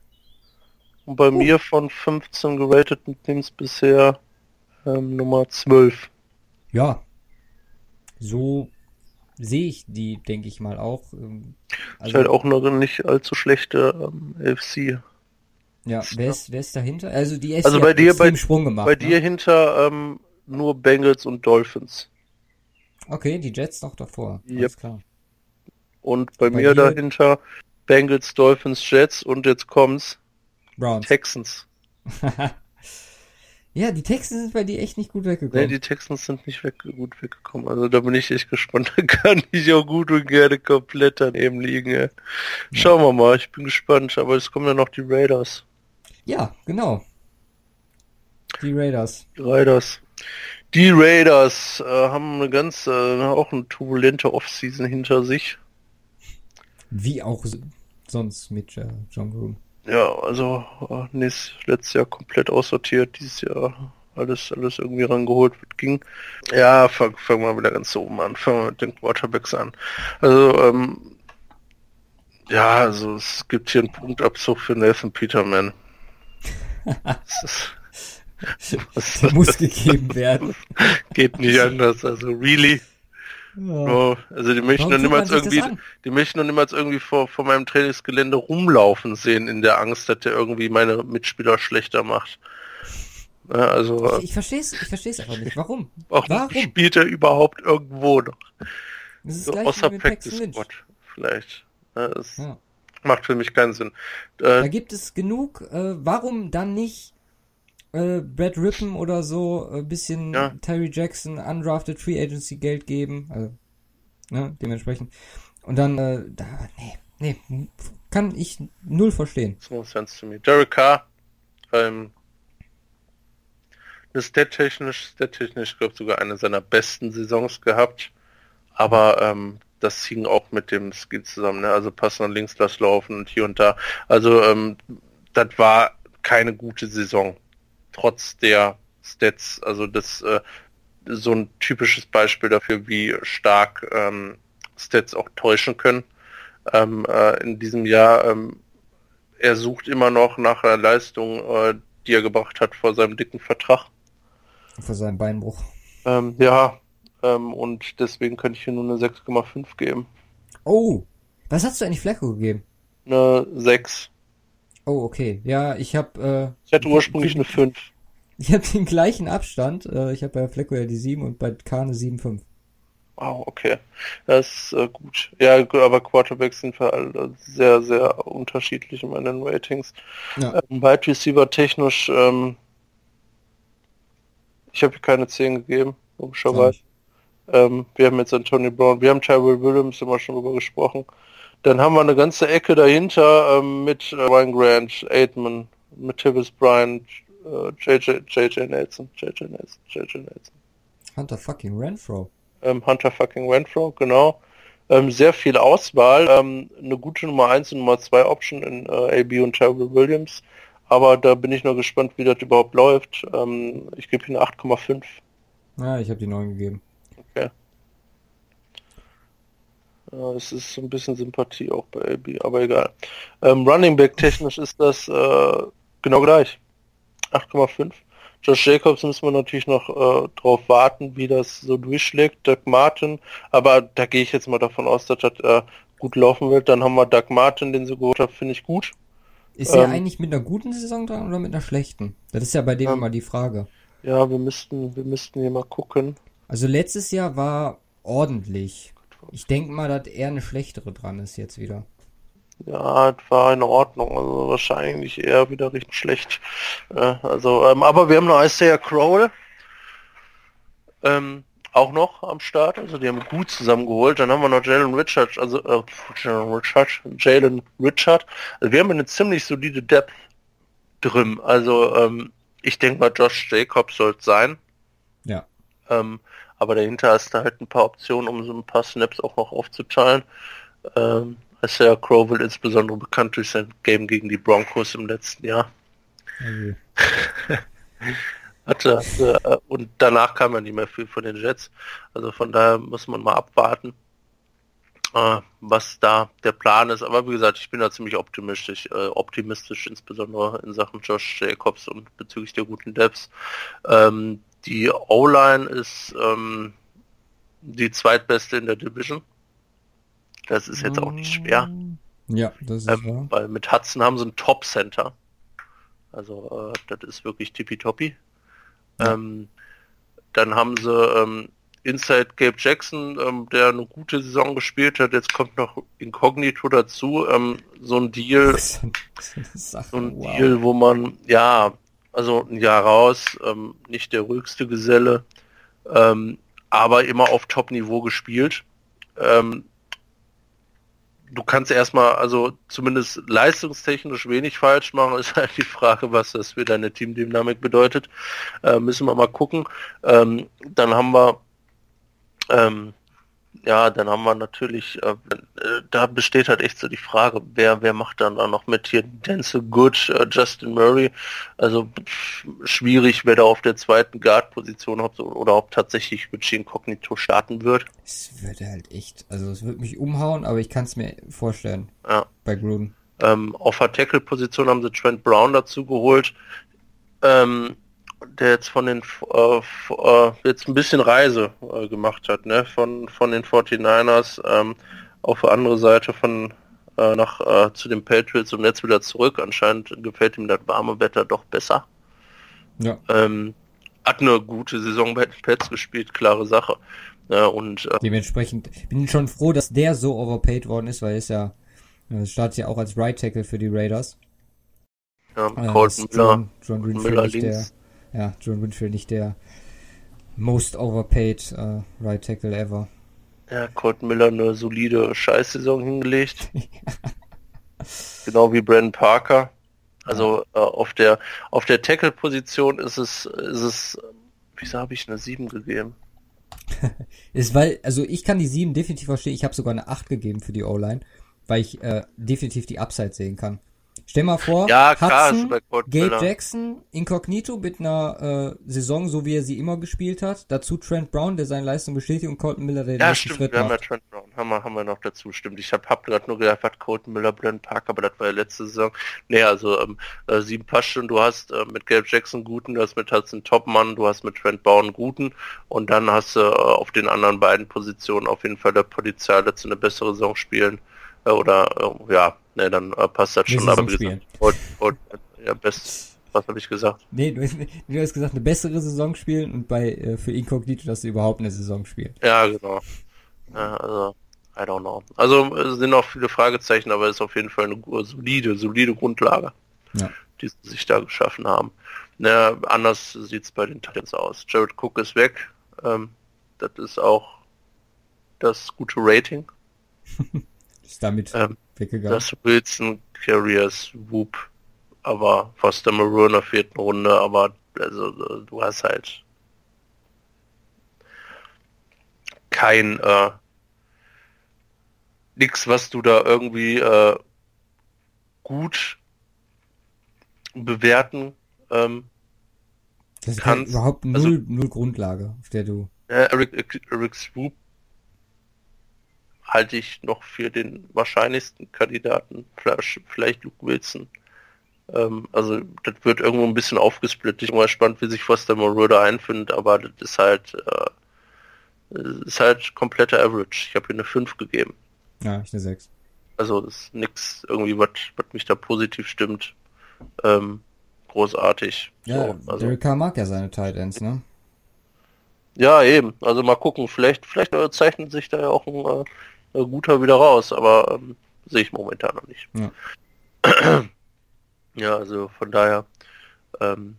und bei mir von 15 gerateten Teams bisher ähm, Nummer 12. ja. So sehe ich die, denke ich mal, auch. Ähm, Also, ist halt auch eine nicht allzu schlechte ähm, AFC. Ja, wer ist, wer ist dahinter? Also die AFC also bei dir, bei, Sprung gemacht. Bei ne? dir hinter ähm, nur Bengals und Dolphins. Okay, die Jets noch davor. Yep. Alles klar. Und bei, bei mir dahinter Bengals, Dolphins, Jets und jetzt kommt's. Browns. Texans. ja, die Texans sind bei dir echt nicht gut weggekommen. Nee, die Texans sind nicht weg, gut weggekommen. Also da bin ich echt gespannt. Da kann ich auch gut und gerne komplett daneben liegen. Ja. Schauen ja. wir mal, ich bin gespannt. Aber es kommen ja noch die Raiders. Ja, genau. Die Raiders. Die Raiders. Die Raiders äh, haben eine ganz, äh, auch eine turbulente Offseason hinter sich. Wie auch sonst mit äh, John Groom. Ja, also äh, nächstes, letztes Jahr komplett aussortiert, dieses Jahr alles, alles irgendwie rangeholt wird, ging. Ja, fangen fang wir wieder ganz oben an, fangen wir mit den Quarterbacks an. Also, ähm, ja, also es gibt hier einen Punktabzug für Nathan Peterman. das, das muss gegeben werden. Geht nicht anders, also really. Ja. Also die möchten dann niemals irgendwie, die möchten dann niemals irgendwie vor, vor meinem Trainingsgelände rumlaufen sehen in der Angst, dass der irgendwie meine Mitspieler schlechter macht. Ja, also ich, ich verstehe es, ich verstehe es einfach nicht. Warum? Warum spielt er überhaupt irgendwo noch? Das ist so außer Practice Squad vielleicht. Ja, das macht für mich keinen Sinn. Äh, da gibt es genug. Äh, warum dann nicht äh, Brad Rippen oder so ein äh, bisschen ja. Terry Jackson undrafted Free Agency Geld geben, also ne, dementsprechend. Und dann äh, da nee, nee, kann ich null verstehen. No sense to me. Derek Carr ähm, ist stat-technisch, stat-technisch, glaube sogar eine seiner besten Saisons gehabt. Aber ähm, das hing auch mit dem Skin zusammen, ne? Also passen an links, lass laufen und hier und da. Also ähm, das war keine gute Saison trotz der Stats. Also das äh, so ein typisches Beispiel dafür, wie stark ähm, Stats auch täuschen können. Ähm, äh, in diesem Jahr, ähm, er sucht immer noch nach einer Leistung, äh, die er gebracht hat vor seinem dicken Vertrag. Vor seinem Beinbruch. Ähm, ja, ähm, und deswegen könnte ich hier nur eine 6,5 geben. Oh, was hast du eigentlich Flecko gegeben? Eine 6. Oh, okay. Ja, ich habe. Äh, ich hatte ursprünglich ich, eine 5. Ich habe den gleichen Abstand. Äh, ich habe bei Flecko ja die 7 und bei K eine 7,5. Wow, okay. Das ist äh, gut. Ja, aber Quarterbacks sind wir alle sehr, sehr unterschiedlich in meinen Ratings. Ja. Ähm, Wide Receiver technisch, ähm, ich habe keine 10 gegeben, logischerweise. Ähm, wir haben jetzt Anthony Brown, wir haben Tyrell Williams immer schon drüber gesprochen. Dann haben wir eine ganze Ecke dahinter ähm, mit äh, Ryan Grant, Aitman, mit Tivis Bryant, äh, JJ, JJ Nelson, JJ Nelson, JJ Nelson. Hunter fucking Renfro. Ähm, Hunter fucking Renfro, genau. Ähm, sehr viel Auswahl, ähm, eine gute Nummer 1 und Nummer 2 Option in äh, AB und Terrell Williams. Aber da bin ich nur gespannt, wie das überhaupt läuft. Ähm, ich gebe ihm 8,5. Ja, ich habe die 9 gegeben. Okay. Ja, es ist so ein bisschen Sympathie auch bei AB, aber egal. Ähm, Running Back technisch ist das äh, genau gleich. 8,5. Josh Jacobs müssen wir natürlich noch äh, drauf warten, wie das so durchschlägt. Doug Martin, aber da gehe ich jetzt mal davon aus, dass das äh, gut laufen wird. Dann haben wir Doug Martin, den sie geholt haben, finde ich gut. Ist er ähm, eigentlich mit einer guten Saison dran oder mit einer schlechten? Das ist ja bei dem ähm, immer die Frage. Ja, wir müssten, wir müssten hier mal gucken. Also letztes Jahr war ordentlich. Ich denke mal, dass er eine schlechtere dran ist jetzt wieder. Ja, das war in Ordnung. Also wahrscheinlich eher wieder richtig schlecht. Äh, also, ähm, aber wir haben noch Isaiah Crowell. Ähm, auch noch am Start. Also die haben gut zusammengeholt. Dann haben wir noch Jalen Richard, also äh, Jalen Richard, Jalen Richard. Also wir haben eine ziemlich solide Depth drin. Also ähm, ich denke mal, Josh Jacobs sollte sein. Ja. Ähm, aber dahinter hast du halt ein paar Optionen, um so ein paar Snaps auch noch aufzuteilen. Ähm, Isaiah Crowell insbesondere bekannt durch sein Game gegen die Broncos im letzten Jahr. Okay. hatte, äh, und danach kam ja nicht mehr viel von den Jets. Also von daher muss man mal abwarten, äh, was da der Plan ist. Aber wie gesagt, ich bin da ziemlich optimistisch, äh, optimistisch insbesondere in Sachen Josh Jacobs und bezüglich der guten Devs. Ähm, die O-Line ist ähm, die zweitbeste in der Division. Das ist jetzt auch nicht schwer. Ja, das ist Ähm, wahr. weil mit Hudson haben sie einen Top-Center. Also äh, das ist wirklich tippitoppi. Ja. Ähm, dann haben sie ähm, Inside Gabe Jackson, ähm, der eine gute Saison gespielt hat. Jetzt kommt noch Incognito dazu. Ähm, so ein Deal, so ein wow. Deal, wo man, ja, also ein Jahr raus, ähm, nicht der ruhigste Geselle, ähm, aber immer auf Top-Niveau gespielt. Ähm, du kannst erstmal, also zumindest leistungstechnisch wenig falsch machen, ist halt die Frage, was das für deine Teamdynamik bedeutet. Äh, müssen wir mal gucken. Ähm, dann haben wir ähm, ja, dann haben wir natürlich, äh, äh, da besteht halt echt so die Frage, wer, wer macht dann da noch mit hier Denzel Good, äh, Justin Murray, also pff, schwierig, wer da auf der zweiten Guard-Position oder ob tatsächlich Richie Incognito starten wird. Es würde halt echt, also es würde mich umhauen, aber ich kann es mir vorstellen Ja. bei Gruden. Ähm, auf der Tackle-Position haben sie Trent Brown dazu geholt, ähm, der jetzt von den äh, äh, jetzt ein bisschen Reise äh, gemacht hat, ne? Von von den 49ers ähm, auf der andere Seite von äh, nach äh, zu den Patriots und jetzt wieder zurück. Anscheinend gefällt ihm das warme Wetter doch besser. Ja, Ähm, hat eine gute Saison bei den Pets gespielt, klare Sache. Ja, und äh, dementsprechend bin ich schon froh, dass der so overpaid worden ist, weil er ist ja, startet ja auch als Right Tackle für die Raiders. ja, Äh, Colton Miller, John, John Miller nicht der, links. Ja, John Winfield nicht der most overpaid äh, Right Tackle ever. Ja, Colton Miller eine solide Scheißsaison hingelegt. genau wie Brandon Parker. Also äh, auf der auf der Tackle-Position ist es ist es wieso habe ich eine 7 gegeben? Ist weil, also ich kann die 7 definitiv verstehen, ich habe sogar eine 8 gegeben für die O-Line, weil ich äh, definitiv die Upside sehen kann. Stell mal vor, Ja, klar, Hudson, Gabe. Jackson, Incognito mit einer äh, Saison, so wie er sie immer gespielt hat. Dazu Trent Brown, der seine Leistung bestätigt und Colton Miller, der den Ja, nächsten stimmt, Schritt wir haben ja macht. Trent Brown, haben wir, haben wir noch dazu, stimmt. Ich habe hab gerade nur gedacht, was Colton Miller, Brandon Parker, aber das war ja letzte Saison. Nee, also ähm, äh, sieben Passstunden, du hast äh, mit Gabe Jackson guten, du hast mit Hudson Topmann, du hast mit Trent Brown einen guten und dann hast du äh, auf den anderen beiden Positionen auf jeden Fall der Potenzial, dass sie eine bessere Saison spielen. Äh, oder äh, ja, ne, dann äh, passt das schon, aber gesagt, und, und, ja, best, was habe ich gesagt? Nee, du, du hast gesagt, eine bessere Saison spielen und bei äh, für Incognito, dass sie überhaupt eine Saison spielen. Ja, genau. Ja, also, I don't know. Also es sind noch viele Fragezeichen, aber es ist auf jeden Fall eine solide, solide Grundlage, Ja. die sie sich da geschaffen haben. Na, anders sieht's bei den Titans aus. Jared Cook ist weg. Ähm, das ist auch das gute Rating. Ist damit Ähm, weggegangen. das Wilson, Carriers, Whoop, aber Foster Moreau in der vierten Runde, aber also du hast halt kein äh, nix, was du da irgendwie äh, gut bewerten. Ähm, das ist ja kannst- überhaupt null, also- null Grundlage, auf der du. Eric, Eric Swoop halte ich noch für den wahrscheinlichsten Kandidaten. Vielleicht, Luke Wilson. Ähm, also das wird irgendwo ein bisschen aufgesplittet. Ich bin mal gespannt, wie sich Foster Moreau da einfindet, aber das ist halt äh, ist halt kompletter Average. Ich habe hier eine 5 gegeben. Ja, ich eine 6. Also ist nix irgendwie, was mich da positiv stimmt. Ähm, großartig. Ja, so, also. Derek Carr mag ja seine Tight Ends, ne? Ja, eben. Also mal gucken. Vielleicht, vielleicht äh, zeichnet sich da ja auch ein, äh, ein guter wieder raus, aber ähm, sehe ich momentan noch nicht. Ja. Ja, also von daher. Ähm,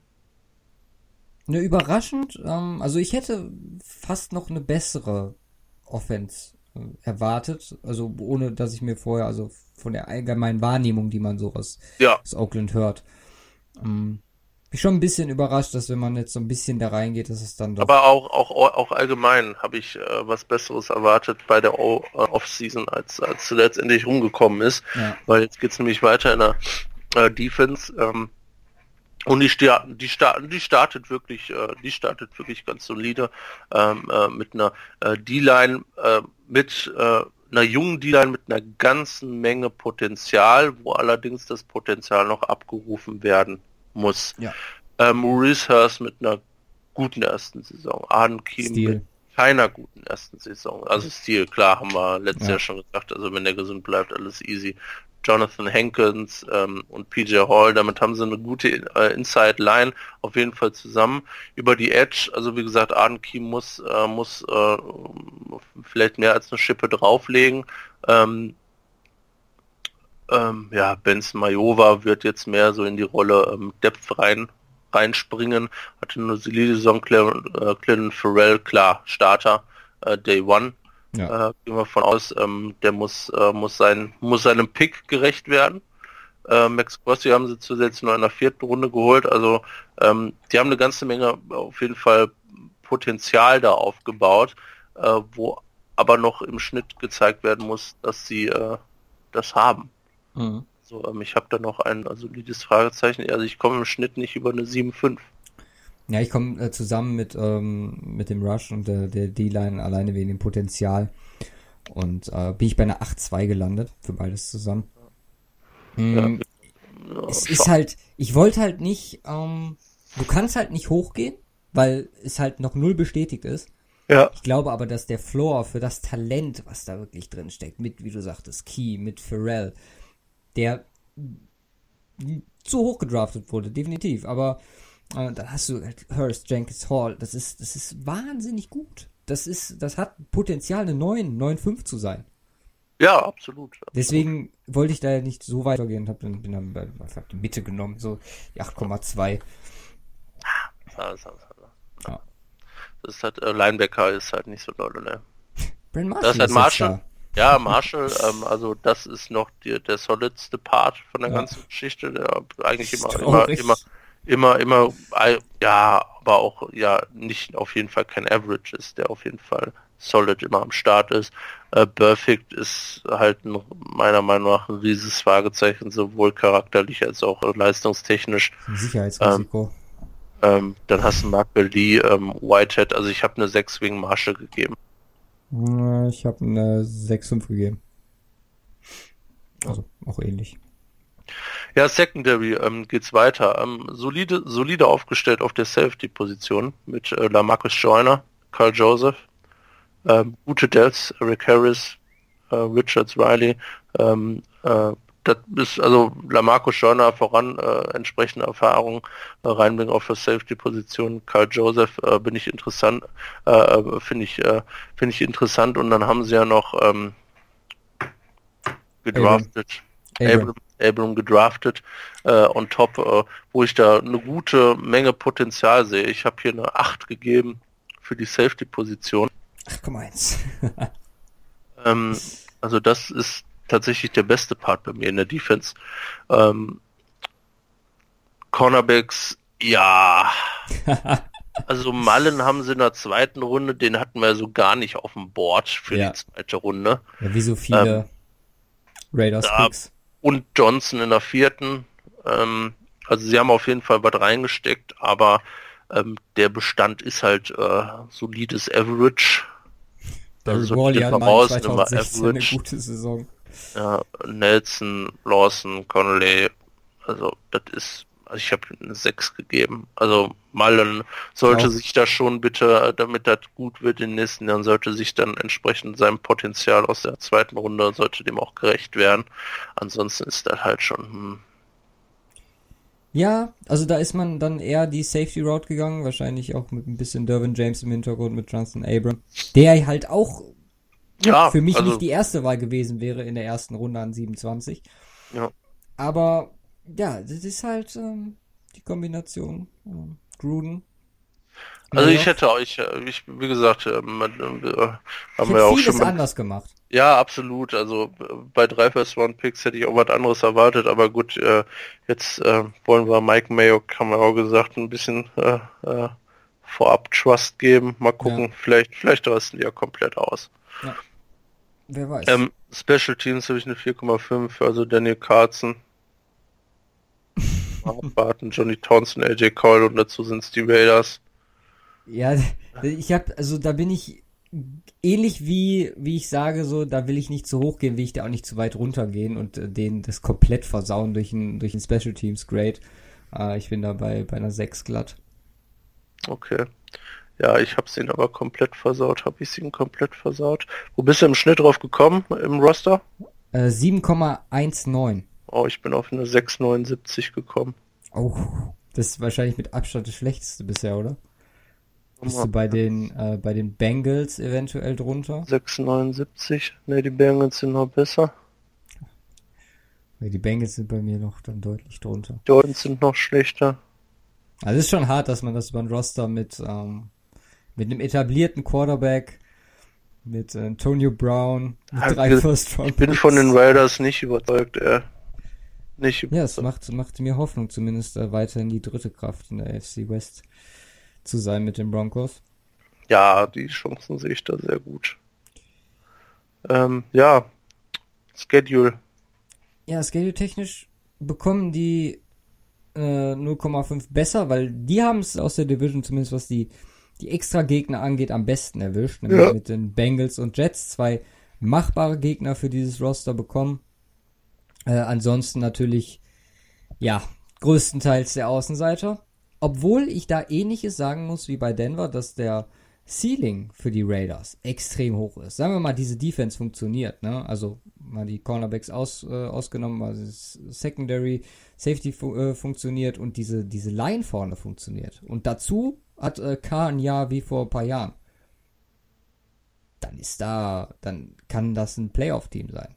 Ne, überraschend, ähm, also ich hätte fast noch eine bessere Offense äh, erwartet, also ohne dass ich mir vorher, also von der allgemeinen Wahrnehmung, die man so aus, ja, aus Oakland hört. Ähm, bin schon ein bisschen überrascht, dass wenn man jetzt so ein bisschen da reingeht, dass es dann doch. aber auch, auch, auch allgemein habe ich äh, was Besseres erwartet bei der äh, Off-Season, als, als sie letztendlich rumgekommen ist. ja, Weil jetzt geht's nämlich weiter in der äh, Defense. Ähm, und die, sta die, starten, die startet wirklich, äh, die startet wirklich ganz solide ähm, äh, mit einer äh, D-Line, mit einer jungen D-Line mit einer ganzen Menge Potenzial, wo allerdings das Potenzial noch abgerufen werden muss. Ja. Äh, Maurice Hurst mit einer guten ersten Saison, Arden Stil. mit keiner guten ersten Saison. Also Stil, klar, haben wir letztes Ja. Jahr schon gesagt, also wenn der gesund bleibt, alles easy. Jonathan Hankins ähm, und PJ Hall, damit haben sie eine gute äh, Inside-Line auf jeden Fall zusammen. Über die Edge, also wie gesagt, Arden Key muss, äh, muss äh, vielleicht mehr als eine Schippe drauflegen. Ähm, ähm, ja, Benson Majova wird jetzt mehr so in die Rolle ähm, Depth rein reinspringen. Hatte eine solide Saison. Äh, Clinton Farrell, klar, Starter, äh, Day One. Ja. Äh, gehen wir von aus, ähm, der muss, äh, muss, sein, muss seinem Pick gerecht werden. Äh, Max Crosby haben sie zusätzlich nur in der vierten Runde geholt. Also ähm, die haben eine ganze Menge auf jeden Fall Potenzial da aufgebaut, äh, wo aber noch im Schnitt gezeigt werden muss, dass sie äh, das haben. Mhm. So, ähm, ich habe da noch ein solides Fragezeichen. Also ich komme im Schnitt nicht über eine 7,5. Ja, ich komme äh, zusammen mit, ähm, mit dem Rush und der, der D-Line alleine wegen dem Potenzial. Und äh, bin ich bei einer 8-2 gelandet, für beides zusammen. Mm, Ja, es schau- ist halt, ich wollte halt nicht, ähm, du kannst halt nicht hochgehen, weil es halt noch null bestätigt ist. ja, Ich glaube aber, dass der Floor für das Talent, was da wirklich drin steckt, mit, wie du sagtest, Key, mit Pharrell, der zu hoch gedraftet wurde, definitiv. Aber äh, dann hast du halt Hurst, Jenkins, Hall, das ist, das ist wahnsinnig gut. Das ist, das hat Potenzial, eine 9, 9,5 zu sein. ja, absolut. Deswegen wollte ich da ja nicht so weitergehen und hab dann, bin dann bei, hab die Mitte genommen, so die 8,2. Ja, das, das, Ja. das ist halt, äh, Linebacker ist halt nicht so doll, ne? Brand Marshall Das ist halt Marshall. Ja, Marshall, ähm, also das ist noch die, der solidste Part von der Ja. ganzen Geschichte, der eigentlich immer, immer, immer, immer, immer, ja, aber auch, ja, nicht auf jeden Fall kein Average ist, der auf jeden Fall solid immer am Start ist. Äh, Perfect ist halt ein, meiner Meinung nach ein rieses Fragezeichen, sowohl charakterlich als auch leistungstechnisch. Sicherheitsrisiko. Ähm, dann hast du Mark Lee, ähm, Whitehead, also ich habe eine 6 wegen Marshall gegeben. Äh, Ich habe eine 6,5 gegeben. Also auch ähnlich. Ja, Secondary ähm, geht's weiter. Ähm, solide, solide aufgestellt auf der Safety-Position mit äh, Lamarcus Joyner, Carl Joseph, ähm, gute Dells, Rick Harris, äh, Richards Riley. Ähm, äh, das ist also Lamarcus Joyner voran äh, entsprechende Erfahrung äh, reinbringen auf der Safety-Position. Carl Joseph äh, bin ich interessant, äh, äh, finde ich, äh, finde ich interessant. Und dann haben sie ja noch ähm, gedraftet. Abram. Abram, Abram gedraftet äh, on top, äh, wo ich da eine gute Menge Potenzial sehe. Ich habe hier eine 8 gegeben für die Safety-Position. 8,1. Ähm, also das ist tatsächlich der beste Part bei mir in der Defense. Ähm, Cornerbacks, ja. Also Mullen haben sie in der zweiten Runde, den hatten wir so gar nicht auf dem Board für Ja. die zweite Runde. ja, wie so viele Raiders ja, Picks. und Johnson in der vierten. Ähm, also sie haben auf jeden Fall was reingesteckt, aber ähm, der Bestand ist halt äh, solides Average. Barry also steht hat mal raus, 2016 eine gute Saison. Ja, Nelson, Lawson, Connolly, also das ist, also ich habe eine 6 gegeben. Also Mullen sollte Ja. sich da schon bitte, damit das gut wird in den nächsten Jahren, sollte sich dann entsprechend seinem Potenzial aus der zweiten Runde, sollte dem auch gerecht werden. Ansonsten ist das halt schon, hm, Ja, also da ist man dann eher die Safety Route gegangen, wahrscheinlich auch mit ein bisschen Dervin James im Hintergrund mit Johnson Abram, der halt auch ja, für mich also, nicht die erste Wahl gewesen wäre in der ersten Runde an 27. Ja. Aber ja, das ist halt ähm, die Kombination ähm, Gruden. Also ich hätte auch, ich, äh, ich wie gesagt, ähm, äh, haben wir auch schon mal, anders gemacht. ja absolut. Also äh, bei drei First Round Picks hätte ich auch was anderes erwartet, aber gut, äh, jetzt äh, wollen wir Mike Mayo, haben wir auch gesagt, ein bisschen äh, äh, vorab Trust geben. Mal gucken, Ja. vielleicht, vielleicht rasten die ja komplett aus. Wer weiß. Ähm, Special Teams habe ich eine 4,5, also Daniel Carlson. Barton, Johnny Townsend, AJ Cole und dazu sind es die Raiders. Ja, ich habe, also da bin ich ähnlich wie, wie ich sage, so, da will ich nicht zu hoch gehen, will ich da auch nicht zu weit runter gehen und äh, den das komplett versauen durch ein, durch ein Special Teams Grade. Äh, ich bin da bei, bei einer 6 glatt. Okay. Ja, ich hab's ihn aber komplett versaut. Hab ich ihn komplett versaut? Wo bist du im Schnitt drauf gekommen im Roster? Äh, 7,19. Oh, ich bin auf eine 6,79 gekommen. Oh, das ist wahrscheinlich mit Abstand das schlechteste bisher, oder? Bist du bei den, äh, bei den Bengals eventuell drunter? 6,79. Ne, die Bengals sind noch besser. Die Bengals sind bei mir noch dann deutlich drunter. Die Dolphins sind noch schlechter. Also es ist schon hart, dass man das über ein Roster mit, ähm, mit einem etablierten Quarterback, mit Antonio Brown, mit Ja, drei ich- First Round Ich bin von den Raiders nicht überzeugt, ey. Nicht Ja, es macht, macht mir Hoffnung, zumindest äh, weiterhin die dritte Kraft in der AFC West zu sein mit den Broncos. Ja, die Chancen sehe ich da sehr gut. Ähm, ja, Schedule. Ja, schedule-technisch bekommen die äh, 0,5 besser, weil die haben es aus der Division, zumindest was die, die extra Gegner angeht, am besten erwischt. Nämlich Ja. mit den Bengals und Jets zwei machbare Gegner für dieses Roster bekommen. Äh, ansonsten natürlich, ja, größtenteils der Außenseiter. Obwohl ich da ähnliches sagen muss wie bei Denver, dass der Ceiling für die Raiders extrem hoch ist. Sagen wir mal, diese Defense funktioniert, ne? Also mal die Cornerbacks aus, äh, ausgenommen, also das Secondary Safety fu äh, funktioniert und diese, diese Line vorne funktioniert. Und dazu hat äh, K ein Jahr wie vor ein paar Jahren. Dann ist da, dann kann das ein Playoff-Team sein.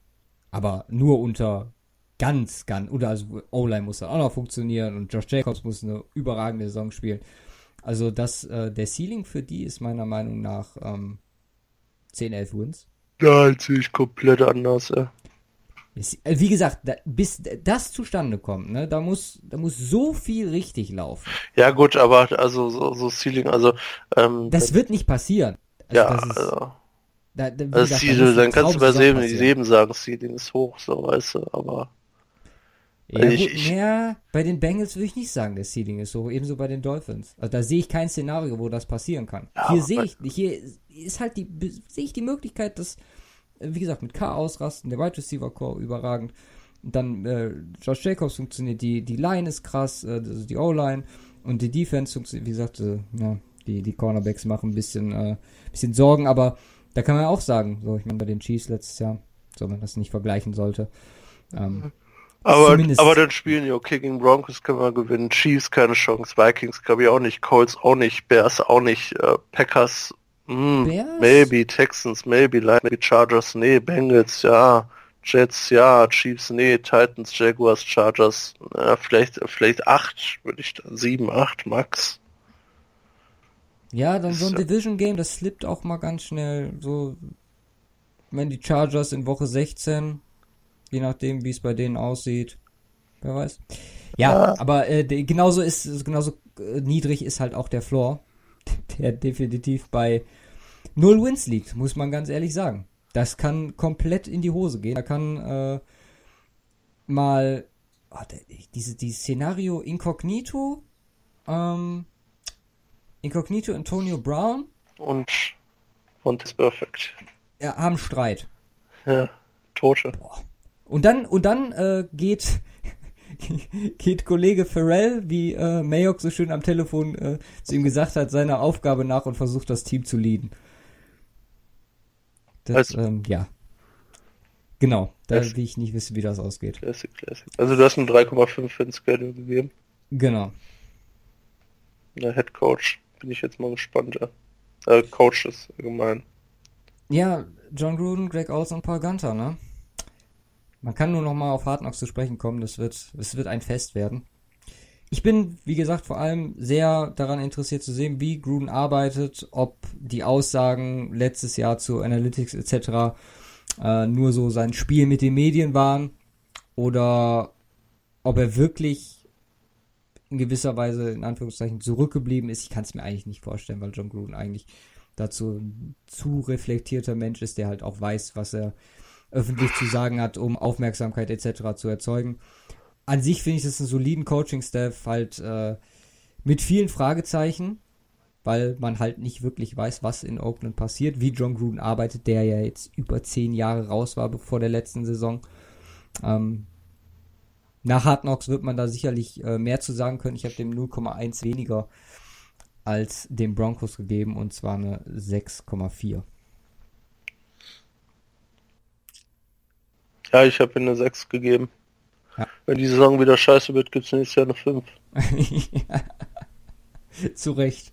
Aber nur unter ganz, ganz, oder also O-Line muss dann auch noch funktionieren und Josh Jacobs muss eine überragende Saison spielen. Also das, äh, der Ceiling für die ist meiner Meinung nach ähm, 10, 11 Wins. Da sehe ich komplett anders, äh, Wie gesagt, da, bis das zustande kommt, ne, da muss, da muss so viel richtig laufen. Ja gut, aber also so, so Ceiling, also ähm, Das wird nicht passieren. Also ja, das ist, also, da, da, also gesagt, Ceiling, dann eine kannst du bei passieren. jedem sagen, Ceiling ist hoch, so weißt du, aber Ja, Ich- gut, ich- ja, bei den Bengals würde ich nicht sagen, der Ceiling ist so, ebenso bei den Dolphins. Also da sehe ich kein Szenario, wo das passieren kann. Ja, hier sehe ich, hier ist halt die, sehe ich die Möglichkeit, dass, äh, wie gesagt, mit K ausrasten, der Wide Receiver Core überragend, dann äh, Josh Jacobs funktioniert, die, die Line ist krass, äh, also die O-Line und die Defense funktioniert, wie gesagt, äh, ja, die, die Cornerbacks machen ein bisschen, äh, bisschen Sorgen, aber da kann man auch sagen, so, ich meine, bei den Chiefs letztes Jahr, so man das nicht vergleichen sollte. Ähm, aber, aber dann spielen die okay gegen Broncos können wir gewinnen, Chiefs keine Chance, Vikings glaube ich auch nicht, Colts auch nicht, Bears auch nicht, äh, Packers, mm, Bears? maybe, Texans, maybe, maybe Chargers, nee, Bengals, ja, Jets, ja, Chiefs, nee, Titans, Jaguars, Chargers, ja, vielleicht, vielleicht acht, würde ich dann, sieben, acht, max. Ja, dann so ein äh, Division Game, das slippt auch mal ganz schnell. So, wenn die Chargers in Woche 16, je nachdem, wie es bei denen aussieht, wer weiß. Ja, Ja. aber äh, genauso ist, genauso äh, niedrig ist halt auch der Floor, der definitiv bei null Wins liegt, muss man ganz ehrlich sagen. Das kann komplett in die Hose gehen. Da kann äh, mal oh, diese, dieses Szenario Incognito, ähm, Incognito Antonio Brown Und, und ist perfekt. ja, haben Streit. Ja, Tote. Und dann, und dann äh, geht, geht Kollege Farrell, wie äh, Mayock so schön am Telefon äh, zu ihm gesagt hat, seiner Aufgabe nach und versucht das Team zu leaden. Das, Also- ähm, ja. Genau, da Das- will ich nicht wissen, wie das ausgeht. Classic, Classic. Also du hast eine 3,5 für den Schedule gegeben. Genau. Der Head Coach. Bin ich jetzt mal gespannt. Ja. Äh, Coaches allgemein. Ja, John Gruden, Greg Olson und Paul Gunter, ne? Man kann nur noch mal auf Hard Knocks zu sprechen kommen, das wird, das wird ein Fest werden. Ich bin, wie gesagt, vor allem sehr daran interessiert zu sehen, wie Gruden arbeitet, ob die Aussagen letztes Jahr zu Analytics etc. Äh, nur so sein Spiel mit den Medien waren oder ob er wirklich in gewisser Weise in Anführungszeichen zurückgeblieben ist. Ich kann es mir eigentlich nicht vorstellen, weil John Gruden eigentlich dazu ein zu reflektierter Mensch ist, der halt auch weiß, was er öffentlich zu sagen hat, um Aufmerksamkeit etc. zu erzeugen. An sich finde ich das einen soliden Coaching-Staff, halt äh, mit vielen Fragezeichen, weil man halt nicht wirklich weiß, was in Oakland passiert, wie John Gruden arbeitet, der ja jetzt über zehn Jahre raus war bevor der letzten Saison. Ähm, nach Hard Knocks wird man da sicherlich äh, mehr zu sagen können. Ich habe dem 0,1 weniger als den Broncos gegeben und zwar eine 6,4. Ja, ich habe eine 6 gegeben. Ja. Wenn die Saison wieder scheiße wird, gibt es nächstes Jahr eine 5. Zu Recht.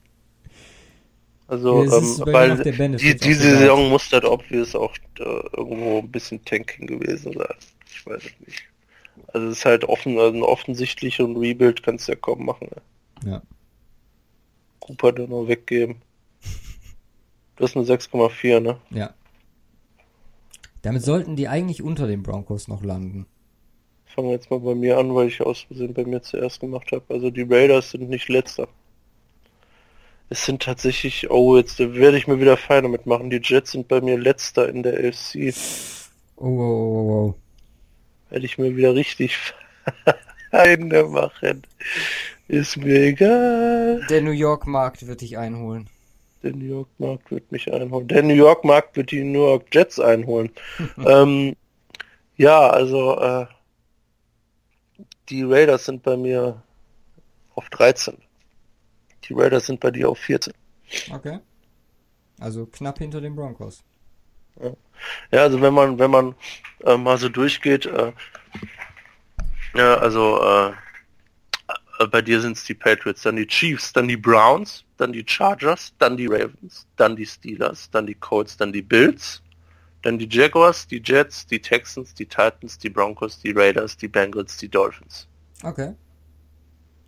Also, Ja, ähm, weil die, diese Seite. Saison muss das obvious auch äh, irgendwo ein bisschen Tanking gewesen sein. Ich weiß es nicht. Also es ist halt offen, also ein offensichtlicher Rebuild kannst du ja kaum machen. Ne? Ja. Cooper dann noch weggeben. Das ist eine 6,4, ne? Ja. Damit sollten die eigentlich unter den Broncos noch landen. Fangen wir jetzt mal bei mir an, weil ich aus Versehen bei mir zuerst gemacht habe. Also die Raiders sind nicht letzter. Es sind tatsächlich, oh, jetzt werde ich mir wieder Feinde mitmachen. Die Jets sind bei mir letzter in der AFC. Oh, oh, oh, oh. Werde ich mir wieder richtig Feinde machen. Ist mir egal. Der New York Markt wird dich einholen. Der New York Markt wird mich einholen. Der New York Markt wird die New York Jets einholen. ähm, ja, also äh, die Raiders sind bei mir auf 13. Die Raiders sind bei dir auf 14. Okay. Also knapp hinter den Broncos. Ja, also wenn man, wenn man äh, mal so durchgeht, äh, ja, also äh, äh, bei dir sind es die Patriots, dann die Chiefs, dann die Browns, dann die Chargers, dann die Ravens, dann die Steelers, dann die Colts, dann die Bills, dann die Jaguars, die Jets, die Texans, die Titans, die Broncos, die Raiders, die Bengals, die Dolphins. Okay.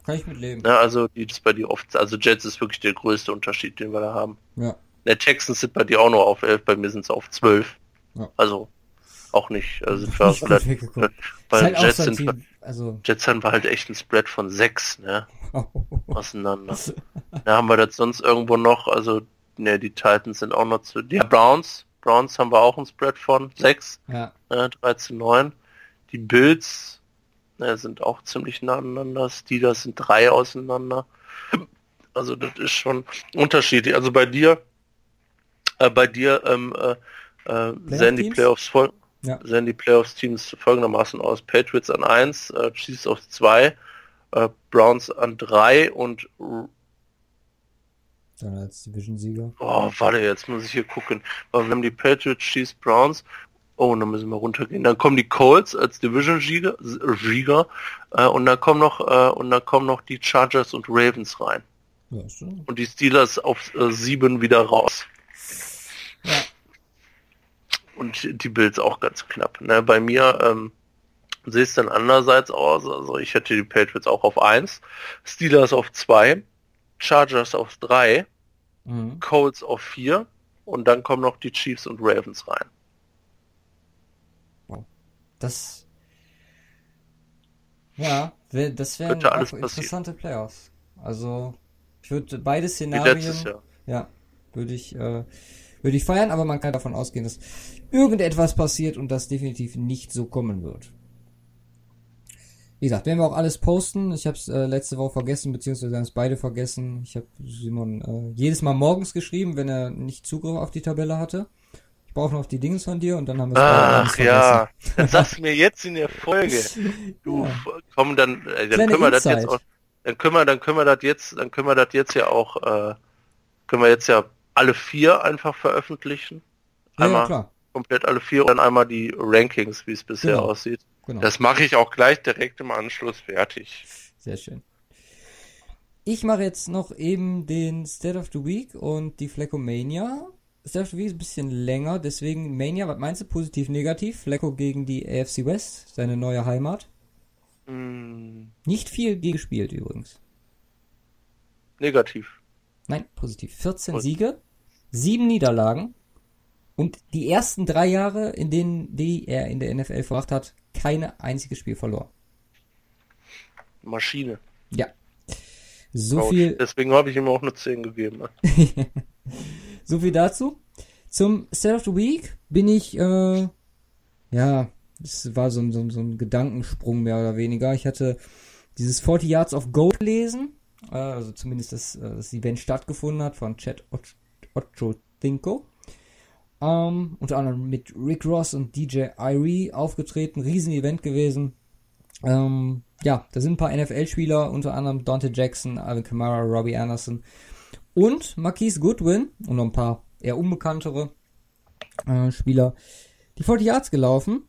Kann ich mitleben. Ja, also die ist bei dir oft, also Jets ist wirklich der größte Unterschied, den wir da haben. Ja. Der Texans sind bei dir auch nur auf 11, bei mir sind es auf 12. Ja. Also auch nicht, also sind wir Nicht relativ- weil halt Jets so sind Team, also Jets haben wir halt echt ein Spread von 6, ne? Auseinander. Da haben wir das sonst irgendwo noch, also ne, die Titans sind auch noch zu. Ja, Browns. Browns haben wir auch ein Spread von 6, ja, äh, 13, 9. Die Bills ne, sind auch ziemlich nah aneinander. Steelers sind drei auseinander. Also das ist schon unterschiedlich. Also bei dir, äh, bei dir ähm, äh, äh, sehen die? Playoffs voll, Ja. sehen die Playoffs-Teams folgendermaßen aus. Patriots an 1, äh, Chiefs auf 2, äh, Browns an 3 und dann als Division-Sieger. Oh, warte, jetzt muss ich hier gucken. Weil wir haben die Patriots, Chiefs, Browns. Oh, dann müssen wir runtergehen. Dann kommen die Colts als Division-Sieger Sieger, äh, und dann kommen noch äh, und dann kommen noch die Chargers und Ravens rein. Ja. Und die Steelers auf äh, sieben wieder raus. Und die Bills auch ganz knapp. Ne? Bei mir ähm, sehe es dann andererseits aus. Also ich hätte die Patriots auch auf 1, Steelers auf 2, Chargers auf 3, Mhm. Colts auf 4 und dann kommen noch die Chiefs und Ravens rein. Das. Ja, das wären auch passieren. interessante Playoffs. Also, ich würde beide Szenarien. Ja, würde ich, äh, würde ich feiern, aber man kann davon ausgehen, dass irgendetwas passiert und das definitiv nicht so kommen wird. Wie gesagt, werden wir auch alles posten. Ich habe es äh, letzte Woche vergessen, beziehungsweise haben es beide vergessen. Ich habe Simon äh, jedes Mal morgens geschrieben, wenn er nicht Zugriff auf die Tabelle hatte. Ich brauche noch die Dings von dir und dann haben wir es Ach ja, dann sagst du mir jetzt in der Folge. Du, Ja. komm, dann, äh, dann können wir das jetzt auch, dann können wir, dann können wir das jetzt, dann können wir das jetzt ja auch, äh, können wir jetzt ja alle vier einfach veröffentlichen. Ja, ja, Einmal klar. komplett alle vier und dann einmal die Rankings, wie es bisher Genau. aussieht. Genau. Das mache ich auch gleich direkt im Anschluss fertig. Sehr schön. Ich mache jetzt noch eben den State of the Week und die Fleckomania. State of the Week ist ein bisschen länger, deswegen Mania, was meinst du? Positiv, negativ? Flecko gegen die AFC West, seine neue Heimat. Hm, Nicht viel gespielt übrigens. negativ. Nein, positiv. 14 Und- Siege, 7 Niederlagen und die ersten drei Jahre, in denen die er in der NFL verbracht hat, keine einziges Spiel verloren. Maschine. Ja. So Couch. viel Deswegen habe ich ihm auch eine 10 gegeben. So viel dazu. Zum State of the Week bin ich, äh, ja, es war so ein, so, so ein Gedankensprung mehr oder weniger. Ich hatte dieses 40 Yards of Gold gelesen, äh, also zumindest das, äh, das Event stattgefunden hat von Chad Och- Ochocinco. Ähm, unter anderem mit Rick Ross und DJ Irie aufgetreten, Riesen-Event gewesen. Ähm, ja, da sind ein paar NFL-Spieler, unter anderem Dante Jackson, Alvin Kamara, Robbie Anderson Und Marquise Goodwin und noch ein paar eher unbekanntere äh, Spieler die 40 Yards gelaufen,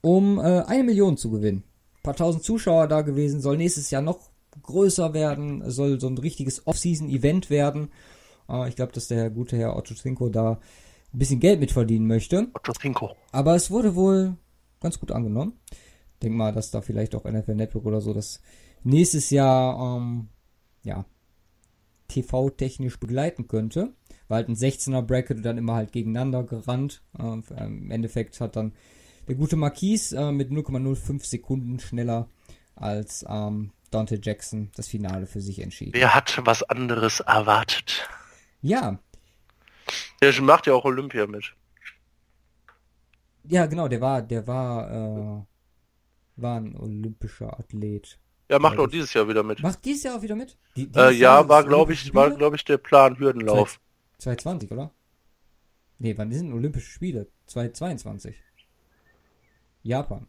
um äh, eine Million zu gewinnen. Ein paar tausend Zuschauer da gewesen, soll nächstes Jahr noch größer werden, soll so ein richtiges Off-Season-Event werden. Äh, ich glaube, dass der gute Herr Otto Trinko da ein bisschen Geld mitverdienen möchte. Otto Trinko. Aber es wurde wohl ganz gut angenommen. Denk mal, dass da vielleicht auch NFL Network oder so das nächstes Jahr, ähm, ja, TV-technisch begleiten könnte. War halt ein 16er Bracket und dann immer halt gegeneinander gerannt. Ähm, Im Endeffekt hat dann der gute Marquis äh, mit 0,05 Sekunden schneller als ähm, Dante Jackson das Finale für sich entschieden. Wer hat was anderes erwartet? Ja, Der macht ja auch Olympia mit. ja, genau, der war, der war, äh, war ein olympischer Athlet. Ja, macht auch dieses Jahr wieder mit. Macht dieses Jahr auch wieder mit? Die, Äh, ja, war glaube ich, war glaube ich der Plan Hürdenlauf. 2020, oder? Nee, wann sind Olympische Spiele? 2022. Japan.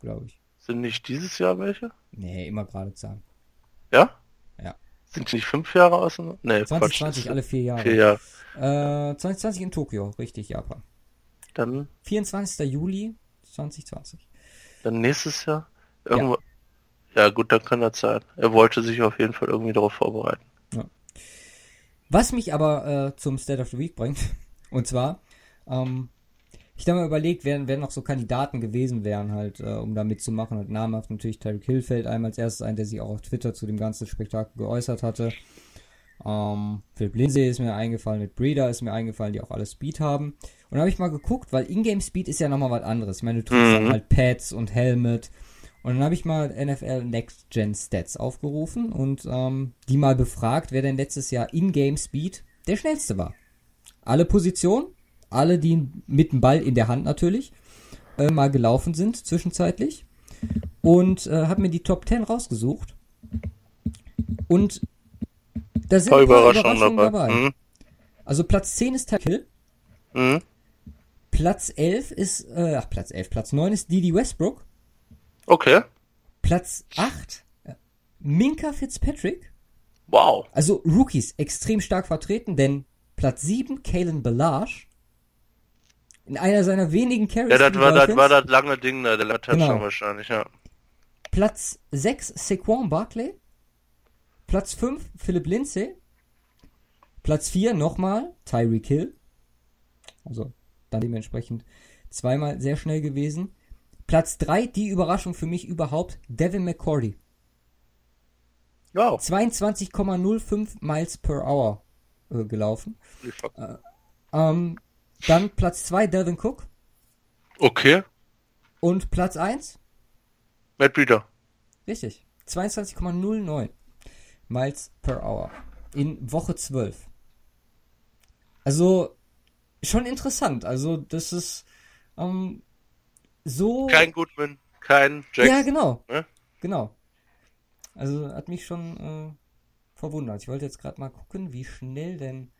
Glaube ich. Sind nicht dieses Jahr welche? Nee, immer gerade Zahlen. Ja? Ja. Sind nicht fünf Jahre aus? Nee, 2020, Quatsch. alle vier Jahre. Vier Jahre. Äh, 2020 in Tokio, richtig, Japan. Dann, 24. Juli 2020. dann nächstes Jahr. Irgendwo. Ja. gut, dann kann das sein. Er wollte sich auf jeden Fall irgendwie darauf vorbereiten. Was mich aber äh, zum State of the Week bringt, und zwar, ähm, ich habe mal überlegt, wer, wer noch so Kandidaten gewesen wären, halt, äh, um da mitzumachen. Und namhaft natürlich Tyreek Hill fällt einem als erstes ein, der sich auch auf Twitter zu dem ganzen Spektakel geäußert hatte. Ähm, Philipp Lindsay ist mir eingefallen, mit Breeder ist mir eingefallen, die auch alle Speed haben. Und habe ich mal geguckt, weil Ingame Speed ist ja nochmal was anderes. Ich meine, du trägst dann Mhm. halt Pads und Helmet. Und dann habe ich mal NFL Next Gen Stats aufgerufen und ähm, die mal befragt, wer denn letztes Jahr in-Game Speed der schnellste war. Alle Positionen, alle, die mit dem Ball in der Hand natürlich, äh, mal gelaufen sind zwischenzeitlich. Und äh, habe mir die Top 10 rausgesucht. Und da sind ein paar Überraschungen Überraschungen dabei. dabei. Mhm. Also Platz 10 ist Hill. Mhm. Platz 11 ist, äh, ach Platz 11, Platz 9 ist Didi Westbrook. Okay. Platz 8 äh, Minka Fitzpatrick. Wow. Also Rookies extrem stark vertreten, denn Platz 7 Kalen Balage. In einer seiner wenigen Carries. Ja, das war das, war das lange Ding da, der Touchdown Genau. wahrscheinlich, ja. Platz 6 Saquon Barkley. Platz 5 Philip Lindsay. Platz 4 nochmal Tyreek Hill. Also dann dementsprechend zweimal sehr schnell gewesen. Platz 3, die Überraschung für mich überhaupt, Devin McCordy. Wow. 22,05 Miles per Hour äh, gelaufen. Ähm, dann Platz 2 Delvin Cook. Okay. Und Platz 1, Matt Breeder. richtig, 22,09 Miles per Hour. In Woche 12. Also, schon interessant. Also, das ist ähm, so. Kein Goodman, kein Jackson. Ja, genau. ne? Genau. Also hat mich schon äh, verwundert. Ich wollte jetzt gerade mal gucken, wie schnell denn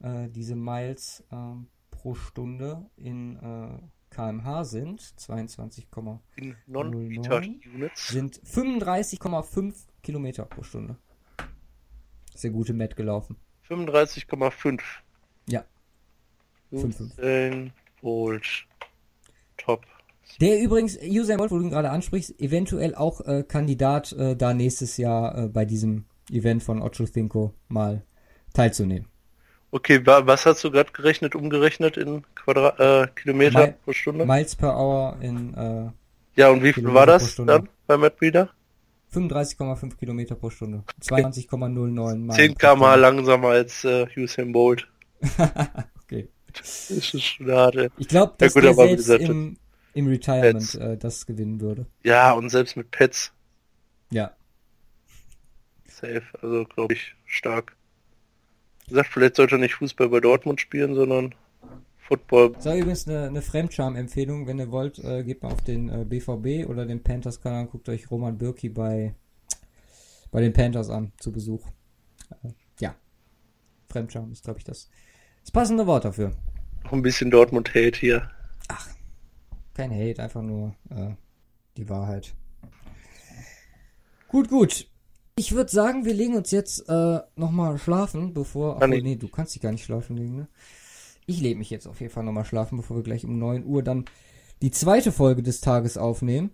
äh, diese Miles ähm, pro Stunde in äh, kmh sind. 22,0 In Non-Meter Units. sind 35,5 Kilometer pro Stunde. Sehr gute Met gelaufen. 35,5. Ja. 5,5. Usain Bolt. Top. Der übrigens, Usain Bolt, wo du ihn gerade ansprichst, eventuell auch äh, Kandidat äh, da nächstes Jahr äh, bei diesem Event von Ocho Cinco mal teilzunehmen. Okay, wa was hast du gerade gerechnet, umgerechnet in Quadrat, äh, Kilometer Mi- pro Stunde? Miles per Hour in äh, ja, und wie viel war das dann bei Matt Breeder? 35,5 Kilometer pro Stunde. 20,09 Meilen 10 pro km langsamer als äh, Usain Bolt. Okay. Das ist schon hart. Ich glaube, dass gut, der selbst im, im Retirement äh, das gewinnen würde. Ja, und selbst mit Pets. Ja. Safe. Also, glaube ich, stark. Wie gesagt, vielleicht sollte er nicht Fußball bei Dortmund spielen, sondern Football. Das war übrigens eine, eine Fremdscham-Empfehlung. Wenn ihr wollt, äh, geht mal auf den äh, BVB oder den Panthers-Kanal und guckt euch Roman Birki bei, bei den Panthers an, zu Besuch. Äh, ja. Fremdscham ist, glaube ich, das, das passende Wort dafür. Noch ein bisschen Dortmund-Hate hier. Kein Hate, einfach nur äh, die Wahrheit. Gut, gut. Ich würde sagen, wir legen uns jetzt äh, nochmal schlafen, bevor. Ach, nee, du kannst dich gar nicht schlafen legen, ne? Ich lege mich jetzt auf jeden Fall nochmal schlafen, bevor wir gleich um 9 Uhr dann die zweite Folge des Tages aufnehmen.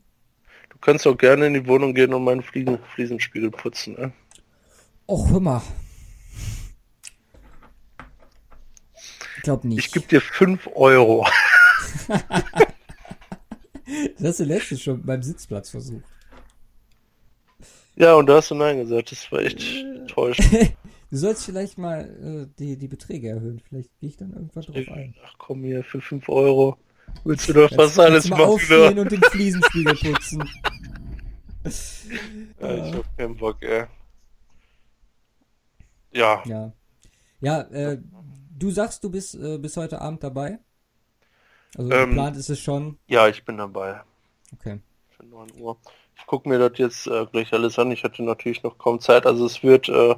Du kannst auch gerne in die Wohnung gehen und meinen Fliesen, Fliesenspiegel putzen. Ne? Och, hör mal. Ich glaube nicht. Ich gebe dir 5 Euro. das hast du letztens schon beim Sitzplatz versucht. Ja, und da hast du Nein gesagt. Das war echt enttäuschend. Du sollst vielleicht mal äh, die, die Beträge erhöhen. Vielleicht gehe ich dann irgendwann drauf ein. Ach komm hier, für 5 Euro. Willst du doch was alles mal machen? aufstehen und den Fliesenspiegel putzen. Ja, ich hab keinen Bock, ey. Ja, Ja. Ja, äh, du sagst, du bist äh, bis heute Abend dabei? Also Ähm, geplant ist es schon. ja, ich bin dabei. Okay. Für 9 Uhr. Gucke mir das jetzt äh, gleich alles an. Ich hatte natürlich noch kaum Zeit. Also es wird, äh,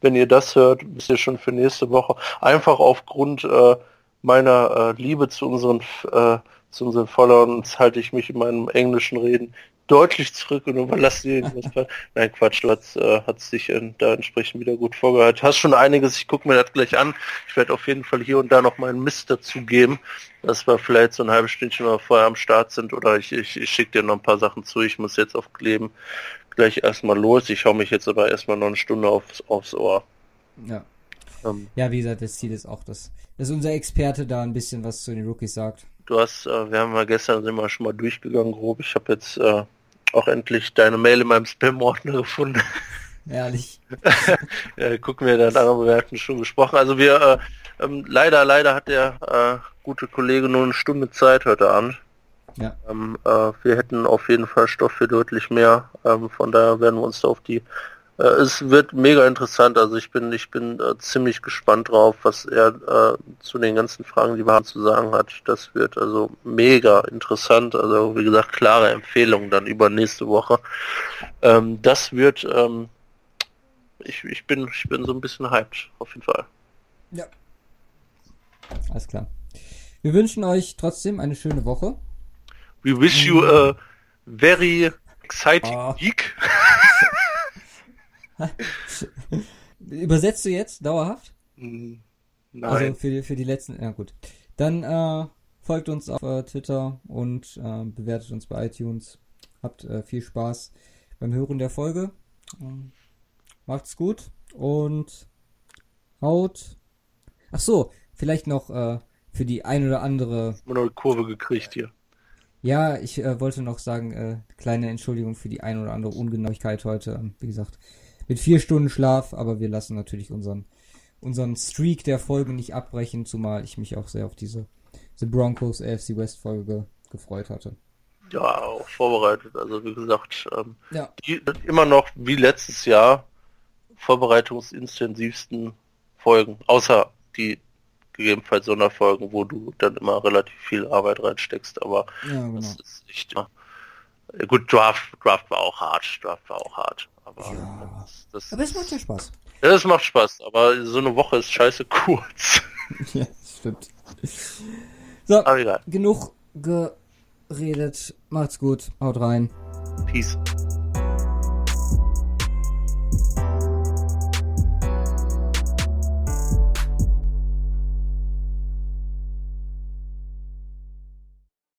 wenn ihr das hört, wisst ihr schon für nächste Woche. Einfach aufgrund äh, meiner äh, Liebe zu unseren äh, zu unseren Followern halte ich mich in meinem englischen Reden deutlich zurück und überlasse das Part. Nein, Quatsch, hast, äh, hast dich äh, da entsprechend wieder gut vorgehört. Hast schon einiges, ich gucke mir das gleich an. Ich werde auf jeden Fall hier und da noch meinen Mist dazugeben, dass wir vielleicht so ein halbes Stündchen mal vorher am Start sind oder ich, ich, ich schicke dir noch ein paar Sachen zu. Ich muss jetzt auf Kleben gleich erstmal los. Ich hau mich jetzt aber erstmal noch eine Stunde aufs, aufs Ohr. Ja. Ähm, Ja, wie gesagt, das Ziel ist auch, dass, dass unser Experte da ein bisschen was zu den Rookies sagt. du hast, äh, wir haben ja gestern sind wir schon mal durchgegangen grob. Ich habe jetzt äh, auch endlich deine Mail in meinem Spam-Ordner gefunden. Ehrlich. gucken wir dann an, aber wir hatten schon gesprochen. Also wir, äh, ähm, leider, leider hat der äh, gute Kollege nur eine Stunde Zeit heute Abend. Ja. Ähm, äh, wir hätten auf jeden Fall Stoff für deutlich mehr. Ähm, von daher werden wir uns da auf die. Äh, es wird mega interessant. Also ich bin, ich bin äh, ziemlich gespannt drauf, was er äh, zu den ganzen Fragen, die wir haben, zu sagen hat. Das wird also mega interessant. Also wie gesagt, klare Empfehlung dann über nächste Woche. Ähm, das wird ähm, ich, ich bin ich bin so ein bisschen hyped, auf jeden Fall. Ja. Alles klar. Wir wünschen euch trotzdem eine schöne Woche. We wish you a very exciting Ah. week. Übersetzt du jetzt dauerhaft? Hm, Also Nein. für die, für die letzten, ja gut. Dann äh, folgt uns auf äh, Twitter und äh, bewertet uns bei iTunes. Habt äh, viel Spaß beim Hören der Folge. Ähm, macht's gut und haut. Ach so, vielleicht noch äh, für die ein oder andere. Immer noch eine Kurve gekriegt hier. Ja, ich äh, wollte noch sagen, äh, kleine Entschuldigung für die ein oder andere Ungenauigkeit heute. Ähm, Wie gesagt, mit vier Stunden Schlaf, aber wir lassen natürlich unseren unseren Streak der Folge nicht abbrechen, zumal ich mich auch sehr auf diese The Broncos AFC West Folge gefreut hatte. Ja, auch vorbereitet. Also wie gesagt, ähm, Ja. die immer noch wie letztes Jahr vorbereitungsintensivsten Folgen, außer die gegebenenfalls Sonderfolgen, wo du dann immer relativ viel Arbeit reinsteckst, aber Ja, genau. das ist nicht Gut, Draft, Draft war auch hart, Draft war auch hart, aber Ja. das, das, Aber es macht ja Spaß. ja, das macht Spaß, aber so eine Woche ist scheiße kurz. ja, stimmt. So, genug geredet. Macht's gut. Haut rein. Peace.